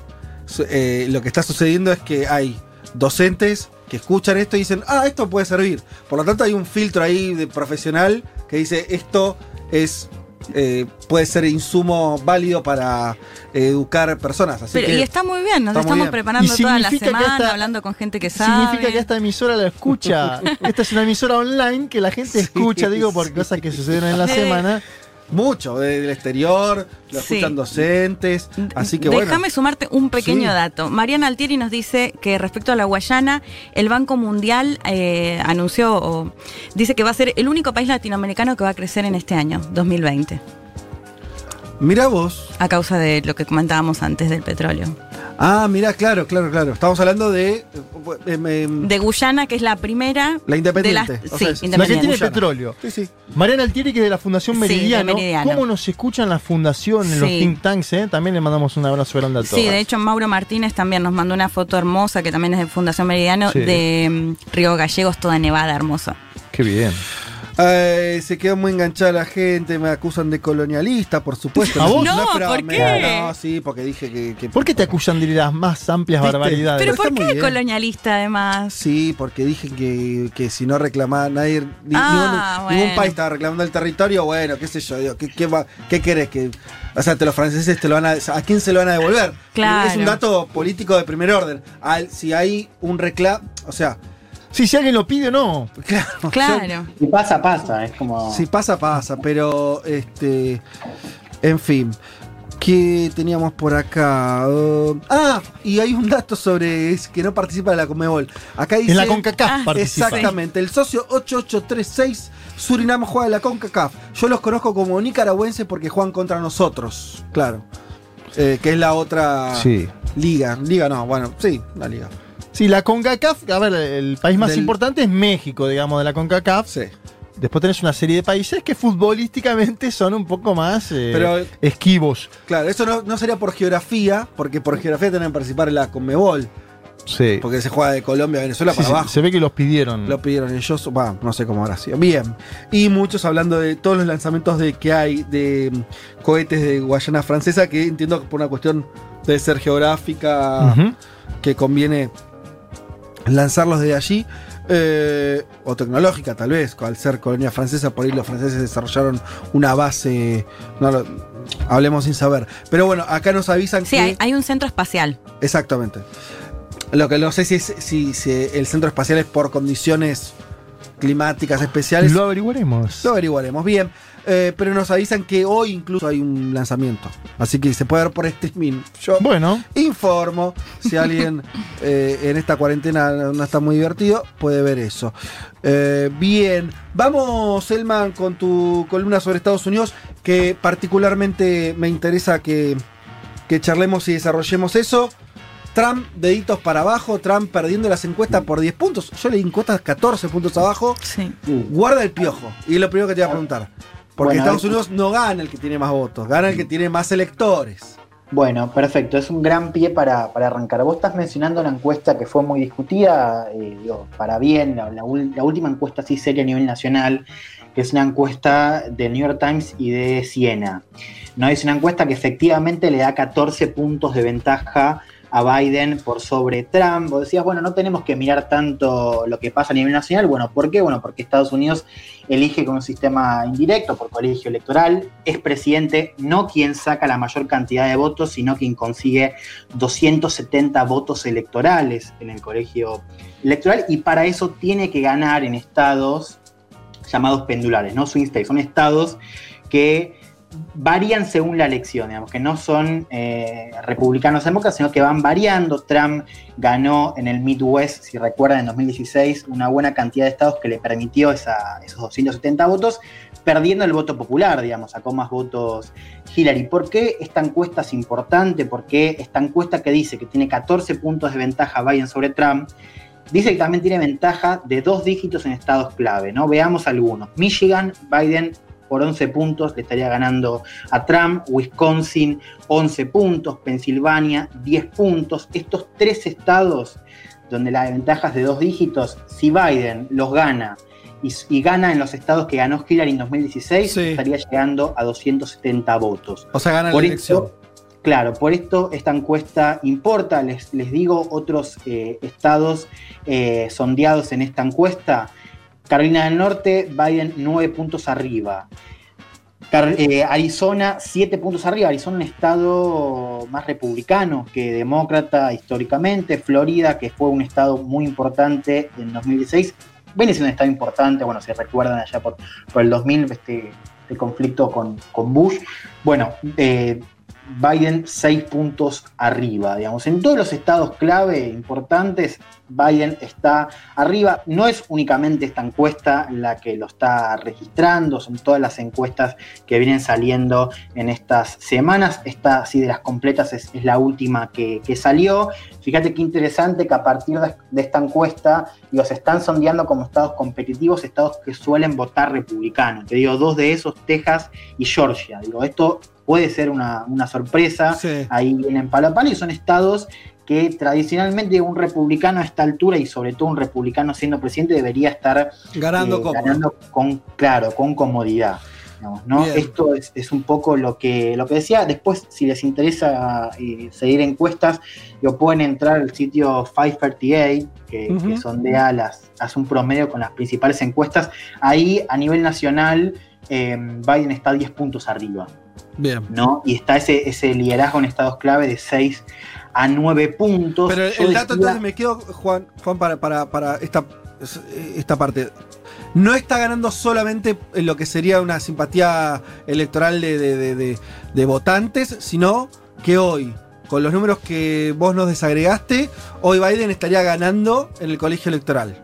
Eh, lo que está sucediendo es que hay docentes que escuchan esto y dicen, ah, esto puede servir. Por lo tanto, hay un filtro ahí de profesional que dice, esto es eh, puede ser insumo válido para eh, educar personas. Así Pero, que y está muy bien, nos estamos bien. preparando toda la semana, esta- hablando con gente que sabe. Significa que esta emisora la escucha. Esta es una emisora online que la gente escucha, digo, por cosas que sucedieron en la Sí. semana. Mucho, del exterior, lo Sí. escuchan docentes. Así que bueno. Déjame sumarte un pequeño Sí. dato. Mariana Altieri nos dice que respecto a la Guayana, el Banco Mundial eh, anunció, o dice que va a ser el único país latinoamericano que va a crecer en este año, 2020, Mira vos. a causa de lo que comentábamos antes del petróleo. Ah, mira, claro, claro, claro. Estamos hablando de. em, em, De Guyana, que es la primera. La independiente. de las- O sí, sea, La que tiene Guyana. petróleo. Sí, sí. Mariana Altieri, que es de la Fundación Sí, de Meridiano. Meridiano. ¿Cómo nos escuchan la Fundación en los Sí. think tanks? eh? También le mandamos un abrazo grande a todos. Sí, de hecho Mauro Martínez también nos mandó una foto hermosa, que también es de Fundación Meridiano, Sí. de mm, Río Gallegos, toda nevada, hermosa. Qué bien. Ay, se quedó muy enganchada la gente, me acusan de colonialista, por supuesto. ¿A vos? No, esperaba ¿por qué? No, sí, porque dije que. que- ¿Por qué te acusan de las más amplias ¿Viste? barbaridades? Pero ¿por qué bien. colonialista además? Sí, porque dije que, que si no reclamaba nadie, ni- Ah, ningún, país estaba reclamando el territorio, bueno, qué sé yo, digo, ¿qué, qué, va- qué querés? Que, o sea, te los franceses te lo van a, ¿a quién se lo van a devolver? Claro. Es un dato político de primer orden. Al- si hay un reclamo, o sea, Sí, si alguien lo pide o no. claro, Claro. Y pasa, pasa, es como. Si pasa, pasa, pero este. En fin. ¿Qué teníamos por acá? Uh, ah, y hay un dato sobre es que no participa de la Comebol. Acá dice. En la CONCACAF Ah, participa. Exactamente. El socio 8836 Surinam juega en la CONCACAF. Yo los conozco como nicaragüenses porque juegan contra nosotros. Claro. Eh, que es la otra Sí. liga. Liga no, bueno, sí, la liga. Sí, la CONCACAF, a ver, el país más Del- importante es México, digamos, de la CONCACAF. Sí. Después tenés una serie de países que futbolísticamente son un poco más eh, Pero- esquivos. Claro, eso no, no sería por geografía, porque por geografía tienen que participar en la Conmebol. Sí. Porque se juega de Colombia a Venezuela Sí, para se- abajo. Se ve que los pidieron. Lo pidieron ellos, va, no sé cómo habrá sido. Bien. Y muchos hablando de todos los lanzamientos de que hay de cohetes de Guayana Francesa, que entiendo que por una cuestión de ser geográfica, que conviene lanzarlos de allí. eh, o tecnológica, tal vez, al ser colonia francesa, por ahí los franceses desarrollaron una base. No hablemos sin saber. Pero bueno, acá nos avisan Sí, que. hay, hay un centro espacial. Exactamente. Lo que no sé si, es, si, si el centro espacial es por condiciones climáticas especiales. Lo averiguaremos. Lo averiguaremos bien. Eh, pero nos avisan que hoy incluso hay un lanzamiento. Así que se puede ver por streaming. Yo Bueno, informo. Si alguien eh, en esta cuarentena no está muy divertido, puede ver eso. Eh, bien. Vamos, Elman, con tu columna sobre Estados Unidos, que particularmente me interesa que, que charlemos y desarrollemos eso. Trump, deditos para abajo, Trump perdiendo las encuestas por 10 puntos. Yo le di encuestas 14 puntos abajo. Sí. Guarda el piojo. Y es lo primero que te iba a preguntar. Porque Bueno, Estados Unidos no gana el que tiene más votos, gana el que tiene más electores. Bueno, perfecto, es un gran pie para, para arrancar. Vos estás mencionando una encuesta que fue muy discutida, eh, digo, para bien, la, la ul- la última encuesta así seria a nivel nacional, que es una encuesta del New York Times y de Siena. No es una encuesta que efectivamente le da 14 puntos de ventaja a Biden por sobre Trump. Vos decías, bueno, no tenemos que mirar tanto lo que pasa a nivel nacional. Bueno, ¿por qué? Bueno, porque Estados Unidos elige con un sistema indirecto por colegio electoral, es presidente, no quien saca la mayor cantidad de votos, sino quien consigue 270 votos electorales en el colegio electoral y para eso tiene que ganar en estados llamados pendulares, no swing states, son estados que varían según la elección, digamos, que no son eh, republicanos demócratas, sino que van variando. Trump ganó en el Midwest, si recuerdan, en 2016, una buena cantidad de estados que le permitió esos 270 votos, perdiendo el voto popular, digamos, sacó más votos Hillary. ¿Por qué esta encuesta es importante? Porque esta encuesta que dice que tiene 14 puntos de ventaja Biden sobre Trump, dice que también tiene ventaja de dos dígitos en estados clave, ¿no? Veamos algunos. Michigan, Biden por 11 puntos le estaría ganando a Trump, Wisconsin 11 puntos, Pensilvania 10 puntos. Estos tres estados donde la ventaja es de dos dígitos, si Biden los gana y, y gana en los estados que ganó Hillary en 2016, estaría llegando a 270 votos. O sea, gana Por la eso- elección. claro, por esto esta encuesta importa. Les, les digo otros eh, estados eh, sondeados en esta encuesta. Carolina del Norte, Biden nueve puntos arriba. Eh, Arizona, siete puntos arriba. Arizona, un estado más republicano que demócrata históricamente. Florida, que fue un estado muy importante en 2016. Viene siendo un estado importante, bueno, si recuerdan allá por, por el 2000, este, este conflicto con, con Bush. Bueno, eh, Biden seis puntos arriba, digamos. En todos los estados clave importantes, Biden está arriba. No es únicamente esta encuesta la que lo está registrando, son todas las encuestas que vienen saliendo en estas semanas. Esta, sí, de las completas, es, la última que, salió. Fíjate qué interesante que a partir de, esta encuesta, se están sondeando como estados competitivos, estados que suelen votar republicano. Te digo, dos de esos, Texas y Georgia. Digo, esto puede ser una, una sorpresa. Ahí vienen palo y son estados que tradicionalmente un republicano a esta altura y sobre todo un republicano siendo presidente debería estar Ganando eh, ganando con, claro, con comodidad. digamos, ¿no? Bien. Esto es, es un poco lo que, lo que decía. Después, si les interesa eh, seguir encuestas, lo pueden entrar al sitio 538, que, que Ujú. sondea las, hace un promedio con las principales encuestas. Ahí, a nivel nacional, eh, Biden está 10 puntos arriba. Bien. ¿no? Y está ese, ese liderazgo en estados clave de 6 a 9 puntos. Pero el, dato, decía- entonces me quedo, Juan, Juan para, para, para esta, esta parte. No está ganando solamente en lo que sería una simpatía electoral de, de- de- votantes, sino que hoy, con los números que vos nos desagregaste, hoy Biden estaría ganando en el colegio electoral.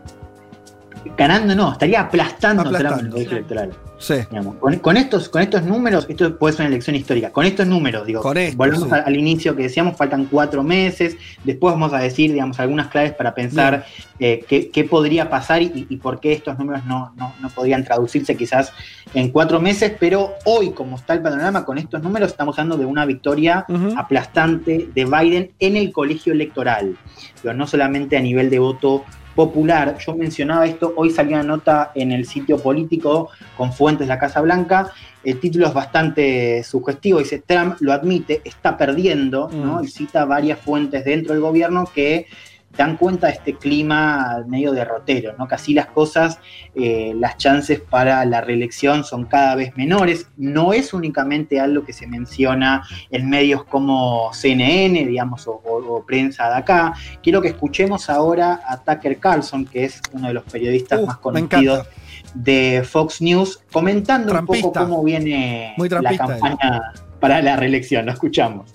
ganando no, estaría aplastando, a Trump en el Aplastando, colegio electoral. Sí. Digamos, con, con estos, con estos números, esto puede ser una elección histórica, con estos números, digo, volvemos sí. al, al inicio que decíamos, faltan cuatro meses, después vamos a decir, digamos, algunas claves para pensar eh, qué, qué podría pasar y, y por qué estos números no, no, no podrían traducirse quizás en cuatro meses, pero hoy, como está el panorama, con estos números estamos hablando de una victoria aplastante de Biden en el colegio electoral, Digo, no solamente a nivel de voto popular. Yo mencionaba esto, hoy salió una nota en el sitio político con fuentes de la Casa Blanca. El título es bastante sugestivo, dice Trump lo admite, está perdiendo, ¿no? Mm. Y cita varias fuentes dentro del gobierno que dan cuenta de este clima medio derrotero, ¿no? Que así las cosas, eh, las chances para la reelección son cada vez menores. No es únicamente algo que se menciona en medios como CNN, digamos, o, o- o prensa de acá. Quiero que escuchemos ahora a Tucker Carlson, que es uno de los periodistas más Uh, conocidos de Fox News, comentando un poco cómo viene la él. campaña para la reelección. Lo escuchamos.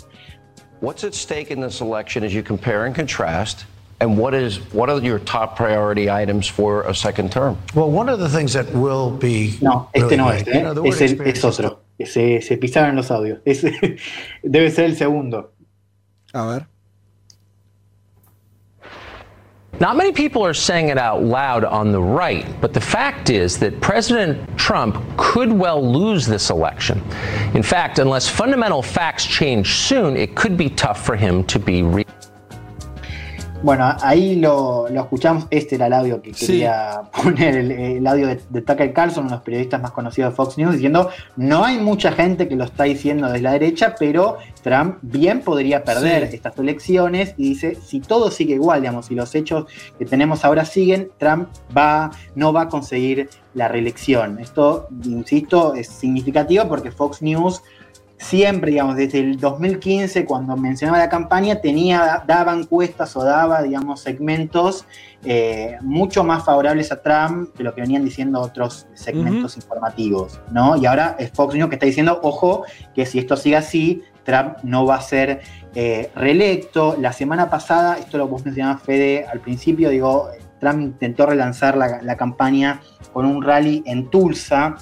What's at stake in this election as you compare and contrast? And what is what are your top priority items for a second term? Well, one of the things that will be No, este really no great, es, you ¿eh? know, es, el- es otro. Se, se pisaron los audios. Es- debe ser el segundo. A ver. Not many people are saying it out loud on the right, but the fact is that President Trump could well lose this election. In fact, unless fundamental facts change soon, it could be tough for him to be re- Bueno, ahí lo, lo escuchamos. Este era el audio que Sí. quería poner, el, el audio de, de Tucker Carlson, uno de los periodistas más conocidos de Fox News, diciendo: No hay mucha gente que lo está diciendo desde la derecha, pero Trump bien podría perder Sí. estas elecciones. Y dice: Si todo sigue igual, digamos, si los hechos que tenemos ahora siguen, Trump va, no va a conseguir la reelección. Esto, insisto, es significativo porque Fox News siempre, digamos, desde el 2015, cuando mencionaba la campaña, tenía, daba encuestas o daba, digamos, segmentos eh, mucho más favorables a Trump que lo que venían diciendo otros segmentos informativos, ¿no? Y ahora es Fox News que está diciendo, ojo, que si esto sigue así, Trump no va a ser eh, reelecto. La semana pasada, esto lo vos mencionabas, Fede, al principio, digo, Trump intentó relanzar la, la campaña con un rally en Tulsa,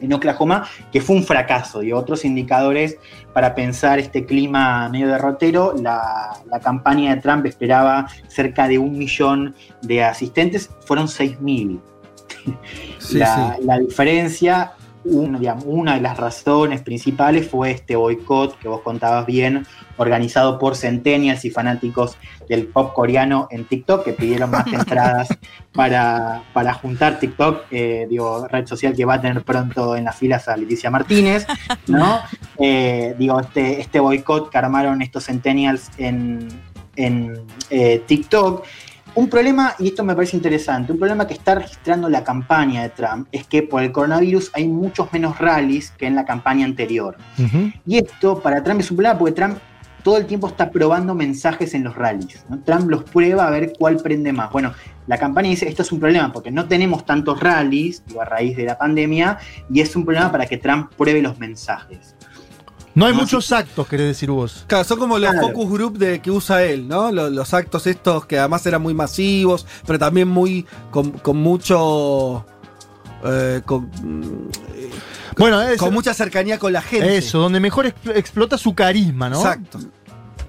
en Oklahoma, que fue un fracaso. Y otros indicadores para pensar este clima medio derrotero, la, la campaña de Trump esperaba cerca de un millón de asistentes, fueron 6.000. Sí, la, sí. la diferencia un- digamos, una de las razones principales fue este boicot que vos contabas bien, organizado por centennials y fanáticos del pop coreano en TikTok, que pidieron más entradas para, para juntar TikTok, eh, digo, red social que va a tener pronto en las filas a Leticia Martínez, ¿no? Eh, digo, este, este boicot que armaron estos centennials en, en eh, TikTok. Un problema, y esto me parece interesante, un problema que está registrando la campaña de Trump es que por el coronavirus hay muchos menos rallies que en la campaña anterior. Y esto para Trump es un problema porque Trump todo el tiempo está probando mensajes en los rallies. ¿no? Trump los prueba a ver cuál prende más. Bueno, la campaña dice, esto es un problema porque no tenemos tantos rallies, digo, a raíz de la pandemia, y es un problema para que Trump pruebe los mensajes. No hay muchos actos, querés decir vos. Claro, son como los Claro. focus group de, que usa él, ¿no? Los, los actos estos que además eran muy masivos, pero también muy con, con mucho... eh, con, Bueno, es- con mucha cercanía con la gente. Eso, donde mejor expl- explota su carisma, ¿no? Exacto.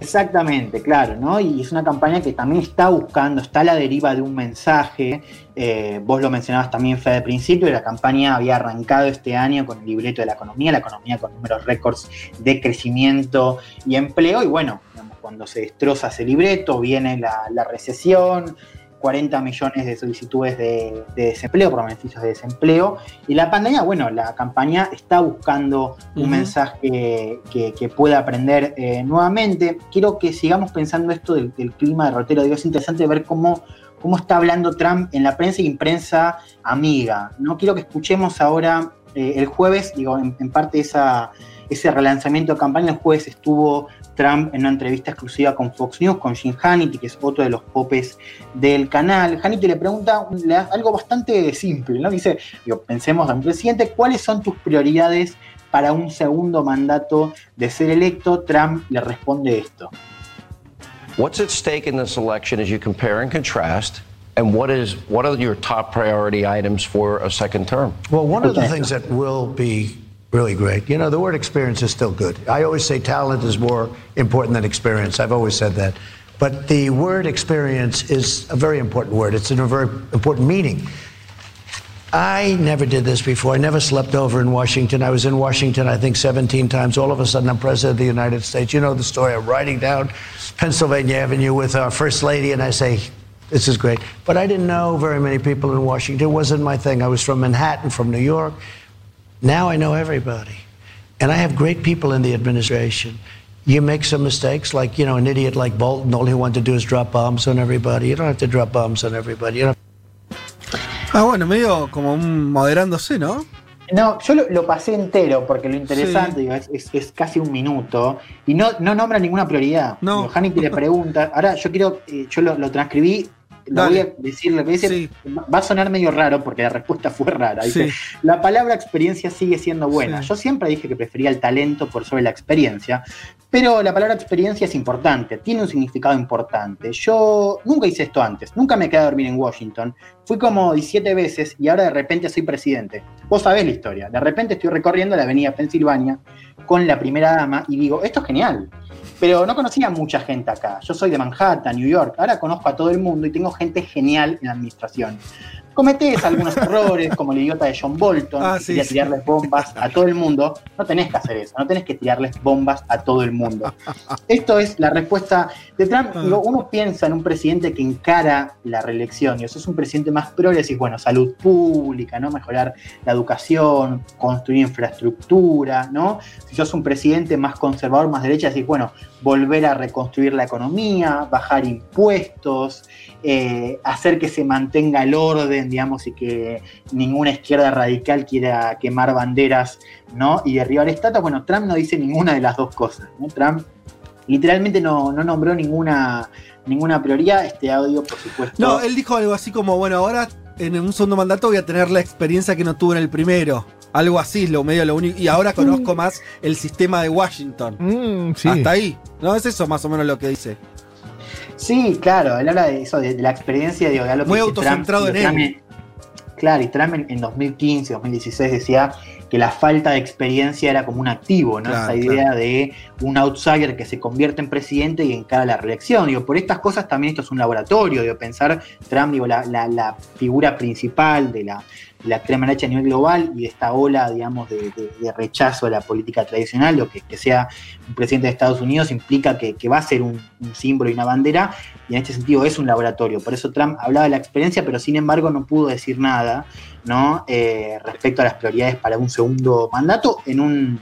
Exactamente, claro, ¿no? Y es una campaña que también está buscando, está a la deriva de un mensaje. Eh, vos lo mencionabas también, Fede, al principio, y la campaña había arrancado este año con el libreto de la economía, la economía con números récords de crecimiento y empleo. Y bueno, digamos, cuando se destroza ese libreto, viene la, la recesión, 40 millones de solicitudes de, de desempleo, por beneficios de desempleo. Y la pandemia, bueno, la campaña está buscando un mensaje que, que pueda aprender eh, nuevamente. Quiero que sigamos pensando esto del, del clima derrotero. Digo, es interesante ver cómo, cómo está hablando Trump en la prensa y en prensa amiga. No quiero que escuchemos ahora eh, el jueves, digo, en, en parte esa, ese relanzamiento de campaña, el jueves estuvo Trump en una entrevista exclusiva con Fox News, con Jim Hannity, que es otro de los popes del canal. Hannity le pregunta algo bastante simple, ¿no? Dice, digo, pensemos a un presidente, ¿cuáles son tus prioridades para un segundo mandato de ser electo? Trump le responde esto. What's at stake in this election as you compare and contrast? And what is what are your top priority items for a second term? Well, one of the things that will be really great, you know, the word experience is still good. I always say talent is more important than experience. I've always said that. But the word experience is a very important word. It's in a very important meaning. I never did this before. I never slept over in Washington. I was in Washington, I think, 17 times. All of a sudden, I'm president of the United States. You know the story. I'm riding down Pennsylvania Avenue with our first lady, and I say, This is great. But I didn't know very many people in Washington. It wasn't my thing. I was from Manhattan, from New York. Now I know everybody. And I have great people in the administration. You make some mistakes, like, you know, an idiot like Bolton, all he wanted to do is drop bombs on everybody. You don't have to drop bombs on everybody. You don't Ah, bueno, medio como un moderándose, ¿no? No, yo lo, lo pasé entero porque lo interesante digo, es, es- es casi un minuto y no, no nombra ninguna prioridad. No. Hannity le pregunta, ahora yo quiero, eh, yo lo, lo transcribí, lo voy a decir lo que dice, va a sonar medio raro porque la respuesta fue rara. Dice, Sí. la palabra experiencia sigue siendo buena. Sí. Yo siempre dije que prefería el talento por sobre la experiencia, pero la palabra experiencia es importante, tiene un significado importante. Yo nunca hice esto antes, nunca me quedé a dormir en Washington. Fui como 17 veces y ahora de repente soy presidente. Vos sabés la historia. De repente estoy recorriendo la avenida Pensilvania con la primera dama y digo, esto es genial. Pero no conocía mucha gente acá. Yo soy de Manhattan, New York. Ahora conozco a todo el mundo y tengo gente genial en la administración. Cometés algunos errores, como el idiota de John Bolton, Ah, que sí, quería sí. tirarles bombas a todo el mundo. No tenés que hacer eso, no tenés que tirarles bombas a todo el mundo. Esto es la respuesta de Trump. Ah. Digo, uno piensa en un presidente que encara la reelección, y eso es un presidente más pro, y decís, bueno, salud pública, ¿no? Mejorar la educación, construir infraestructura, ¿no? Si sos un presidente más conservador, más derecha, decís, bueno, volver a reconstruir la economía, bajar impuestos, eh, hacer que se mantenga el orden, digamos, y que ninguna izquierda radical quiera quemar banderas, ¿no? Y derribar estatuas. Bueno, Trump no dice ninguna de las dos cosas, ¿no? Trump literalmente no, no nombró ninguna, ninguna prioridad. Este audio, por supuesto. No, él dijo algo así como, bueno, ahora en un segundo mandato voy a tener la experiencia que no tuve en el primero. Algo así, lo medio lo único. Y ahora conozco más el sistema de Washington. Mm, sí. Hasta ahí. No, es eso más o menos lo que dice. Sí, claro, él habla de eso, de, de la experiencia, de que Muy autocentrado Trump, en Trump él. Claro, y Trump en, en 2015, 2016 decía que la falta de experiencia era como un activo, ¿no? Claro, Esa idea de un outsider que se convierte en presidente y encara la reelección. Digo, por estas cosas también esto es un laboratorio, digo, pensar Trump, digo, la, la- la figura principal de la, la extrema derecha a nivel global y esta ola, digamos, de, rechazo a la política tradicional, lo que, que sea un presidente de Estados Unidos implica que, que va a ser un, un símbolo y una bandera, y en este sentido es un laboratorio. Por eso Trump hablaba de la experiencia, pero sin embargo no pudo decir nada ¿no? Eh, respecto a las prioridades para un segundo mandato en un,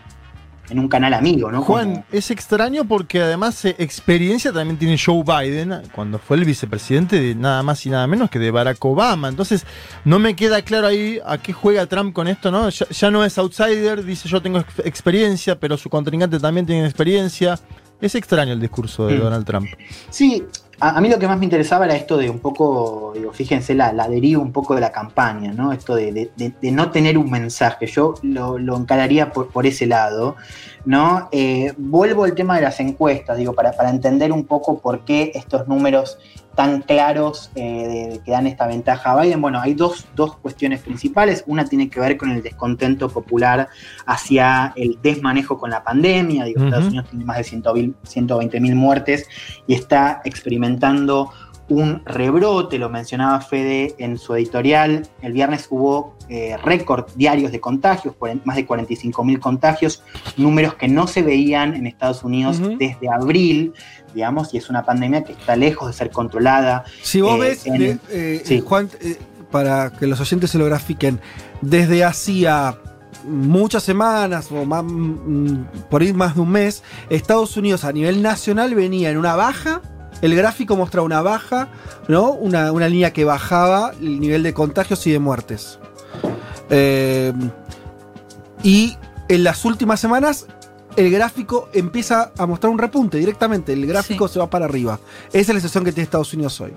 en un canal amigo, ¿no? Juan, Como- es extraño porque además eh, experiencia también tiene Joe Biden cuando fue el vicepresidente de nada más y nada menos que de Barack Obama. Entonces, no me queda claro ahí a qué juega Trump con esto, ¿no? Ya, ya no es outsider, dice yo tengo ex- experiencia, pero su contrincante también tiene experiencia. Es extraño el discurso de Mm. Donald Trump. Sí, a, mí lo que más me interesaba era esto de un poco, digo, fíjense la, la deriva un poco de la campaña, ¿no? Esto de- de no tener un mensaje. Yo lo, lo encararía por, por ese lado, ¿no? Eh, vuelvo al tema de las encuestas, digo, para, para entender un poco por qué estos números tan claros eh, de- que dan esta ventaja a Biden. Bueno, hay dos, dos cuestiones principales. Una tiene que ver con el descontento popular hacia el desmanejo con la pandemia. Digo. Estados Unidos tiene más de 120 mil muertes y está experimentando un rebrote, lo mencionaba Fede en su editorial. El viernes hubo eh, récord diarios de contagios, más de 45 mil contagios, números que no se veían en Estados Unidos desde abril, digamos, y es una pandemia que está lejos de ser controlada. Si vos Eh, ves, en- eh, eh, sí. Juan, para que los oyentes se lo grafiquen, desde hacía muchas semanas o más, mm, por ir más de un mes, Estados Unidos a nivel nacional venía en una baja. El gráfico mostraba una baja, ¿no? Una, una línea que bajaba el nivel de contagios y de muertes. Eh, y en las últimas semanas el gráfico empieza a mostrar un repunte directamente. El gráfico se va para arriba. Esa es la situación que tiene Estados Unidos hoy.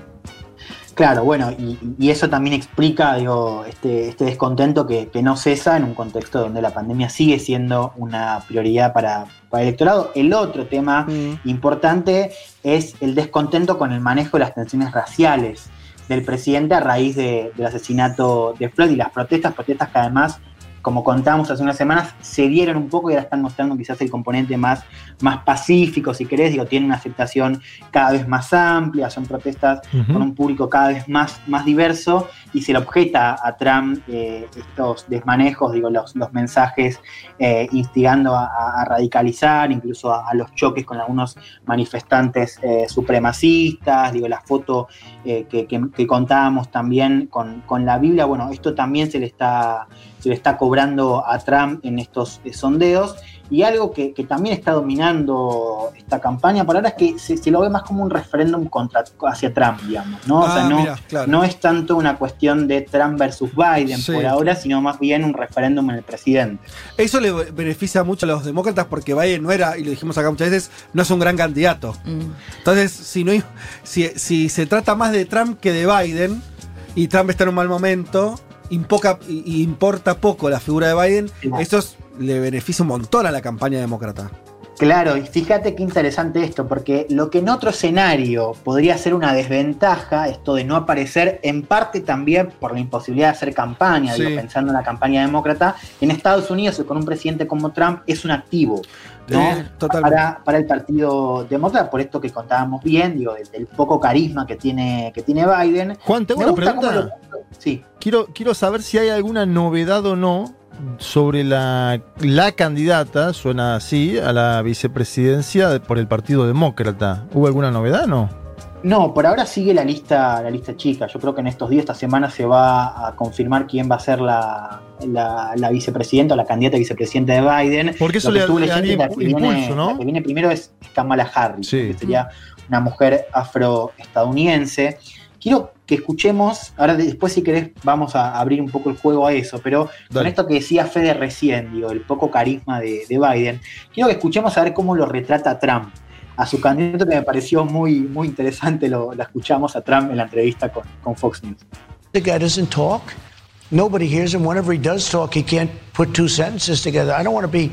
Claro, bueno, y, y eso también explica digo, este, este descontento que, que no cesa en un contexto donde la pandemia sigue siendo una prioridad para, para el electorado. El otro tema importante es el descontento con el manejo de las tensiones raciales del presidente a raíz de- del asesinato de Floyd y las protestas, protestas que además, como contábamos hace unas semanas, se dieron un poco y ahora están mostrando quizás el componente más, más pacífico, si querés, digo, tienen una aceptación cada vez más amplia, son protestas con un público cada vez más, más diverso y se le objeta a Trump eh, estos desmanejos, digo, los, los mensajes eh, instigando a, a radicalizar, incluso a, a los choques con algunos manifestantes eh, supremacistas, digo, la foto que, que- que contábamos también con, con la Biblia, bueno, esto también se le está, se le está cobrando a Trump en estos eh, sondeos. Y algo que, que también está dominando esta campaña por ahora es que se, se lo ve más como un referéndum contra, hacia Trump, digamos, ¿no? o sea, Ah, no, mira, claro. no es tanto una cuestión de Trump versus Biden Sí. por ahora, sino más bien un referéndum en el presidente. Eso le beneficia mucho a los demócratas porque Biden no era, y lo dijimos acá muchas veces, no es un gran candidato. Entonces, si, no, hay- si, si se trata más de Trump que de Biden, y Trump está en un mal momento, impoca- importa poco la figura de Biden, eso es- le beneficia un montón a la campaña demócrata. Claro, y fíjate qué interesante esto, porque lo que en otro escenario podría ser una desventaja, esto de no aparecer, en parte también por la imposibilidad de hacer campaña, Sí. digo, pensando en la campaña demócrata, en Estados Unidos con un presidente como Trump es un activo. Eh, para, para el Partido Demócrata, por esto que contábamos bien, digo, del, del poco carisma que tiene, que tiene Biden. Juan, tengo Me una pregunta. lo- Sí. Quiero, quiero saber si hay alguna novedad o no sobre la, la candidata, suena así, a la vicepresidencia de- por el Partido Demócrata. ¿Hubo alguna novedad o no? No, por ahora sigue la lista, la lista chica. Yo creo que en estos días, esta semana, se va a confirmar quién va a ser la, la, la vicepresidenta o la candidata a vicepresidenta de Biden. Porque eso Lo que le- le daría la que impu- viene- impulso, ¿no? La que viene primero es Kamala Harris, Sí. que sería una mujer afroestadounidense. Quiero que escuchemos, ahora de- después si querés vamos a abrir un poco el juego a eso, pero con esto que decía Fede recién, digo, el poco carisma de, de Biden, quiero que escuchemos a ver cómo lo retrata Trump a su candidato que me pareció muy, muy interesante, lo, lo escuchamos a Trump en la entrevista con, con Fox News. The guy doesn't talk. Nobody hears him. Whenever he does talk, he can't put two sentences together. I don't want to be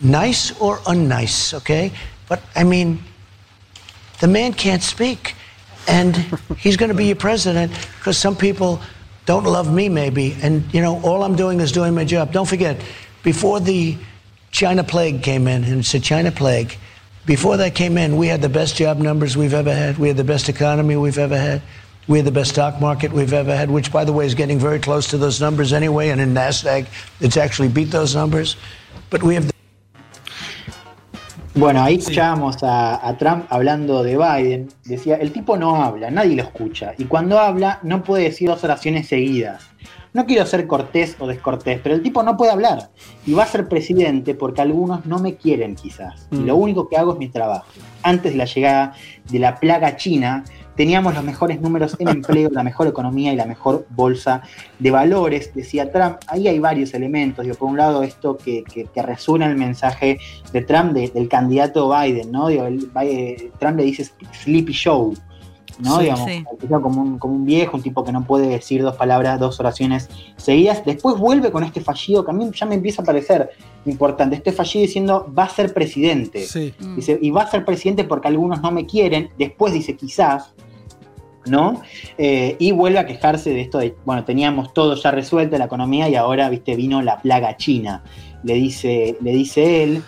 nice or unnice, okay? But I mean, the man can't speak. And he's going to be your president because some people don't love me, maybe. And, you know, all I'm doing is doing my job. Don't forget, before the China plague came in, and it's a China plague, before that came in, we had the best job numbers we've ever had. We had the best economy we've ever had. We had the best stock market we've ever had, which, by the way, is getting very close to those numbers anyway. And in NASDAQ, it's actually beat those numbers. But we have. Bueno, ahí escuchábamos a, a Trump hablando de Biden. Decía, el tipo no habla, nadie lo escucha. Y cuando habla, no puede decir dos oraciones seguidas. No quiero ser cortés o descortés, pero el tipo no puede hablar. Y va a ser presidente porque algunos no me quieren quizás. Y Mm. lo único que hago es mi trabajo. Antes de la llegada de la plaga china, teníamos los mejores números en empleo, la mejor economía y la mejor bolsa de valores, decía Trump. Ahí hay varios elementos. Digo, por un lado, esto que, que, que resuena el mensaje de Trump, de- del candidato Biden, ¿no? Digo, el- Biden- Trump le dice Sleepy Show, ¿no? Sí, Digamos, sí. como un, como un viejo, un tipo que no puede decir dos palabras, dos oraciones seguidas. Después vuelve con este fallido que a mí ya me empieza a parecer importante. Este fallido diciendo va a ser presidente. Dice, y va a ser presidente porque algunos no me quieren. Después dice quizás, ¿no? Eh, y vuelve a quejarse de esto de, bueno, teníamos todo ya resuelto, la economía, y ahora, viste, vino la plaga china, le dice, le dice él.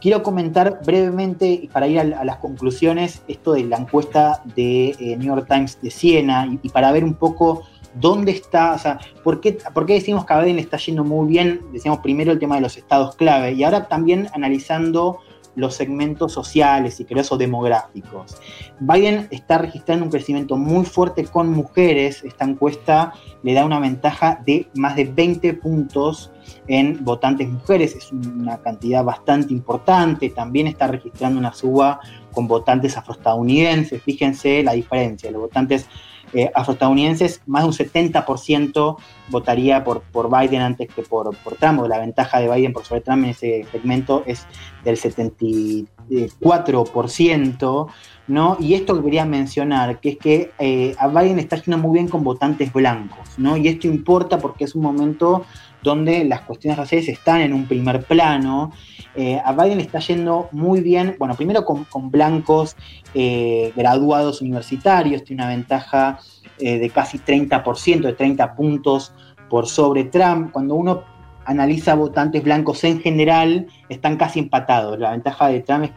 Quiero comentar brevemente, para ir a, las conclusiones, esto de la encuesta de eh, New York Times de Siena, y, y para ver un poco dónde está, o sea, ¿por qué, por qué decimos que a Biden le está yendo muy bien? Decíamos primero el tema de los estados clave, y ahora también analizando los segmentos sociales y creo eso demográficos. Biden está registrando un crecimiento muy fuerte con mujeres. Esta encuesta le da una ventaja de más de 20 puntos en votantes mujeres. Es una cantidad bastante importante. También está registrando una suba con votantes afroestadounidenses. Fíjense la diferencia. Los votantes eh, afroestadounidenses, más de un 70% votaría por, por Biden antes que por, por Trump. La ventaja de Biden por sobre Trump en ese segmento es del 74%, ¿no? Y esto que quería mencionar, que es que eh, a Biden está yendo muy bien con votantes blancos, ¿no? Y esto importa porque es un momento donde las cuestiones raciales están en un primer plano. Eh, a Biden está yendo muy bien, bueno, primero con, con blancos eh, graduados universitarios, tiene una ventaja eh, de casi 30%, de 30 puntos por sobre Trump. Cuando uno analiza votantes blancos en general, están casi empatados. La ventaja de Trump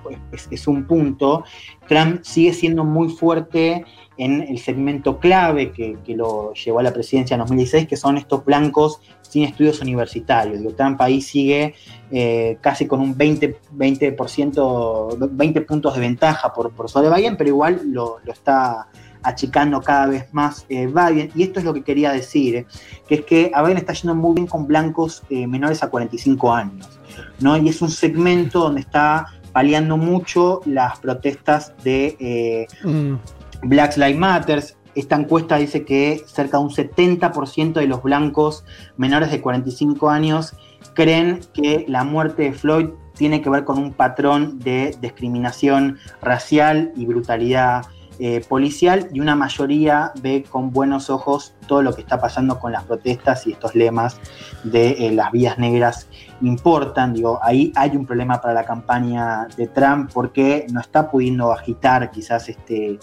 es, un punto. Trump sigue siendo muy fuerte en el segmento clave que, que lo llevó a la presidencia en 2016, que son estos blancos sin estudios universitarios. Digo, Trump ahí sigue eh, casi con un 20%, 20%, 20 puntos de ventaja por, por sobre Biden, pero igual lo, lo está achicando cada vez más eh, Biden. Y esto es lo que quería decir, eh, que es que a Biden está yendo muy bien con blancos eh, menores a 45 años. ¿no? Y es un segmento donde está paliando mucho las protestas de Black Lives Matter. Esta encuesta dice que cerca de un 70% de los blancos menores de 45 años creen que la muerte de Floyd tiene que ver con un patrón de discriminación racial y brutalidad eh, policial y una mayoría ve con buenos ojos todo lo que está pasando con las protestas y estos lemas de eh, las vías negras importan. Digo, ahí hay un problema para la campaña de Trump porque no está pudiendo agitar quizás este,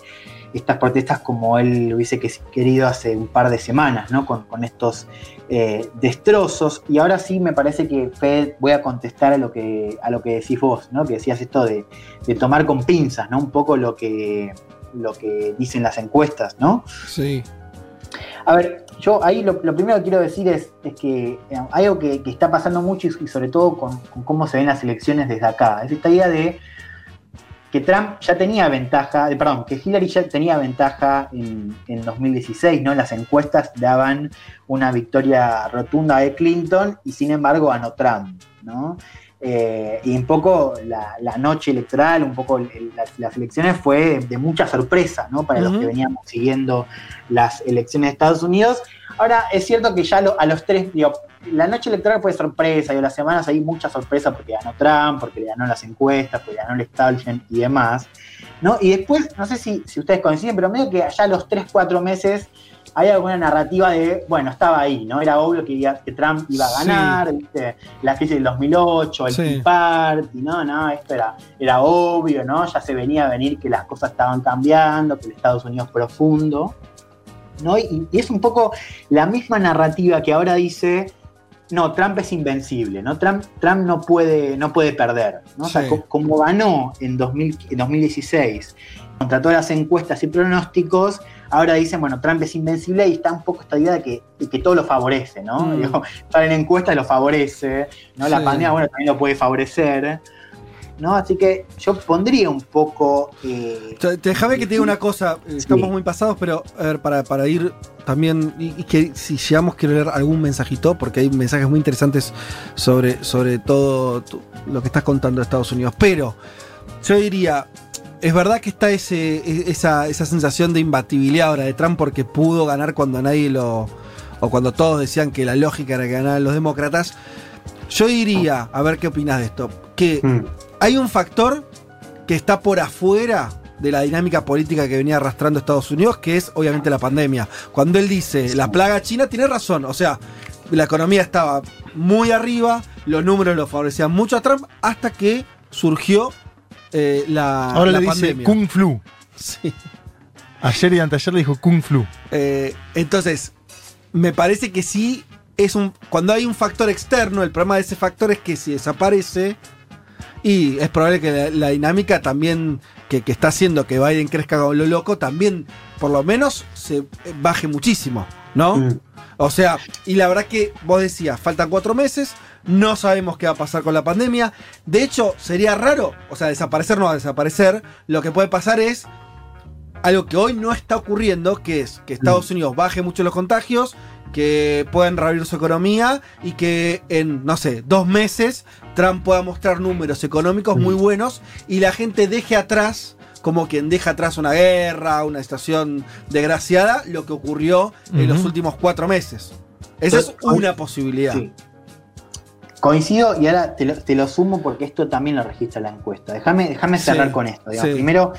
estas protestas como él hubiese que- querido hace un par de semanas, ¿no? Con, con estos eh, destrozos. Y ahora sí me parece que, Fed, voy a contestar a lo que, a lo que decís vos, ¿no? Que decías esto de, de tomar con pinzas, ¿no? Un poco lo que, lo que dicen las encuestas, ¿no? Sí. A ver, yo ahí lo, lo primero que quiero decir es, es que eh, hay algo que, que está pasando mucho y, y sobre todo con, con cómo se ven las elecciones desde acá. Es esta idea de que Trump ya tenía ventaja, de- perdón, que Hillary ya tenía ventaja en, en 2016, ¿no? Las encuestas daban una victoria rotunda de Clinton y sin embargo ganó Trump, ¿no? Eh, y un poco la, la noche electoral, un poco el- las, las elecciones fue de mucha sorpresa, ¿no? Para los que veníamos siguiendo las elecciones de Estados Unidos. Ahora, es cierto que ya lo- a los tres, digo, la noche electoral fue sorpresa, y las semanas hay mucha sorpresa porque ganó Trump, porque le ganó las encuestas, porque ganó el establishment y demás. ¿no? Y después, no sé si, si ustedes coinciden, pero medio que allá a los 3, 4 meses hay alguna narrativa de, bueno, estaba ahí, ¿no? Era obvio que, iba- que Trump iba a ganar, ¿viste? La crisis del 2008, el Sí. Tea Party, no, no, esto era, era obvio, ¿no? Ya se venía a venir que las cosas estaban cambiando, que el Estados Unidos profundo, ¿no? Y, y es un poco la misma narrativa que ahora dice, no, Trump es invencible, ¿no? Trump, Trump no, puede, no puede perder, ¿no? O sea, Sí. co- como ganó en, 2000 en 2016 contra todas las encuestas y pronósticos, ahora dicen, bueno, Trump es invencible y está un poco esta idea de que, de que todo lo favorece, ¿no? Mm. Digo, salen encuestas y lo favorece, ¿no? La Sí. pandemia, bueno, también lo puede favorecer, ¿no? Así que yo pondría un poco... eh, Déjame que te diga una cosa, eh, estamos muy pasados, pero a ver, para, para ir también, y, y que si llegamos quiero leer algún mensajito, porque hay mensajes muy interesantes sobre, sobre todo lo que estás contando de Estados Unidos. Pero yo diría, es verdad que está ese, e- esa, esa sensación de imbatibilidad ahora de Trump porque pudo ganar cuando nadie lo... o cuando todos decían que la lógica era que ganaran los demócratas. Yo diría, a ver qué opinas de esto, que hay un factor que está por afuera de la dinámica política que venía arrastrando Estados Unidos, que es obviamente la pandemia. Cuando él dice la plaga china, tiene razón. O sea, la economía estaba muy arriba, los números lo favorecían mucho a Trump, hasta que surgió eh, la, Ahora la le dice pandemia. Kung Flu. Sí. Ayer y anteayer le dijo Kung Flu. Eh, entonces, me parece que sí es un. Cuando hay un factor externo, el problema de ese factor es que si desaparece. Y es probable que la, la dinámica también que, que está haciendo que Biden crezca como lo loco, también por lo menos se baje muchísimo, ¿no? O sea, y la verdad que vos decías, faltan cuatro meses, no sabemos qué va a pasar con la pandemia. De hecho, sería raro, o sea, desaparecer no va a desaparecer. Lo que puede pasar es algo que hoy no está ocurriendo, que es que Estados Unidos baje mucho los contagios, que puedan reabrir su economía y que en, no sé, dos meses Trump pueda mostrar números económicos muy buenos y la gente deje atrás, como quien deja atrás una guerra, una situación desgraciada, lo que ocurrió en los últimos cuatro meses. Esa es una posibilidad. Sí. Coincido y ahora te lo, te lo sumo porque esto también lo registra la encuesta. Déjame déjame cerrar Sí, con esto. digamos. sí. Primero,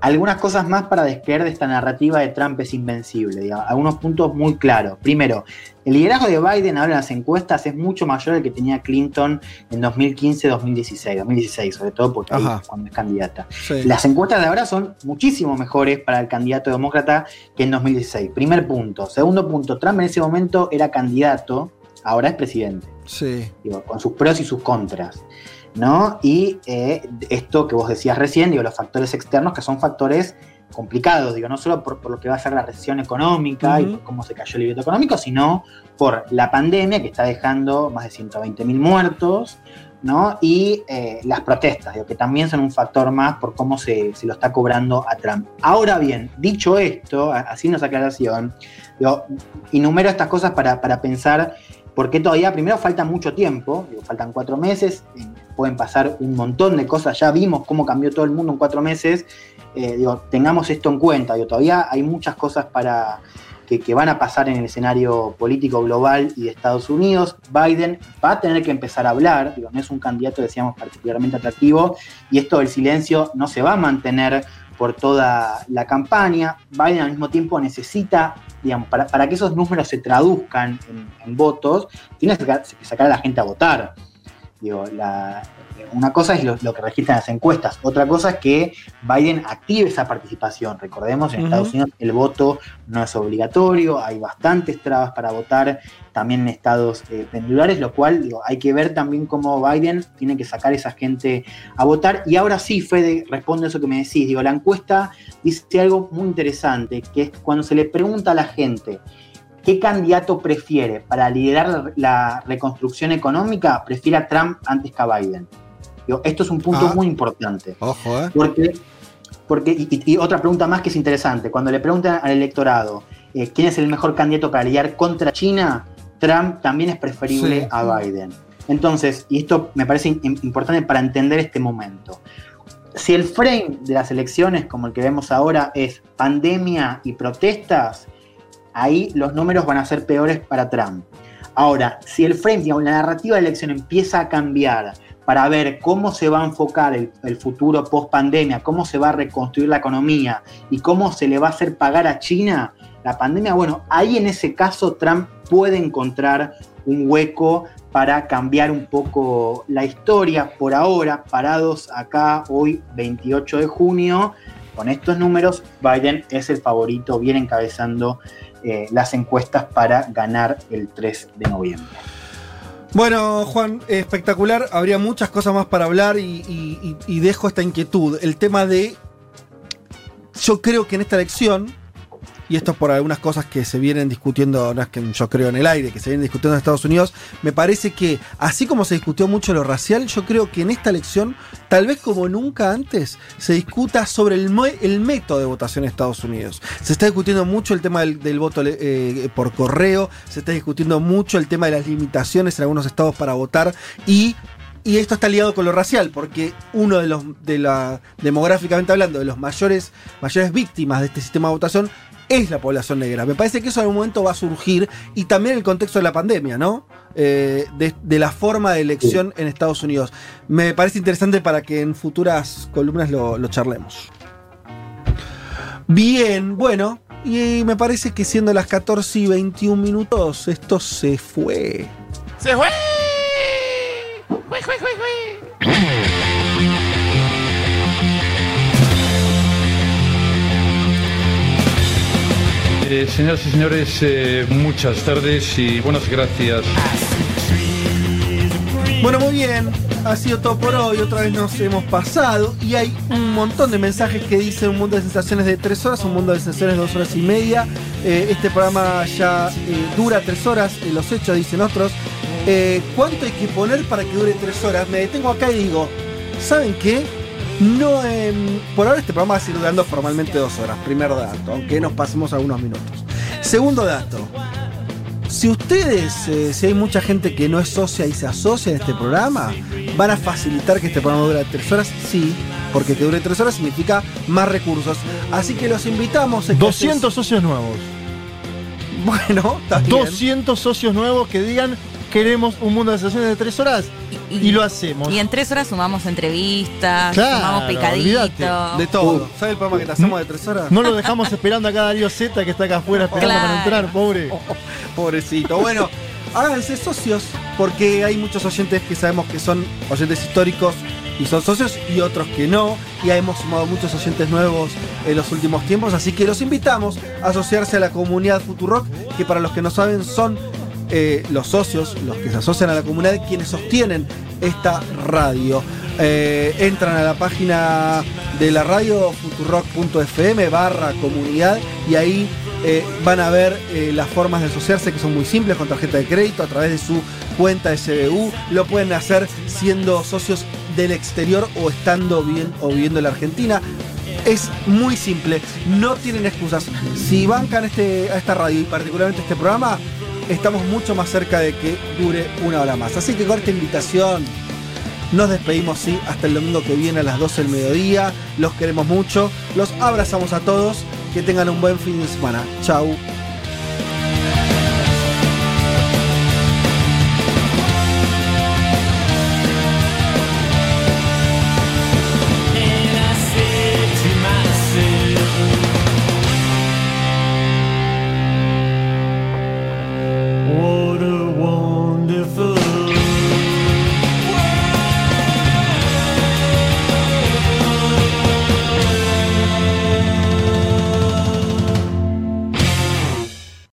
algunas cosas más para descreer de esta narrativa de Trump es invencible. digamos. Algunos puntos muy claros. Primero, el liderazgo de Biden ahora en las encuestas es mucho mayor al que tenía Clinton en 2015-2016. 2016, sobre todo porque Ajá. cuando es candidata. Sí. Las encuestas de ahora son muchísimo mejores para el candidato demócrata que en 2016. Primer punto. Segundo punto, Trump en ese momento era candidato, ahora es presidente Sí. digo, con sus pros y sus contras. ¿no? Y eh, esto que vos decías recién, digo, los factores externos que son factores complicados, digo, no solo por, por lo que va a ser la recesión económica y por cómo se cayó el libreto económico, sino por la pandemia que está dejando más de 120 mil muertos, ¿no? Y eh, las protestas, digo, que también son un factor más por cómo se, se lo está cobrando a Trump. Ahora bien, dicho esto, a- haciendo esa aclaración, digo, enumero estas cosas para, para pensar por qué todavía, primero falta mucho tiempo, faltan cuatro meses, eh, pueden pasar un montón de cosas, ya vimos cómo cambió todo el mundo en cuatro meses, eh, digo, tengamos esto en cuenta, digo, todavía hay muchas cosas para, que, que van a pasar en el escenario político global y de Estados Unidos. Biden va a tener que empezar a hablar, digo, no es un candidato, decíamos, particularmente atractivo, y esto del silencio no se va a mantener por toda la campaña. Biden al mismo tiempo necesita, digamos, para, para que esos números se traduzcan en, votos, tiene que sacar, que sacar a la gente a votar. Digo, la- una cosa es lo, lo que registran las encuestas, otra cosa es que Biden active esa participación. Recordemos, en. Estados Unidos el voto no es obligatorio, hay bastantes trabas para votar, también en estados eh, pendulares, lo cual digo, hay que ver también cómo Biden tiene que sacar a esa gente a votar. Y ahora sí, Fede, responde a eso que me decís. Digo, la encuesta dice algo muy interesante, que es cuando se le pregunta a la gente qué candidato prefiere para liderar la, la reconstrucción económica, prefiere a Trump antes que a Biden. Digo, esto es un punto Ah. muy importante. Ojo, ¿eh? Porque, porque y, otra pregunta más que es interesante, cuando le preguntan al electorado eh, quién es el mejor candidato para lidiar contra China, Trump también es preferible Sí. a Biden. Entonces, y esto me parece im- importante para entender este momento. Si el frame de las elecciones, como el que vemos ahora, es pandemia y protestas, ahí los números van a ser peores para Trump. Ahora, si el frame, digamos, la narrativa de la elección empieza a cambiar para ver cómo se va a enfocar el, futuro post pandemia, cómo se va a reconstruir la economía y cómo se le va a hacer pagar a China la pandemia, bueno, ahí en ese caso Trump puede encontrar un hueco para cambiar un poco la historia. Por ahora, parados acá hoy, 28 de junio, con estos números, Biden es el favorito, viene encabezando eh, las encuestas para ganar el 3 de noviembre. Bueno, Juan, espectacular. Habría muchas cosas más para hablar y, y- dejo esta inquietud. El tema de. Yo creo que en esta elección, y esto es por algunas cosas que se vienen discutiendo, no es que yo creo en el aire, que se vienen discutiendo en Estados Unidos, me parece que así como se discutió mucho lo racial, yo creo que en esta elección, tal vez como nunca antes, se discuta sobre el, el método de votación en Estados Unidos. Se está discutiendo mucho el tema del, del voto eh, por correo, se está discutiendo mucho el tema de las limitaciones en algunos estados para votar y y esto está ligado con lo racial, porque uno de los, de la, demográficamente hablando, de los mayores, mayores víctimas de este sistema de votación es la población negra. Me parece que eso en algún momento va a surgir, y también el contexto de la pandemia, ¿no? Eh, de, de la forma de elección en Estados Unidos. Me parece interesante para que en futuras columnas lo, lo charlemos. Bien, bueno, y me parece que siendo las 14 y 21 minutos, esto se fue. ¡Se fue! ¡Jue, jue, jue, jue! Eh, señoras y señores, eh, muchas tardes y buenas gracias. Bueno, muy bien. Ha sido todo por hoy. Otra vez nos hemos pasado. Y hay un montón de mensajes que dicen un mundo de sensaciones de tres horas, un mundo de sensaciones de dos horas y media. Eh, este programa ya dura tres horas. los hechos dicen otros. ¿Cuánto hay que poner para que dure tres horas? Me detengo acá y digo, ¿saben qué? No, em, por ahora este programa va a seguir durando formalmente dos horas. Primer dato, aunque nos pasemos algunos minutos. Segundo dato. Si ustedes, eh, si hay mucha gente que no es socia y se asocia a este programa, ¿van a facilitar que este programa dure tres horas? Sí, porque que dure tres horas significa más recursos. Así que los invitamos. a que 200 socios nuevos. Bueno, está bien. 200 socios nuevos que digan queremos un mundo de sensaciones de tres horas y, lo hacemos. Y en tres horas sumamos entrevistas, Claro, sumamos picadito. olvídate. De todo. ¿Sabes el programa que te hacemos de tres horas? No lo dejamos esperando acá a Darío Z que está acá afuera esperando Claro. para entrar, pobre. Pobrecito. Bueno, háganse socios, porque hay muchos oyentes que sabemos que son oyentes históricos y son socios y otros que no. Y hemos sumado muchos oyentes nuevos en los últimos tiempos, así que los invitamos a asociarse a la comunidad Futurock, que para los que no saben son eh, los socios, los que se asocian a la comunidad, quienes sostienen esta radio. Eh, entran a la página de la radio futurock.fm barra comunidad y ahí eh, van a ver las formas de asociarse que son muy simples con tarjeta de crédito a través de su cuenta SBU. Lo pueden hacer siendo socios del exterior o estando bien o viviendo en la Argentina. Es muy simple, no tienen excusas. Si bancan este, a esta radio y particularmente este programa, estamos mucho más cerca de que dure una hora más. Así que con esta invitación nos despedimos, sí, hasta el domingo que viene a las 12 del mediodía. Los queremos mucho, los abrazamos a todos, que tengan un buen fin de semana. Chau.